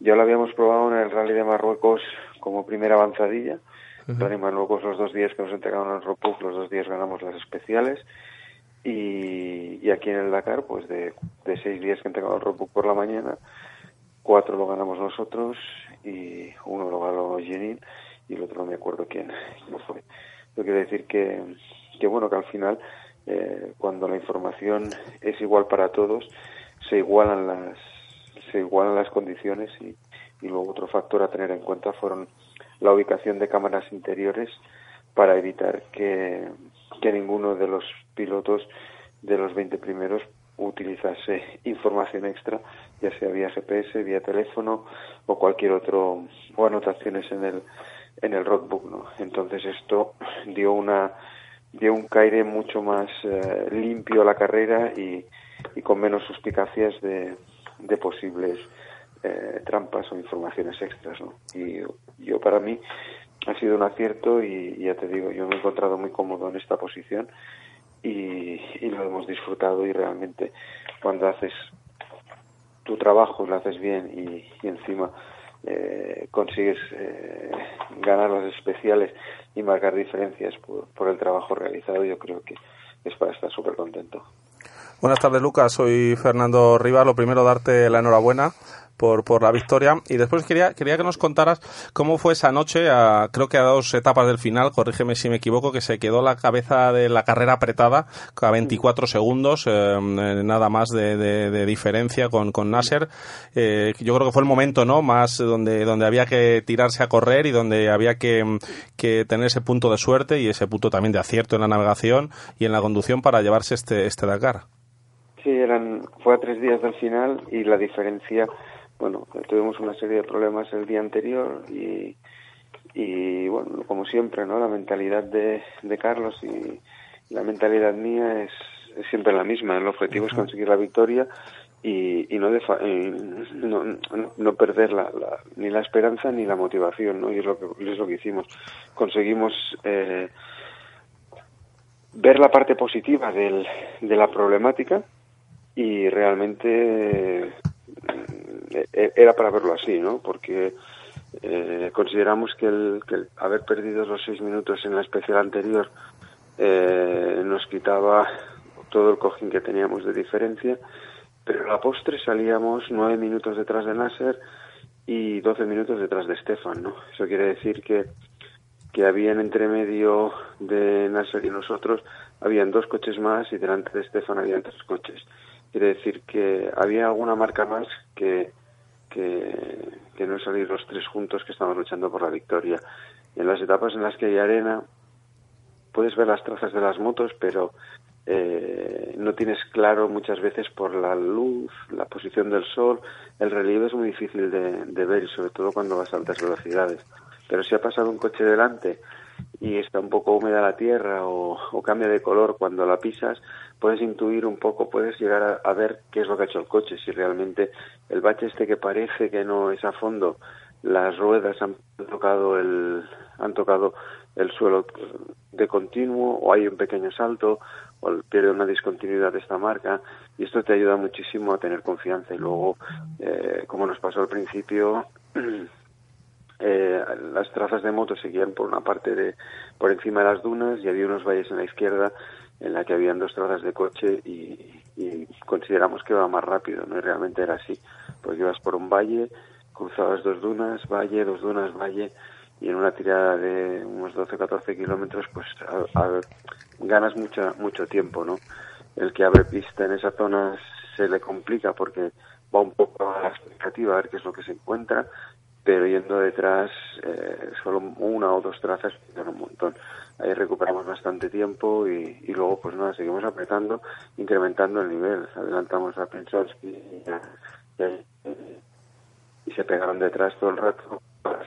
Ya lo habíamos probado en el Rally de Marruecos como primera avanzadilla. Uh -huh. En Marruecos los dos días que nos entregaron el roadbook, los dos días ganamos las especiales. Y, y aquí en el Dakar, pues de, de seis días que entregamos el roadbook por la mañana, cuatro lo ganamos nosotros y uno lo ganó Jenin y el otro no me acuerdo quién, quién fue. Yo quiero decir que, que bueno, que al final, eh, cuando la información es igual para todos, se igualan las, se igualan las condiciones y, y luego otro factor a tener en cuenta fueron la ubicación de cámaras interiores para evitar que, que ninguno de los pilotos de los 20 primeros utilizase información extra, ya sea vía GPS, vía teléfono o cualquier otro, o anotaciones en el, en el roadbook, ¿no? Entonces esto dio una dio un caire mucho más eh, limpio a la carrera y, y con menos suspicacias de, de posibles eh, trampas o informaciones extras, ¿no? Y yo para mí ha sido un acierto y, y, ya te digo, yo me he encontrado muy cómodo en esta posición y, y lo hemos disfrutado y realmente cuando haces tu trabajo, lo haces bien y, y encima eh, consigues eh, ganar las especiales y marcar diferencias por, por, el trabajo realizado, yo creo que es para estar súper contento. Buenas tardes, Lucas. Soy Fernando Rivas. Lo primero, darte la enhorabuena por, por la victoria. Y después quería, quería que nos contaras cómo fue esa noche, a, creo que a dos etapas del final, corrígeme si me equivoco, que se quedó la cabeza de la carrera apretada a 24 segundos, eh, nada más de, de, diferencia con, con Nasser. Eh, yo creo que fue el momento no más donde, donde había que tirarse a correr y donde había que, que tener ese punto de suerte y ese punto también de acierto en la navegación y en la conducción para llevarse este, este Dakar. Sí, eran, fue a tres días del final y la diferencia bueno, tuvimos una serie de problemas el día anterior y, y bueno, como siempre, ¿no? La mentalidad de, de Carlos y la mentalidad mía es, es siempre la misma. El objetivo uh -huh. es conseguir la victoria y, y no, defa y no, no, perder la, la, ni la esperanza ni la motivación, ¿no? Y es lo que, es lo que hicimos. Conseguimos eh, ver la parte positiva del, de la problemática y realmente era para verlo así, ¿no? Porque eh, consideramos que el, que haber perdido los seis minutos en la especial anterior eh, nos quitaba todo el cojín que teníamos de diferencia, pero a la postre salíamos nueve minutos detrás de Nasser y doce minutos detrás de Stefan, ¿no? Eso quiere decir que que habían entre medio de Nasser y nosotros habían dos coches más y delante de Stefan habían tres coches. Quiere decir que había alguna marca más que, que, que no salir los tres juntos que estaban luchando por la victoria. En las etapas en las que hay arena puedes ver las trazas de las motos, pero eh, no tienes claro muchas veces por la luz, la posición del sol, el relieve es muy difícil de, ver sobre todo cuando vas a altas velocidades. Pero si ha pasado un coche delante y está un poco húmeda la tierra o, cambia de color cuando la pisas, puedes intuir un poco, puedes llegar a, ver qué es lo que ha hecho el coche, si realmente el bache este que parece que no es a fondo, las ruedas han tocado el, han tocado el suelo de continuo o hay un pequeño salto o pierde una discontinuidad de esta marca y esto te ayuda muchísimo a tener confianza. Y luego eh, como nos pasó al principio eh, las trazas de moto seguían por una parte de por encima de las dunas y había unos valles en la izquierda en la que habían dos trazas de coche y, consideramos que iba más rápido no y realmente era así porque ibas por un valle cruzabas dos dunas valle dos dunas valle y en una tirada de unos 12-14 kilómetros pues a- a- ganas mucha, mucho tiempo, ¿no? El que abre pista en esa zona se le complica porque va un poco a la expectativa a ver qué es lo que se encuentra, pero yendo detrás eh, solo una o dos trazas un montón. Ahí recuperamos bastante tiempo y, y luego pues nada, seguimos apretando, incrementando el nivel. Adelantamos a Pensowski y, se pegaron detrás todo el rato para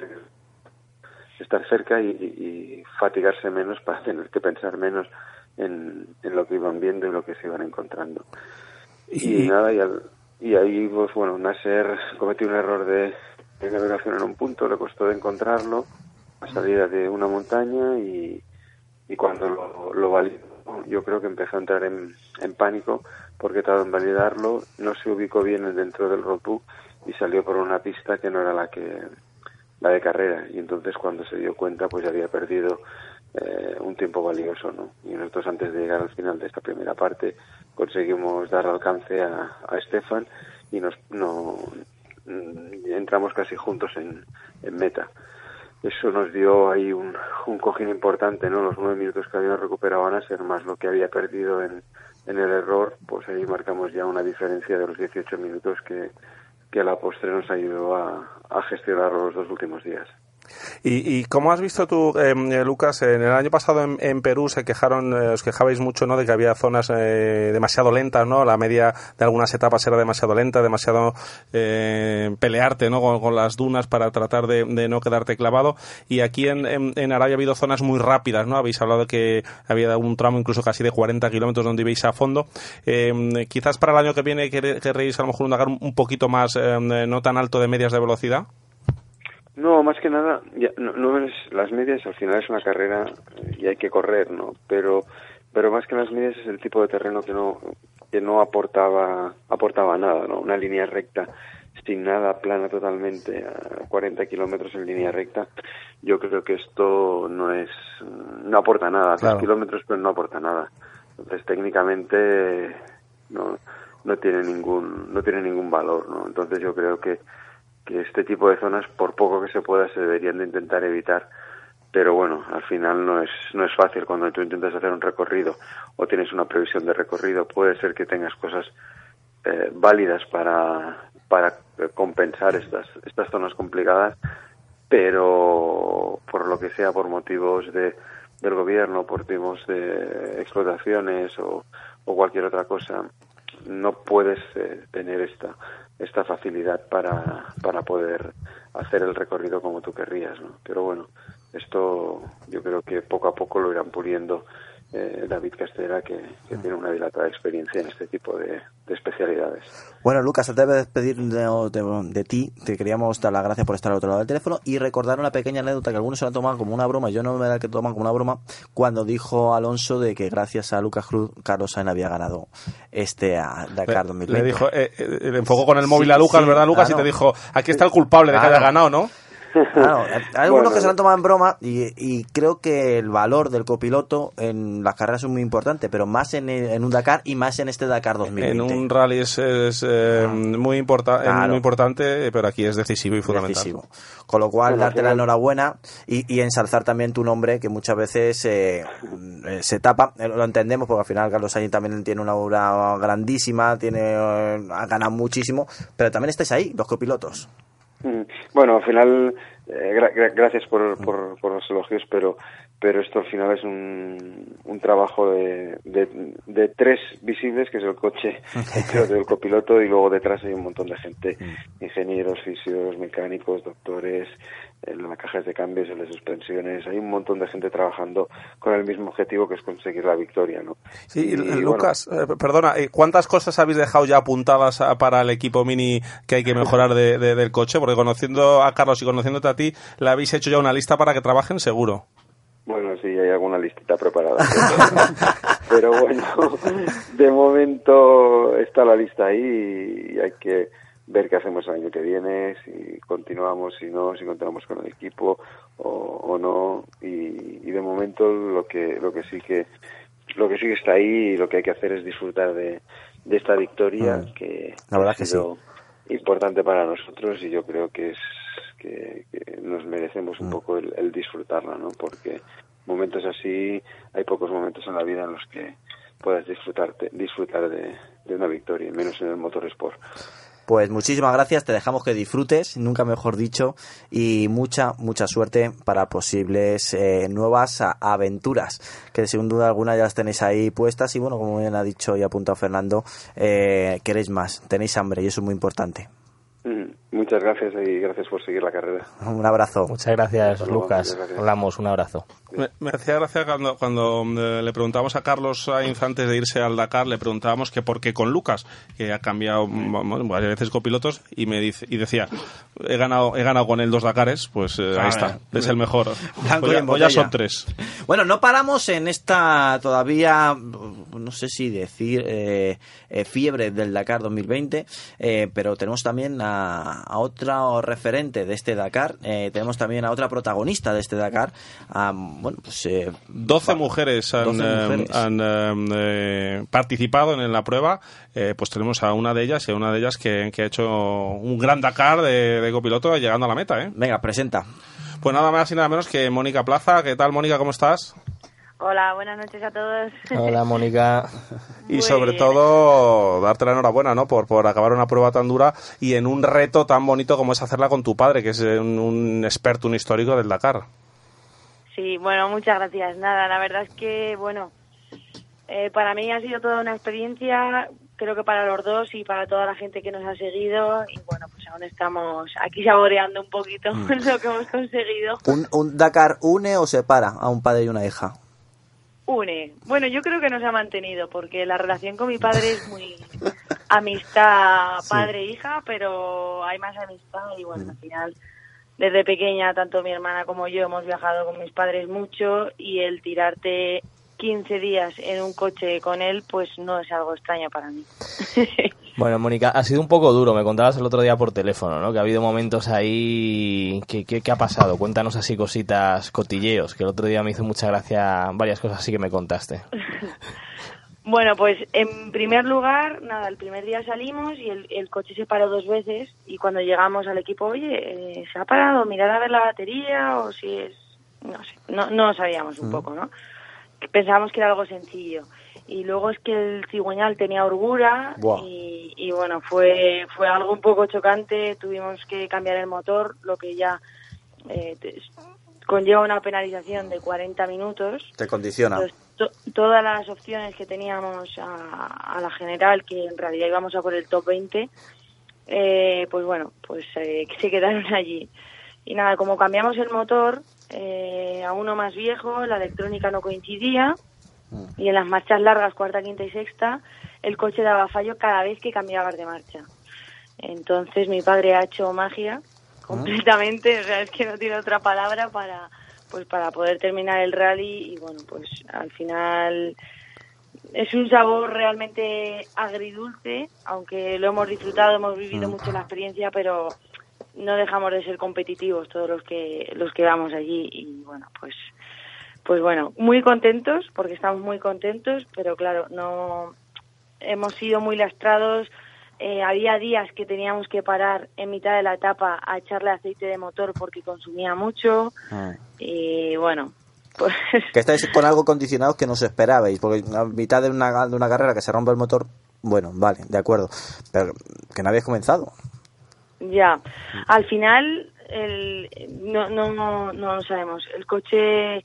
estar cerca y, y fatigarse menos para tener que pensar menos en, en lo que iban viendo y lo que se iban encontrando. Y, nada, y, al- y ahí, pues bueno, Nasser cometió un error de, de navegación en un punto, le costó encontrarlo, a salida de una montaña y, y cuando lo, lo validó, yo creo que empezó a entrar en, en pánico porque tardó en validarlo, no se ubicó bien dentro del roadbook y salió por una pista que no era la que la de carrera. Y entonces cuando se dio cuenta pues ya había perdido eh, un tiempo valioso no y nosotros antes de llegar al final de esta primera parte conseguimos dar alcance a, a Estefan y nos no entramos casi juntos en, en meta eso nos dio ahí un, un cojín importante no los nueve minutos que habíamos recuperado a Nasser más lo que había perdido en, en el error pues ahí marcamos ya una diferencia de los 18 minutos que que a la postre nos ayudó a, a gestionar los dos últimos días. ¿Y, y cómo has visto tú, eh, eh, Lucas? En el año pasado en, Perú se quejaron, eh, os quejabais mucho, ¿no? De que había zonas eh, demasiado lentas, ¿no? La media de algunas etapas era demasiado lenta, demasiado eh, pelearte, ¿no? Con, las dunas para tratar de, de no quedarte clavado. Y aquí en, en, Arabia ha habido zonas muy rápidas, ¿no? Habéis hablado que había un tramo incluso casi de 40 kilómetros donde ibais a fondo. Eh, quizás para el año que viene quer- querréis a lo mejor un un poquito más, eh, no tan alto de medias de velocidad. No, más que nada, ya, no, no es las medias, al final es una carrera eh, y hay que correr, ¿no? Pero, pero más que las medias es el tipo de terreno que no, que no aportaba, aportaba nada, ¿no? Una línea recta sin nada, plana totalmente, a 40 kilómetros en línea recta. Yo creo que esto no es, no aporta nada, Claro. kilómetros, pero no aporta nada. Entonces, técnicamente, no, no tiene ningún, no tiene ningún valor, ¿no? Entonces, yo creo que que este tipo de zonas, por poco que se pueda, se deberían de intentar evitar. Pero bueno, al final no es, no es fácil cuando tú intentas hacer un recorrido o tienes una previsión de recorrido. Puede ser que tengas cosas eh, válidas para, para eh, compensar estas, estas zonas complicadas, pero por lo que sea, por motivos de, del gobierno, por motivos de explotaciones o, o cualquier otra cosa, no puedes eh, tener esta esta facilidad para, para poder hacer el recorrido como tú querrías, ¿no? Pero bueno, esto yo creo que poco a poco lo irán puliendo eh, David Castera, que, que tiene una dilatada experiencia en este tipo de, de especialidades. Bueno, Lucas, antes de despedir de, de- de ti, te queríamos dar las gracias por estar al otro lado del teléfono y recordar una pequeña anécdota que algunos se la toman como una broma, yo no me la que toman como una broma, cuando dijo Alonso de que gracias a Lucas Cruz, Carlos Sainz había ganado este a Dakar 2020. Le dijo, eh, eh, le enfocó con el móvil Sí, a Lucas, sí, ¿verdad, Lucas? claro. Y te dijo, aquí está el culpable de que haya ganado, ¿no? Claro, hay algunos Bueno. que se lo han tomado en broma y, y creo que el valor del copiloto en las carreras es muy importante, pero más en, en un Dakar y más en este Dakar 2020. En un rally es, es, eh, muy, importa- eh, Claro. muy importante, pero aquí es decisivo y fundamental. Decisivo. Con lo cual, darte la enhorabuena y, y ensalzar también tu nombre, que muchas veces eh, eh, se tapa. Eh, Lo entendemos, porque al final Carlos Sainz también tiene una obra grandísima, tiene ha ganado muchísimo, pero también estáis ahí, los copilotos. Mm, Bueno, al final, eh, gra- gra- gracias por, por, por los elogios, pero pero esto al final es un, un trabajo de, de, de tres visibles, que es el coche, el piloto y el copiloto, y luego detrás hay un montón de gente, ingenieros, fisios, mecánicos, doctores, en las cajas de cambios, en las suspensiones, hay un montón de gente trabajando con el mismo objetivo que es conseguir la victoria, ¿no? Sí, Y, y, bueno, Lucas, eh, perdona, eh, ¿cuántas cosas habéis dejado ya apuntadas a- para el equipo mini que hay que mejorar de- de- del coche? Porque conociendo a Carlos y conociéndote a ti, le habéis hecho ya una lista para que trabajen seguro. Bueno, sí, hay alguna listita preparada. Pero bueno, de momento está la lista ahí y hay que ver qué hacemos el año que viene, si continuamos, si no, si continuamos con el equipo o, o no. Y, y de momento lo que lo que sí que lo que sí que está ahí y lo que hay que hacer es disfrutar de, de esta victoria Mm. que La verdad ha que sido importante para nosotros y yo creo que es que, que nos merecemos Mm. un poco el, el disfrutarla, ¿no? Porque momentos así hay pocos momentos en la vida en los que puedas disfrutarte, disfrutar de, de una victoria, menos en el motorsport. Pues muchísimas gracias, te dejamos que disfrutes, nunca mejor dicho, y mucha, mucha suerte para posibles eh, nuevas aventuras, que sin duda alguna ya las tenéis ahí puestas y bueno, como bien ha dicho y apuntado Fernando, eh, queréis más, tenéis hambre y eso es muy importante. Mm, Muchas gracias y gracias por seguir la carrera. Un abrazo. Muchas gracias, Lucas. muchas gracias. Hablamos, un abrazo. Me, me hacía gracia cuando, cuando eh, le preguntábamos a Carlos Sainz antes de irse al Dakar, le preguntábamos que por qué con Lucas, que ha cambiado mm, bueno, varias veces copilotos, y me dice, y decía, he ganado, he ganado con él dos Dakares, pues eh, ahí está, es el mejor. Blanco Pues y ya, pues ya son tres. Bueno, no paramos en esta todavía, no sé si decir, eh, eh, fiebre del Dakar 2020, eh, pero tenemos también a, a otro referente de este Dakar, eh, tenemos también a otra protagonista de este Dakar, a, bueno, pues... eh, 12 mujeres han, 12 eh, mujeres. han, eh, eh, participado en, la prueba. Eh, pues tenemos a una de ellas y a una de ellas que, que ha hecho un gran Dakar de, de copiloto llegando a la meta. ¿eh? Venga, presenta. Pues nada más y nada menos que Mónica Plaza. ¿Qué tal, Mónica? ¿Cómo estás? Hola, buenas noches a todos. Hola, Mónica. Y Muy sobre bien. todo, darte la enhorabuena, ¿no? Por, por acabar una prueba tan dura y en un reto tan bonito como es hacerla con tu padre, que es un, un experto, un histórico del Dakar. Sí, bueno, muchas gracias. Nada, la verdad es que, bueno, eh, para mí ha sido toda una experiencia, creo que para los dos y para toda la gente que nos ha seguido. Y bueno, pues aún estamos aquí saboreando un poquito Mm. lo que hemos conseguido. ¿Un, un Dakar une o separa a un padre y una hija? Une. Bueno, yo creo que nos ha mantenido, porque la relación con mi padre es muy amistad padre-hija, pero hay más amistad y bueno, al final, desde pequeña, tanto mi hermana como yo hemos viajado con mis padres mucho y el tirarte 15 días en un coche con él, pues no es algo extraño para mí. Bueno, Mónica, ha sido un poco duro, me contabas el otro día por teléfono, ¿no? Que ha habido momentos ahí... ¿Qué, qué, qué ha pasado? Cuéntanos así cositas, cotilleos, que el otro día me hizo mucha gracia varias cosas así que me contaste. Bueno, pues en primer lugar, nada, el primer día salimos y el, el coche se paró dos veces y cuando llegamos al equipo, oye, eh, ¿se ha parado? Mirar a ver la batería o si es... No sé, no, no sabíamos un poco, ¿no? Pensábamos que era algo sencillo. Y luego es que el cigüeñal tenía orgura y, y bueno, fue, fue algo un poco chocante, tuvimos que cambiar el motor, lo que ya eh, te- conlleva una penalización de 40 minutos. Te condiciona. Entonces, to- todas las opciones que teníamos a, a la general, que en realidad íbamos a por el top 20, eh, pues bueno, pues eh, se quedaron allí. Y nada, como cambiamos el motor eh, a uno más viejo, la electrónica no coincidía y en las marchas largas, cuarta, quinta y sexta, el coche daba fallo cada vez que cambiabas de marcha. Entonces mi padre ha hecho magia completamente, o sea, es que no tiene otra palabra para pues para poder terminar el rally y bueno, pues al final es un sabor realmente agridulce, aunque lo hemos disfrutado, hemos vivido mucho la experiencia, pero no dejamos de ser competitivos todos los que los que vamos allí y bueno, pues pues bueno, muy contentos porque estamos muy contentos, pero claro, no hemos sido muy lastrados. Eh, había días que teníamos que parar en mitad de la etapa a echarle aceite de motor porque consumía mucho y bueno, pues Que estáis con algo condicionados que no os esperabais, porque a mitad de una, de una carrera que se rompe el motor, bueno, vale, de acuerdo, pero que no habéis comenzado. Ya, al final el, no, no, no, no lo sabemos. El coche,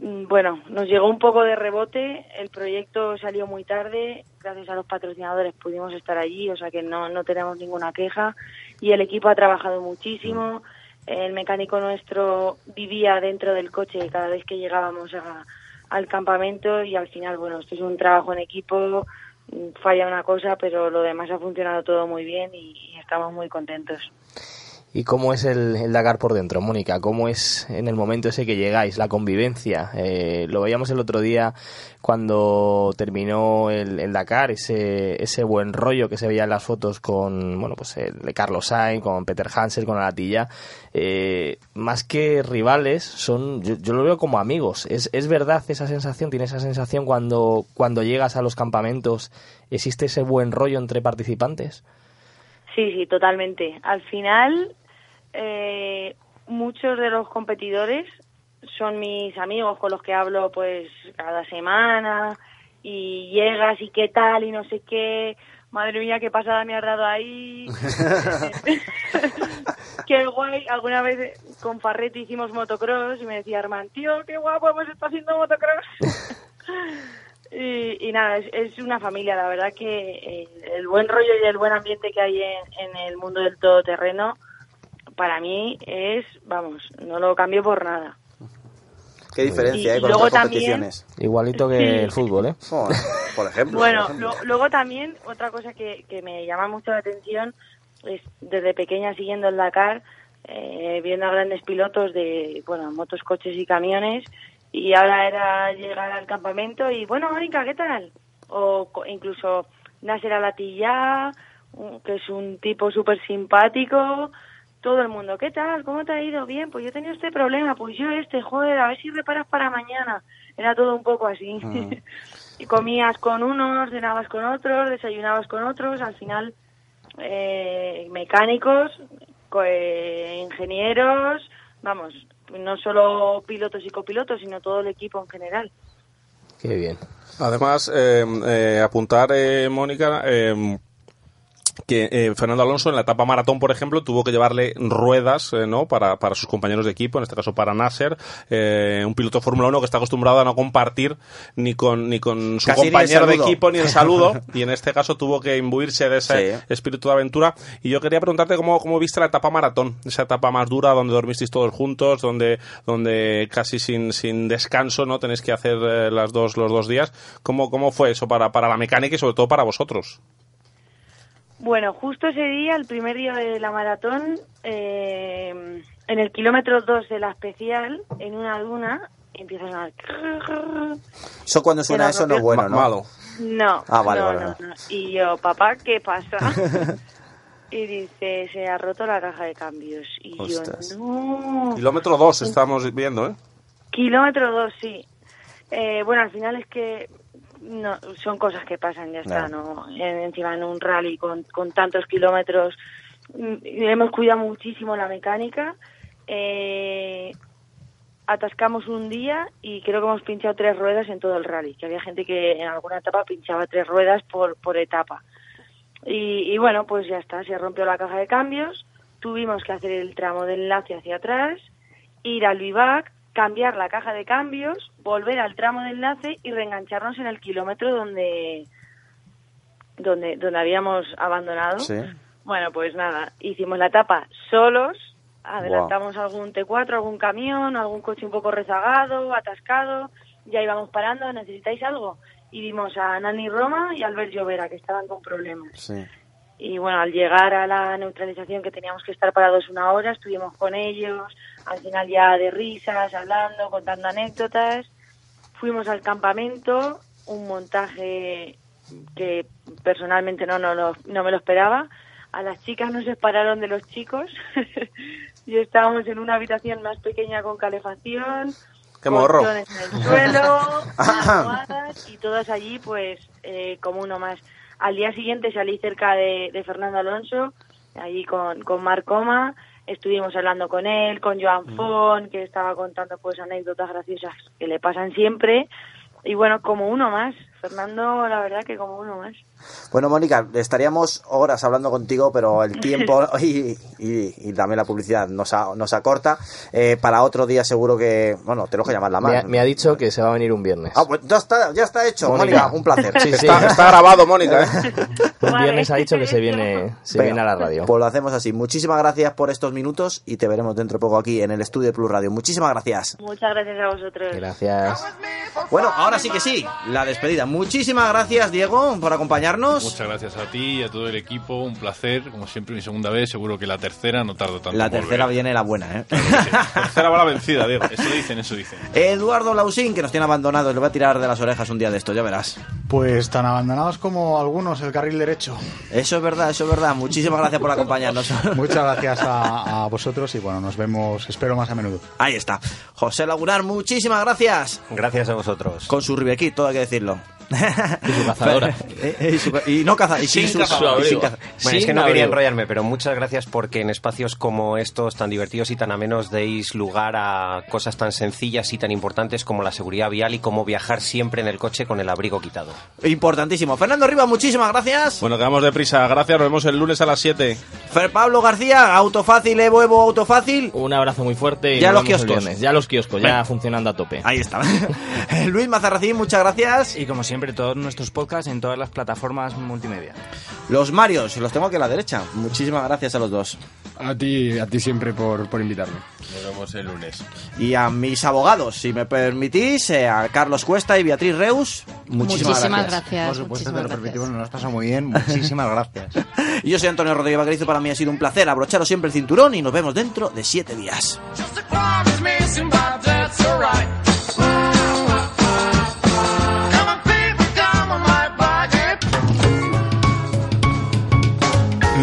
bueno, nos llegó un poco de rebote, el proyecto salió muy tarde, gracias a los patrocinadores pudimos estar allí, o sea que no, no tenemos ninguna queja y el equipo ha trabajado muchísimo. El mecánico nuestro vivía dentro del coche cada vez que llegábamos al campamento y al final, bueno, esto es un trabajo en equipo, mm, falla una cosa, pero lo demás ha funcionado todo muy bien y estamos muy contentos. ¿Y cómo es el, el Dakar por dentro, Mónica? ¿Cómo es en el momento ese que llegáis, la convivencia? Eh, lo veíamos el otro día cuando terminó el, el Dakar, ese, ese buen rollo que se veía en las fotos con, bueno, pues el Carlos Sainz, con Peter Hansel, con Alatilla. Eh, más que rivales, son, yo, yo lo veo como amigos. ¿Es, ¿Es verdad esa sensación? ¿Tienes esa sensación cuando, cuando llegas a los campamentos? ¿Existe ese buen rollo entre participantes? Sí, sí, totalmente. Al final, eh, muchos de los competidores son mis amigos con los que hablo pues cada semana y llegas y qué tal y no sé qué. Madre mía, qué pasada me ha dado ahí. qué guay. Alguna vez con Farretti hicimos motocross y me decía Armand, tío, qué guapo hemos estado haciendo motocross. Y, y nada, es, es una familia, la verdad que el buen rollo y el buen ambiente que hay en, en el mundo del todoterreno, para mí es, vamos, no lo cambio por nada. Qué diferencia, Y- ¿eh? Con luego otras también- competiciones. Igualito que Sí. el fútbol, ¿eh? Por ejemplo. Bueno, por ejemplo. lo- luego también otra cosa que, que me llama mucho la atención es desde pequeña siguiendo el Dakar, eh, viendo a grandes pilotos de, bueno, motos, coches y camiones, y ahora era llegar al campamento y, bueno, Mónica, ¿qué tal? O co- incluso Nasser Alatilla, un- que es un tipo súper simpático, todo el mundo, ¿qué tal? ¿Cómo te ha ido? Bien, pues yo he tenido este problema, pues yo este, joder, a ver si reparas para mañana. Era todo un poco así. y comías con unos, cenabas con otros, desayunabas con otros, al final eh, mecánicos, co- eh, ingenieros, vamos, no solo pilotos y copilotos, sino todo el equipo en general. Qué bien. Además, eh, eh, apuntar, eh, Mónica, eh, que eh, Fernando Alonso en la etapa maratón, por ejemplo, tuvo que llevarle ruedas eh, ¿no? para, para sus compañeros de equipo, en este caso para Nasser, eh, un piloto de Fórmula 1 que está acostumbrado a no compartir ni con, ni con su Casi compañero de equipo ni el saludo, y en este caso tuvo que imbuirse de ese Sí. espíritu de aventura. Y yo quería preguntarte cómo, cómo viste la etapa maratón, esa etapa más dura donde dormisteis todos juntos, donde, donde casi sin, sin descanso no tenéis que hacer eh, las dos, los dos días. ¿Cómo, cómo fue eso para, para la mecánica y sobre todo para vosotros? Bueno, justo ese día, el primer día de la maratón, eh, en el kilómetro 2 de la especial, en una duna, empieza a sonar... Eso cuando suena eso no es bueno, ¿no? Malo. No, Ah, vale, no, vale, no, vale. no. Y yo, papá, ¿qué pasa? y dice, se ha roto la caja de cambios. Y Ostras. yo, no. Kilómetro 2 estamos viendo, ¿eh? Kilómetro 2, sí. Eh, bueno, al final es que no, son cosas que pasan, ya está. ¿no? En- encima en un rally con, con tantos kilómetros, mm, hemos cuidado muchísimo la mecánica. Eh, atascamos un día y creo que hemos pinchado tres ruedas en todo el rally, que había gente que en alguna etapa pinchaba tres ruedas por, por etapa. Y, y bueno, pues ya está, se rompió la caja de cambios, tuvimos que hacer el tramo de enlace hacia atrás, ir al vivac, cambiar la caja de cambios, volver al tramo de enlace y reengancharnos en el kilómetro donde donde donde habíamos abandonado. Sí. Bueno, pues nada, hicimos la etapa solos, adelantamos algún T4, algún camión, algún coche un poco rezagado, atascado, ya íbamos parando, ¿necesitáis algo? Y vimos a Nani Roma y Albert Llovera, que estaban con problemas. Sí. Y bueno, al llegar a la neutralización que teníamos que estar parados una hora, estuvimos con ellos, al final ya de risas, hablando, contando anécdotas. Fuimos al campamento, un montaje que personalmente no, no, lo- no me lo esperaba. A las chicas nos separaron de los chicos y estábamos en una habitación más pequeña con calefacción, ¡Qué morro! en el suelo, y todos allí, pues, eh, como uno más. Al día siguiente salí cerca de, de Fernando Alonso, allí con, con Marc Oma, estuvimos hablando con él, con Joan Fon, que estaba contando pues anécdotas graciosas que le pasan siempre, y bueno, como uno más. Fernando, la verdad que como uno más. Bueno, Mónica, estaríamos horas hablando contigo, pero el tiempo y, y, y también la publicidad nos, a- nos acorta. Eh, para otro día seguro que, bueno, tenemos que llamarla Me más. ha, me ha dicho que se va a venir un viernes. Ah, pues ya está, ya está hecho. Mónica. Mónica, un placer. Sí, sí. Está, está grabado, Mónica, ¿eh? Un viernes ha dicho que se viene, se Venga, viene a la radio. Pues lo hacemos así. Muchísimas gracias por estos minutos y te veremos dentro de poco aquí en el estudio de Plus Radio. Muchísimas gracias. Muchas gracias a vosotros. Gracias. Bueno, ahora sí que sí, la despedida. Muchísimas gracias, Diego, por acompañarnos. Acompañarnos. Muchas gracias a ti y a todo el equipo, un placer, como siempre mi segunda vez, seguro que la tercera no tardo tanto. La volver. tercera viene la buena, ¿eh? tercera va la vencida, Diego. Eso dicen, eso dicen. Eduardo Lausín, que nos tiene abandonados, le va a tirar de las orejas un día de esto, ya verás. Pues tan abandonados como algunos el carril derecho. Eso es verdad, eso es verdad. Muchísimas gracias por acompañarnos. Muchas gracias a, a vosotros y bueno, nos vemos, espero más a menudo. Ahí está. José Lagunar, muchísimas gracias. Gracias a vosotros. Con su Ribequí, todo hay que decirlo. Y su cazadora. Eh, eh, y, su- y no caza, y sin, su, y sin caza- Bueno, es que no quería enrollarme, pero muchas gracias porque en espacios como estos tan divertidos y tan amenos deis lugar a cosas tan sencillas y tan importantes como la seguridad vial y cómo viajar siempre en el coche con el abrigo quitado. Importantísimo. Fernando Rivas, muchísimas gracias. Bueno, quedamos deprisa. Gracias, nos vemos el lunes a las 7. Fer Pablo García, Autofácil, Evo, Evo, Autofácil. Un abrazo muy fuerte y Ya los vemos el kioscos. viernes. Ya los kioscos, ya funcionando a tope. Ahí está. Luis Mazarracín, muchas gracias. Y como siempre, todos nuestros podcasts en todas las plataformas multimedia. Los Marios, los tengo aquí a la derecha. Muchísimas gracias a los dos. A ti, a ti siempre por, por invitarme. Nos vemos el lunes. Y a mis abogados, si me permitís, eh, a Carlos Cuesta y Beatriz Reus, muchísimas, Muchísimas gracias. gracias. Por supuesto, te muchísimas lo gracias. permitimos, nos lo has pasado muy bien. Muchísimas gracias. Y yo soy Antonio Rodríguez Bagrizo, para mí ha sido un placer abrocharos siempre el cinturón y nos vemos dentro de siete días.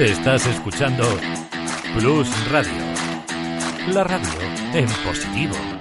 Estás escuchando Plus Radio. La radio en positivo.